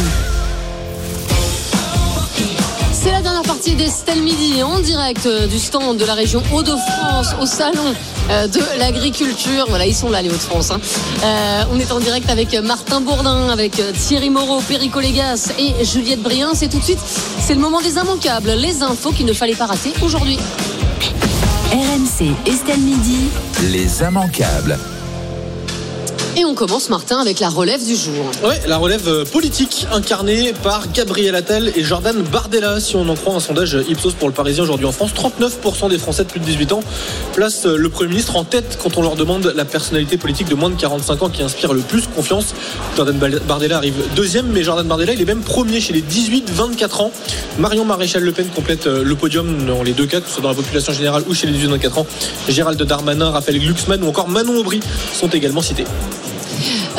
C'est la dernière partie d'Estelle Midi en direct euh, du stand de la région Hauts-de-France au salon euh, de l'agriculture. Voilà, ils sont là les Hauts-de-France. hein. Euh, on est en direct avec Martin Bourdin, avec Thierry Moreau, Perico Légas et Juliette Brien. C'est tout de suite, c'est le moment des immanquables, les infos qu'il ne fallait pas rater aujourd'hui. RMC Estelle Midi. Les immanquables. Et on commence Martin avec la relève du jour. Ouais, la relève euh, politique incarnée par Gabriel Attal et Jordan Bardella. Si on en croit un sondage Ipsos pour le Parisien aujourd'hui en France, 39% des Français de plus de 18 ans placent euh, le Premier ministre en tête quand on leur demande la personnalité politique de moins de 45 ans qui inspire le plus confiance. Jordan Bardella arrive deuxième, mais Jordan Bardella, il est même premier chez les 18-24 ans. Marion Maréchal Le Pen complète euh, le podium dans les deux cas, que ce soit dans la population générale ou chez les 18-24 ans. Gérald Darmanin, Raphaël Glucksmann ou encore Manon Aubry sont également cités.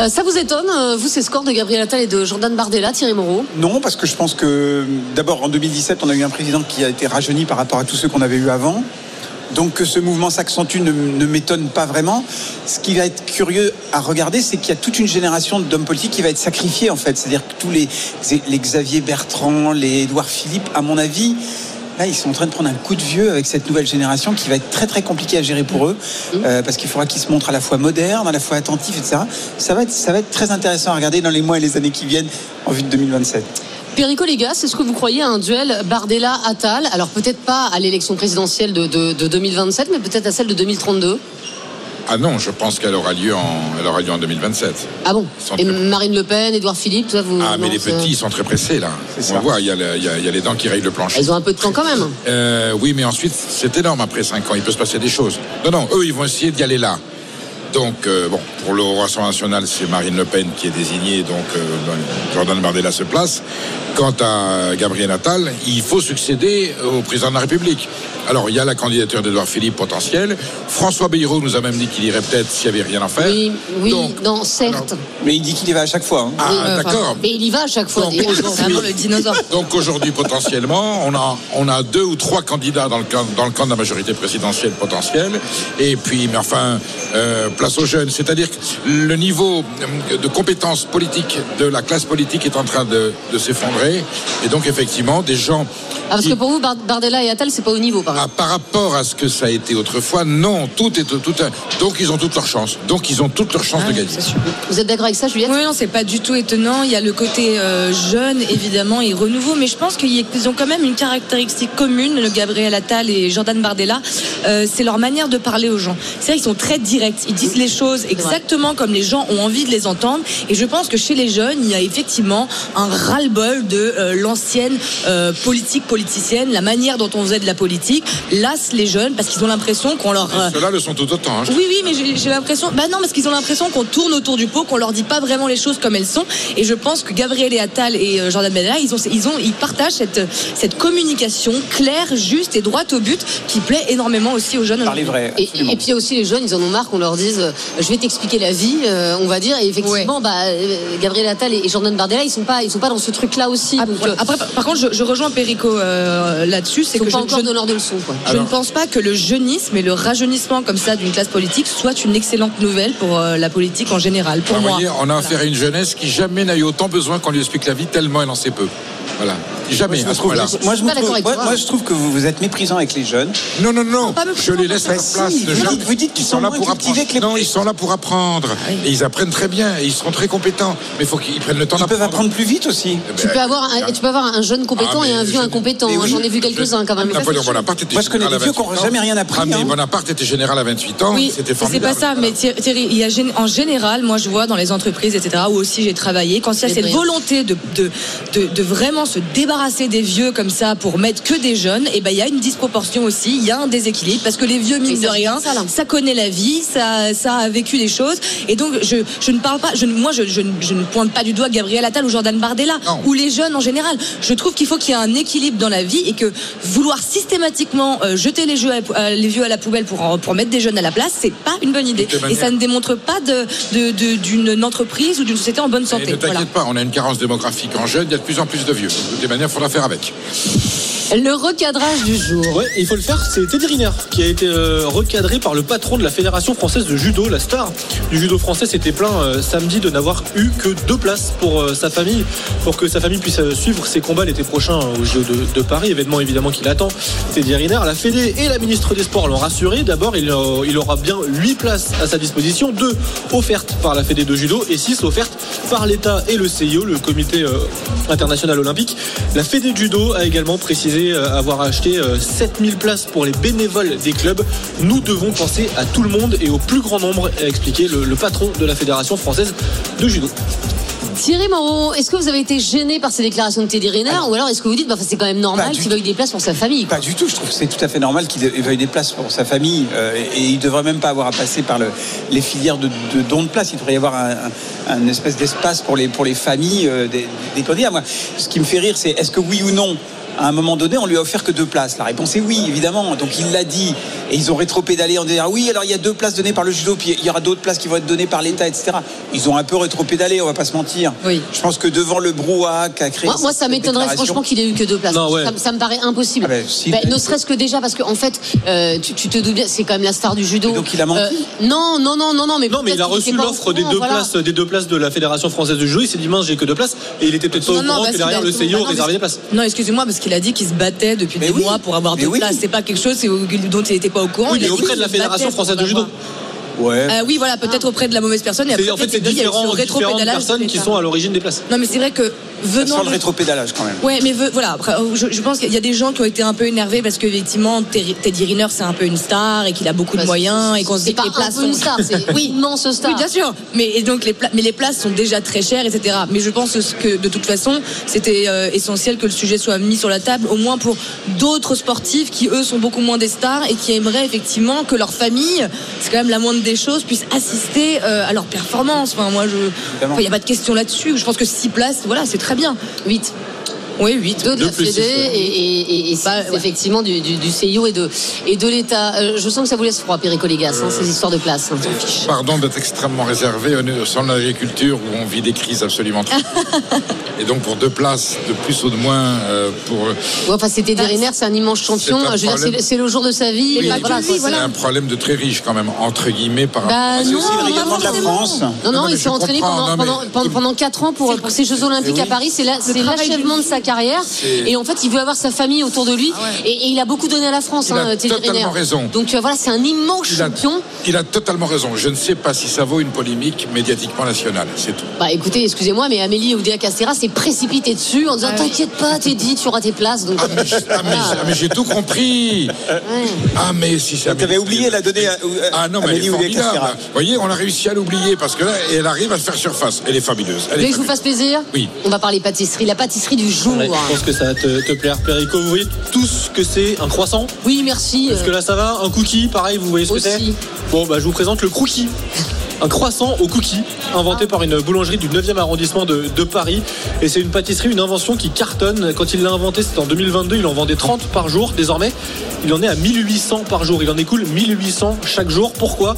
Euh, ça vous étonne, euh, vous, ces scores de Gabriel Attal et de Jordan Bardella, Thierry Moreau Non, parce que je pense que d'abord en 2017, on a eu un président qui a été rajeuni par rapport à tous ceux qu'on avait eu avant. Donc que ce mouvement s'accentue ne, ne m'étonne pas vraiment. Ce qui va être curieux à regarder, c'est qu'il y a toute une génération d'hommes politiques qui va être sacrifiée en fait. C'est-à-dire que tous les, les Xavier Bertrand, les Édouard Philippe, à mon avis, là ils sont en train de prendre un coup de vieux avec cette nouvelle génération qui va être très très compliqué à gérer pour eux, euh, parce qu'il faudra qu'ils se montrent à la fois modernes, à la fois attentifs, etc. Ça va être, ça va être très intéressant à regarder dans les mois et les années qui viennent en vue de 2027. Perico Légas, est-ce que vous croyez à un duel Bardella-Attal? Alors peut-être pas à l'élection présidentielle de, de- de 2027, mais peut-être à celle de 2032 Ah non, je pense qu'elle aura lieu en, elle aura lieu en 2027. Ah bon Ils Et très- Marine Le Pen, Édouard Philippe, tout ça, vous. Ah, mais non, les petits, ils sont très pressés là. On voit, il y, a le- il y a- il y a les dents qui rayent le plancher. Elles ont un peu de temps quand même. Euh, oui, mais ensuite, c'est énorme après 5 ans. Il peut se passer des choses. Non, non, eux, ils vont essayer d'y aller là. Donc, euh, bon, pour le Rassemblement national, c'est Marine Le Pen qui est désignée, donc euh, Jordan Bardella se place. Quant à Gabriel Attal, il faut succéder au président de la République. Alors, il y a la candidature d'Edouard Philippe potentielle. François Bayrou nous a même dit qu'il irait peut-être s'il n'y avait rien à faire. Oui, oui, non, certes. Mais il dit qu'il y va à chaque fois. hein. Ah, Oui, euh, d'accord. Mais il y va à chaque fois. Donc, aujourd'hui-. Donc potentiellement, on a, on a deux ou trois candidats dans le camp, dans le camp de la majorité présidentielle potentielle. Et puis, mais enfin, euh, place aux jeunes. C'est-à-dire que le niveau euh, de compétences politiques de la classe politique est en train de, de s'effondrer. Et donc, effectivement, des gens. Ah, parce qui- que pour vous, Bar- Bardella et Attal, c'est pas au niveau, par ah, par rapport à ce que ça a été autrefois, non, tout est tout un- donc ils ont toutes leurs chances. Donc ils ont toutes leurs chances de gagner. Vous êtes d'accord avec ça, Juliette? Oui, non, c'est pas du tout étonnant. Il y a le côté euh, jeune, évidemment, et renouveau, mais je pense qu'ils ont quand même une caractéristique commune, le Gabriel Attal et Jordan Bardella. Euh, c'est leur manière de parler aux gens. C'est vrai qu'ils sont très directs. Ils disent les choses exactement comme les gens ont envie de les entendre. Et je pense que chez les jeunes, il y a effectivement un ras-le-bol de euh, l'ancienne euh, politique politicienne, la manière dont on faisait de la politique, lasse les jeunes parce qu'ils ont l'impression qu'on leur euh, Ceux-là le sont tout autant. hein, oui, oui, mais j'ai l'impression. Bah non, parce qu'ils ont l'impression qu'on tourne autour du pot, qu'on leur dit pas vraiment les choses comme elles sont. Et je pense que Gabriel et Attal et euh, Jordan Bardella, ils ont, ils ont, ils partagent cette, cette communication claire, juste et droite au but, qui plaît énormément aussi aux jeunes. aujourd'hui. Et, et puis il y a aussi les jeunes, ils en ont marre qu'on leur dise euh, je vais t'expliquer la vie, euh, on va dire. Et effectivement, bah, euh, Gabriel Attal et Jordan Bardella, ils sont pas, ils sont pas dans ce truc-là aussi. donc, euh, Après, par- contre, je, je rejoins Perico euh, là-dessus. C'est que pas je, encore je- de leçons, quoi. Je ne pense pas que le jeunisme et le rajeunissement comme ça d'une classe politique soit une excellente nouvelle pour euh, la politique en général. Pour moi. voyez, on a affaire à une jeunesse qui jamais n'a eu autant besoin qu'on lui explique la vie, tellement elle en sait peu. Voilà. Jamais, Moi, je trouve- point-là. moi, je trouve- moi- moi, je trouve que vous, vous êtes méprisant avec les jeunes. Non, non, non. Je les laisse à leur si, place. vous de jeunes. dites- vous dites qu'ils Ils sont là pour apprendre. que les- Non, ils sont là pour apprendre. Et ils apprennent très bien. Et ils seront très compétents. Mais il faut qu'ils prennent le temps Ils peuvent d'apprendre. apprendre plus vite aussi. tu, peux avoir un, tu peux avoir un jeune compétent Ah, et un vieux incompétent. oui. J'en ai vu quelques-uns quand même. Napoléon Bonaparte était Moi, je connais général des à vieux qui 28 n'ont ans. jamais rien appris, Ah, mais hein. Bonaparte était général à 28 ans. C'était mais c'est formidable. pas ça. Mais Thierry, Thierry, il y a gén- en général, moi je vois dans les entreprises, etc., où aussi j'ai travaillé, quand il y a cette volonté de vraiment se débarrasser des vieux comme ça pour mettre que des jeunes, et ben il y a une disproportion aussi, il y a un déséquilibre parce que les vieux mine de rien, ça, connaît la vie, ça, ça a vécu des choses, et donc je, je ne parle pas, je, moi je, je, ne- je ne pointe pas du doigt Gabriel Attal ou Jordan Bardella ou les jeunes en général. Je trouve qu'il faut qu'il y ait un équilibre dans la vie et que vouloir systématiquement euh, jeter les, jeux à la pou- euh, les vieux à la poubelle pour, en- pour mettre des jeunes à la place, c'est pas une bonne idée. Et ça ne démontre pas de- de- de- d'une entreprise ou d'une société en bonne Et santé. ne t'inquiète Voilà. pas, on a une carence démographique en jeunes, il y a de plus en plus de vieux. De toutes les manières, il faudra faire avec. Le recadrage du jour. Ouais, il faut le faire. C'est Teddy Riner qui a été euh, recadré par le patron de la Fédération française de judo, la star du judo français. S'était plaint euh, samedi de n'avoir eu que deux places pour euh, sa famille, pour que sa famille puisse suivre ses combats l'été prochain au JO de, Paris, événement évidemment qui l'attend. Teddy Riner, la Fédé et la ministre des Sports l'ont rassuré. D'abord, il, il aura bien huit places à sa disposition, deux offertes par la Fédé de judo et six offertes par l'État et le CIO, le Comité international olympique. La Fédé de judo a également précisé euh, avoir acheté euh, 7000 places pour les bénévoles des clubs. Nous devons penser à tout le monde et au plus grand nombre, a expliqué le, le patron de la Fédération française de judo. Thierry Moreau, est-ce que vous avez été gêné par ces déclarations de Teddy Riner ou alors est-ce que vous dites bah, c'est quand même normal qu'il veuille des places pour sa famille. Pas du tout, je trouve que c'est tout à fait normal qu'il veuille des places pour sa famille euh, et il devrait même pas avoir à passer par le- les filières de, de dons de places. Il devrait y avoir un, un- un espèce d'espace pour les, pour les familles euh, des, des candidats. Moi, ce qui me fait rire, c'est est-ce que oui ou non à un moment donné, on lui a offert que deux places. La réponse est oui, évidemment. Donc il l'a dit. Et ils ont rétropédalé en disant oui, alors il y a deux places données par le judo, puis il y aura d'autres places qui vont être données par l'État, etc. Ils ont un peu rétropédalé, on va pas se mentir. Oui. Je pense que devant le brouhaha qu'a créé. Moi, moi, ça m'étonnerait franchement qu'il ait eu que deux places. Non, ouais. ça, ça me paraît impossible. Ah ben, si- Ben, ne serait-ce que déjà parce qu'en fait, euh, tu, tu te doutes bien, c'est quand même la star du judo. donc il a menti Euh, Non, non, non, non, non, mais Non, mais il a reçu au l'offre des deux voilà. places, des deux places de la Fédération française de judo. Il s'est dit mince, j'ai que deux places, et il était peut-être pas au Non, non, courant que derrière le a- CIO non, réservait des places. Non, excusez-moi, parce qu'il a dit qu'il se battait depuis des mois pour avoir deux oui. places. C'est pas quelque chose dont il n'était pas au courant. Oui, Il dit auprès de la Fédération française de judo. Ouais. Euh, oui, voilà, peut-être auprès de la mauvaise personne. Et après, En fait, c'est différents, différentes personnes qui sont à l'origine des places. Non, mais c'est vrai que Ça sent le rétropédalage quand même. Ouais, mais ve- voilà, après, euh, je, je pense qu'il y a des gens qui ont été un peu énervés parce qu'effectivement, Terry- Teddy Riner, c'est un peu une star et qu'il a beaucoup de moyens et qu'on se dit Bah, c'est que pas les un places peu une star, c'est oui. immense star. Oui, bien sûr. Mais et donc les, pla- mais les places sont déjà très chères, etc. Mais je pense que de toute façon, c'était euh, essentiel que le sujet soit mis sur la table, au moins pour d'autres sportifs qui eux sont beaucoup moins des stars et qui aimeraient effectivement que leur famille, c'est quand même la moindre des choses, puisse assister euh, à leur performance. Enfin, moi, je, enfin, il n'y a pas de question là-dessus. Je pense que 6 places, voilà, c'est très bien. 8. Oui, 8. Deux de la Fédé et, et, et, et six, effectivement du, du, du CIO et de, et de l'État. Euh, je sens que ça vous laisse froid, Perico Légas, hein, ces histoires de place. hein. Pardon d'être extrêmement réservé sein de l'agriculture où on vit des crises absolument. Et donc pour deux places de plus ou de moins euh, pour. Ouais, enfin, c'était des Riner, c'est un immense champion. C'est problème. le jour de sa vie. Oui, voilà, c'est un problème de très riche quand même entre guillemets par rapport. Bah à non, pas forcément. Non, non, mais il je s'est entraîné comprends, pendant, non, pendant, pendant, pendant 4 ans pour, pour ces Jeux Olympiques Oui. à Paris. C'est la- l'achèvement de sa carrière. Et en fait, il veut avoir sa famille autour de lui. et, et il a beaucoup donné à la France, Il a hein, Thierry totalement Riner. raison. Donc euh, voilà, c'est un immense Il a, champion. il a totalement raison. Je ne sais pas si ça vaut une polémique médiatiquement nationale. C'est tout. Bah écoutez, excusez-moi, mais Amélie Oudéa Castera s'est précipitée dessus en disant T'inquiète pas, Teddy, tu auras tes places. Donc, Ah, mais, ah, mais j'ai tout compris. Ah, mais si ça. T'avais oublié la donnée à, Ah non, mais elle est formidable. Vous voyez, on a réussi à l'oublier parce que là, elle arrive à faire surface. Elle est fabuleuse. Vous Elle voulez est que je vous fasse plaisir Oui. On va parler pâtisserie, la pâtisserie du jour. Ouais, je pense que ça va te, te plaire, Perico. Vous voyez tout ce que c'est un croissant? Oui, merci. Est-ce que là ça va? Un cookie, pareil, vous voyez ce que c'est? Bon, bah je vous présente le crookie. Un croissant au cookie, inventé par une boulangerie du 9e arrondissement de, de Paris. Et c'est une pâtisserie, une invention qui cartonne. Quand il l'a inventé, c'était en 2022. Il en vendait 30 par jour. Désormais, il en est à 1800 par jour. Il en écoule 1800 chaque jour. Pourquoi?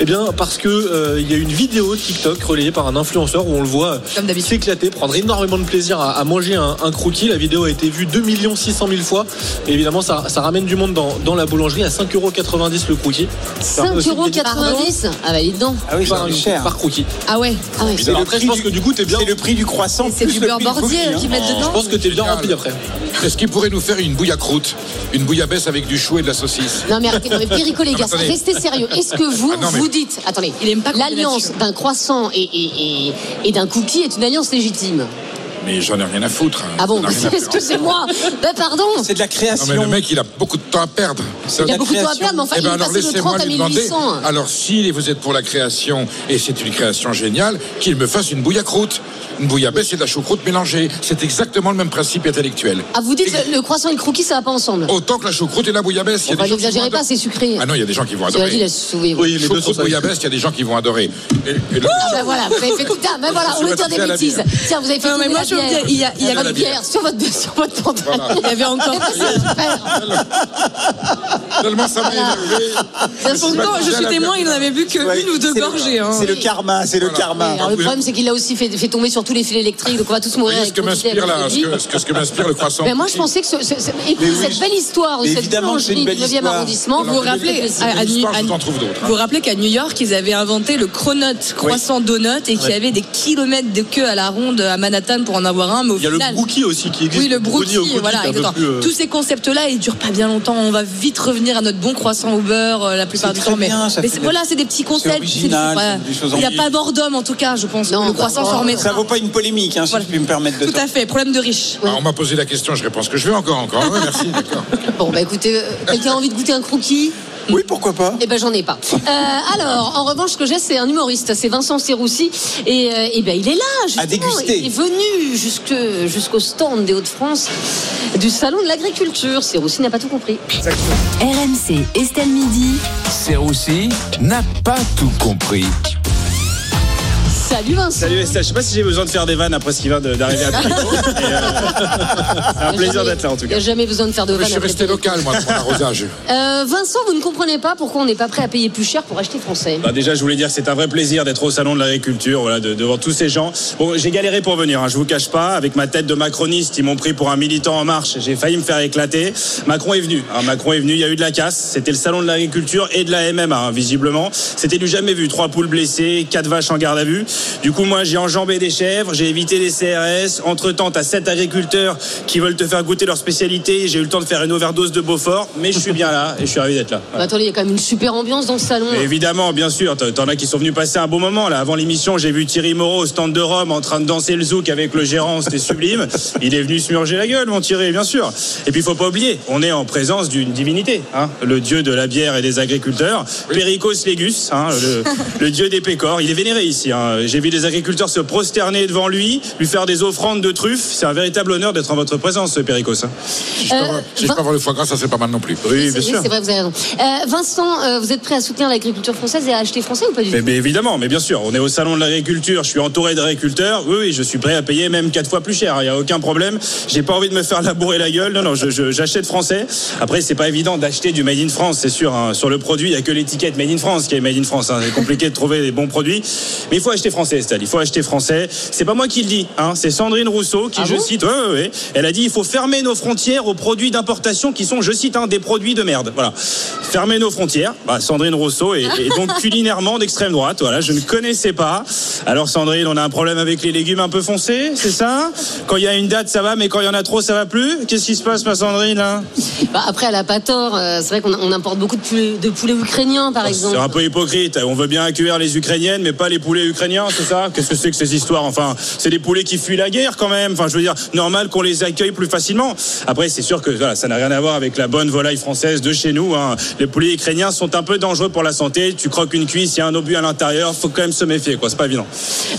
Eh bien, parce que euh, il y a une vidéo TikTok relayée par un influenceur où on le voit euh, s'éclater, prendre énormément de plaisir à, à manger un, un. La vidéo a été vue 2 600 000 fois. Et évidemment, ça, ça ramène du monde dans, dans la boulangerie à 5,90€ le crookie. 5,90€ Ah bah dis donc. Ah oui, par, c'est cher. par crookie. Ah ouais. Ah ouais. Alors après, je pense que du coup, t'es bien. C'est le prix du croissant. C'est du le beurre bordier hein. qu'ils mettent Je dedans. pense que t'es bien rempli après. Est-ce qu'il pourrait nous faire une bouillacroute Une bouillabaisse avec du chou et de la saucisse? Non mais arrêtez, non, mais les gars, restez sérieux. Est-ce que vous, Ah non, mais- vous dites, attendez, l'alliance d'un croissant et, et, et, et d'un cookie est une alliance légitime? Mais j'en ai rien à foutre. hein. Ah bon à. Excusez-moi. Ben pardon. C'est de la Non, création. mais le mec, il a beaucoup de temps à perdre. Il a beaucoup de temps à perdre, mais enfin, Eh il ben est alors passé de laissez-moi 30 à lui demander. 1800. Alors si vous êtes pour la création et c'est une création géniale, qu'il me fasse une bouillacroute. Une bouillabaisse et de la choucroute mélangée. C'est exactement le même principe intellectuel. Ah vous dites le, le croissant et le croquis ça va pas ensemble Autant que la choucroute et la bouillabaisse. Il y a Enfin, des gens qui n'exagérez pas, c'est sucré. Ah non, il y a des gens qui vont dit, adorer. sauver. Oui, les deux sont bouillabaisse, il y a des gens qui vont adorer. Et- et le- Ah ben voilà, vous avez fait putain, ben voilà, on Je veut dire des bêtises. Tiens, vous avez fait Non, mais moi, la je veux bière. dire, il y a- il y bière sur votre, sur votre pantalon. Il y avait encore. C'est. Tellement ça m'a énervé. Je suis témoin, il n'en avait bu que Ouais, une ou deux c'est gorgées. hein. C'est le karma, c'est le karma. Alors, le problème, c'est qu'il a aussi fait, fait tomber sur tous les fils électriques, donc on va tous mourir ce avec que profiter m'inspire avec là, ce que, ce que, ce que m'inspire le croissant. Ben moi, je pensais que ce, ce- ce- et puis, Mais oui, cette belle histoire de mais cette évidemment que c'est une boulangerie du belle 9e histoire. arrondissement, Vous vous rappelez, vous hein. rappelez qu'à New York, ils avaient inventé le cronut croissant donut et qu'il y avait des kilomètres de queue à la ronde à Manhattan pour en avoir un, mais au Il y a le brookie aussi qui existe. oui, le brookie, voilà, plus, euh, Tous ces concepts-là, ils durent pas bien longtemps. On va vite revenir à notre bon croissant au beurre euh, la plupart du temps. Mais, bien, ça mais fait c'est- des- voilà, c'est des petits concepts. original, voilà. c'est des choses Il n'y a pas mort d'homme en tout cas, je pense. Non, le croissant s'en remettra. Pas une polémique, hein, si je puis me permettre de Tout à fait, problème de riche. Ah, on m'a posé la question, je réponds ce que je veux encore, encore. Ouais, merci, d'accord. Bon, bah écoutez, euh, quelqu'un a envie de goûter un croquis? Oui, pourquoi pas Eh ben j'en ai pas. Euh, alors, en revanche, ce que j'ai, c'est un humoriste, c'est Vincent Serroussi, et, euh, eh ben il est là. Justement. déguster. Il est venu jusque jusqu'au stand des Hauts-de-France du salon de l'agriculture. Serroussi n'a pas tout compris. RMC Estelle Midi. Serroussi n'a pas tout compris. Salut Vincent. Salut Estelle, je sais pas si j'ai besoin de faire des vannes après ce qui vient d'arriver à mais, euh, C'est un plaisir d'être là en tout Il n'y cas. a jamais besoin de faire de Je vannes suis après resté local, moi, pour l'arrosage. Euh, Vincent, vous ne comprenez pas pourquoi on n'est pas prêt à payer plus cher pour acheter français. Bah, déjà, je voulais dire que c'est un vrai plaisir d'être au salon de l'agriculture, voilà, de- devant tous ces gens. Bon, j'ai galéré pour venir, hein, je vous cache pas. Avec ma tête de macroniste, ils m'ont pris pour un militant en marche. J'ai failli me faire éclater. Macron est venu. hein, Macron est venu. Il y a eu de la casse. C'était le salon de l'agriculture et de la MMA, hein, visiblement. C'était du jamais vu. Trois poules blessées, quatre vaches en garde à vue. Du coup, moi, j'ai enjambé des chèvres, j'ai évité les CRS. Entre temps, t'as sept agriculteurs qui veulent te faire goûter leur spécialité. J'ai eu le temps de faire une overdose de Beaufort, mais je suis bien là et je suis ravi d'être là. Bah, attendez, il y a quand même une super ambiance dans ce salon. Mais évidemment, bien sûr, t'en as qui sont venus passer un bon moment là. Avant l'émission, j'ai vu Thierry Moreau au stand de Rome en train de danser le zouk avec le gérant, c'était sublime. Il est venu se murger la gueule, mon Thierry, bien sûr. Et puis, il faut pas oublier, on est en présence d'une divinité, hein, le dieu de la bière et des agriculteurs, Pericos Légus, hein, le, le dieu des pécores. Il est vénéré ici. hein. J'ai vu des agriculteurs se prosterner devant lui, lui faire des offrandes de truffes. C'est un véritable honneur d'être en votre présence, Pericos. hein. Si je peux je peux avoir le foie gras, ça c'est pas mal non plus. Oui, bien Oui, sûr. c'est vrai, vous avez raison. Euh, Vincent, euh, vous êtes prêt à soutenir l'agriculture française et à acheter français ou pas du tout Mais, mais évidemment, mais bien sûr, on est au salon de l'agriculture, je suis entouré d'agriculteurs. Oui, oui, je suis prêt à payer même quatre fois plus cher. Il n'y a aucun problème. J'ai pas envie de me faire labourer la gueule. Non, non, j'achète français. Après, c'est pas évident d'acheter du made in France, c'est sûr. hein. Sur le produit, il y a que l'étiquette made in France qui est made in France. hein. C'est compliqué de trouver les bons produits, mais il faut acheter français, Estelle. Il faut acheter français. C'est pas moi qui le dis. Hein. C'est Sandrine Rousseau qui, Ah je bon cite, ouais, ouais, ouais. elle a dit il faut fermer nos frontières aux produits d'importation qui sont, je cite, hein, des produits de merde. Voilà. Fermer nos frontières. Bah, Sandrine Rousseau est, est donc culinairement d'extrême droite. Voilà, je ne connaissais pas. Alors Sandrine, on a un problème avec les légumes un peu foncés, c'est ça? Quand il y a une date, ça va, mais quand il y en a trop, ça va plus? Qu'est-ce qui se passe, ma Sandrine là? Bah, Après, elle a pas tort. Euh, c'est vrai qu'on on importe beaucoup de poulets, de poulets ukrainiens, par exemple. Oh, C'est un peu hypocrite. On veut bien accueillir les Ukrainiennes, mais pas les poulets ukrainiens, c'est ça? Qu'est-ce que c'est que ces histoires? Enfin, c'est des poulets qui fuient la guerre quand même. Enfin, je veux dire, normal qu'on les accueille plus facilement. Après, c'est sûr que voilà, ça n'a rien à voir avec la bonne volaille française de chez nous. hein. Les poulets ukrainiens sont un peu dangereux pour la santé. Tu croques une cuisse, il y a un obus à l'intérieur. Faut quand même se méfier, quoi. C'est pas évident.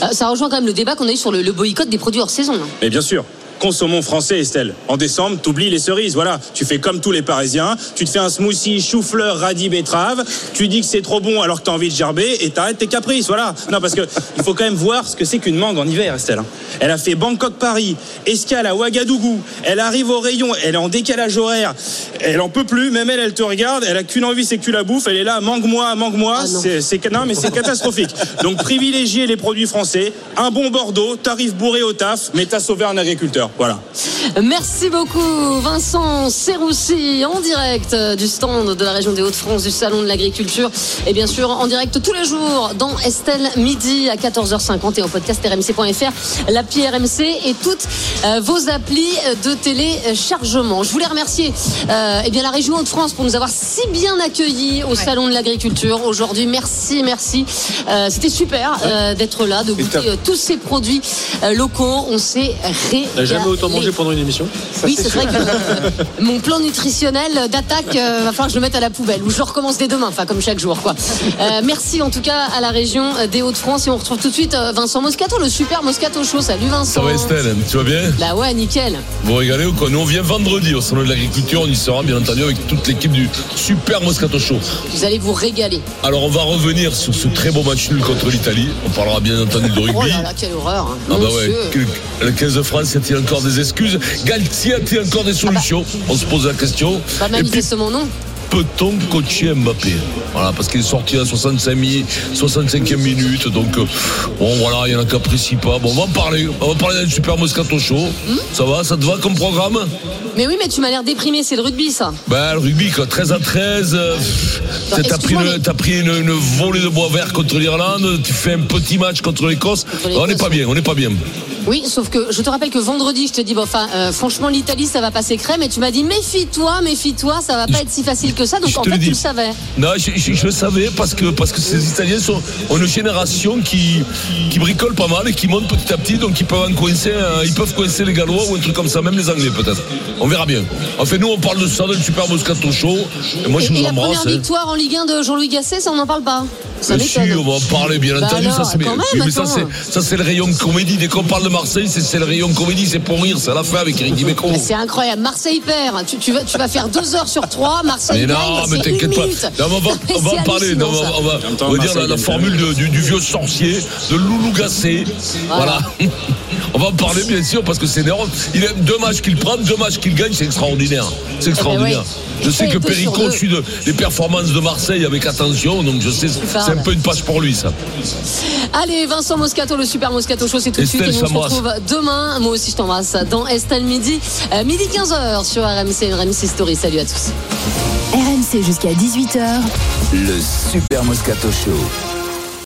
Euh, ça rejoint quand même le débat qu'on a eu sur le, le boycott des produits hors saison. hein. Mais bien sûr. Consommons français, Estelle. En décembre, t'oublies les cerises. Voilà, tu fais comme tous les Parisiens. Tu te fais un smoothie chou-fleur, radis, betterave. Tu dis que c'est trop bon alors que t'as envie de gerber et t'arrêtes tes caprices. Voilà. Non, parce que il faut quand même voir ce que c'est qu'une mangue en hiver, Estelle. hein. Elle a fait Bangkok-Paris, escale à Ouagadougou. Elle arrive au rayon, elle est en décalage horaire. Elle en peut plus. Même elle, elle te regarde. Elle a qu'une envie, c'est que tu la bouffes. Elle est là, mangue-moi, mangue-moi. c'est, c'est, non, mais c'est catastrophique. Donc privilégiez les produits français. Un bon Bordeaux, tarif bourré au taf, mais t'as sauvé un agriculteur. Voilà. Merci beaucoup Vincent Serroussi en direct euh, du stand de la région des Hauts-de-France du Salon de l'Agriculture et bien sûr en direct tous les jours dans Estelle midi à 14h50 et en podcast rmc.fr l'appli RMC et toutes euh, vos applis de téléchargement. Je voulais remercier euh, eh bien la région Hauts-de-France pour nous avoir si bien accueillis au Salon de l'Agriculture aujourd'hui. Merci, merci. Euh, C'était super euh, d'être là, de goûter tous ces produits euh, locaux. On s'est régalé. Jamais autant mangé pendant une émission Oui, c'est vrai que euh, mon plan nutritionnel d'attaque euh, va falloir que je le mette à la poubelle ou je recommence dès demain, enfin comme chaque jour quoi. Euh, merci en tout cas à la région euh, des Hauts-de-France et on retrouve tout de suite Vincent Moscato, le super Moscato Chaud. Salut Vincent. Ça va Estelle, tu vas bien? Bah ouais, nickel. Vous régalez ou quoi? Nous on vient vendredi au salon de l'agriculture, on y sera bien entendu avec toute l'équipe du Super Moscato Show. Vous allez vous régaler. Alors on va revenir sur ce très beau match nul contre l'Italie. On parlera bien entendu de rugby. Oh là là, quelle horreur. hein. Ah bah ouais, le 15 de France, encore des excuses Galtier a-t-il encore des solutions On se pose la question. Mal puis, c'est mon nom. Peut-on coacher Mbappé Voilà, parce qu'il est sorti à 65 mi- 65e minute. Donc, euh, bon, voilà, il y en a qui apprécient pas. Bon, on va en parler. On va parler d'un super Moscato Show. Hmm Ça va Ça te va comme programme Mais oui, mais tu m'as l'air déprimé, c'est le rugby ça. ben, le rugby, quoi, 13 à 13. euh, Attends, T'as pris, t'as pris une, une volée de bois vert contre l'Irlande. Tu fais un petit match contre l'Écosse, On n'est pas bien, on n'est pas bien. Oui, sauf que je te rappelle que vendredi, je te dis, bon, enfin, euh, franchement, l'Italie, ça va passer crème. Et tu m'as dit, méfie-toi, méfie-toi, ça va pas être si facile que ça. Donc Je en fait, tu le savais. Non, je, je- je le savais parce que, parce que ces Italiens sont, ont une génération qui, qui bricole pas mal et qui monte petit à petit, donc ils peuvent en coincer, euh, ils peuvent coincer les Gallois ou un truc comme ça, même les Anglais peut-être. On verra bien. Enfin, nous, on parle de ça, d'un super Moscato Show. Et moi, je et, et vous la embrasse. première hein. victoire en Ligue 1 de Jean-Louis Gasset, ça, on n'en parle pas. Ça Mais si, m'étonne. on va en parler, bien Bah entendu. alors, ça, même, mais ça, c'est, ça, c'est le rayon comédie. Dès qu'on parle de Marseille, c'est, c'est le rayon comédie, c'est pour rire, c'est à la fin avec Eric Dimeco. Mais C'est incroyable. Marseille perd. Tu, tu vas, tu vas faire deux heures sur trois. Marseille Mais gagne. non, mais t'inquiète pas. minute. Non, mais on va, on en parler. Non, on va, ça. on va- même temps, on va dire la, formule de- du, du vieux sorcier, de Loulou Gassé. Voilà. On va en parler bien sûr parce que c'est énorme. Il a deux matchs qu'il prend, deux matchs qu'il gagne, c'est extraordinaire. C'est extraordinaire. Eh ben oui. Je sais que deux. suit de- les performances de Marseille avec attention, donc je sais, c'est un peu une page pour lui ça. Allez, Vincent Moscato, le super Moscato Show, c'est tout de suite. Et nous, on se retrouve demain. Moi aussi, je t'embrasse dans Estelle Midi. Euh, midi 15h sur RMC, RMC Story. Salut à tous. RMC jusqu'à 18h. Le Super Moscato Show.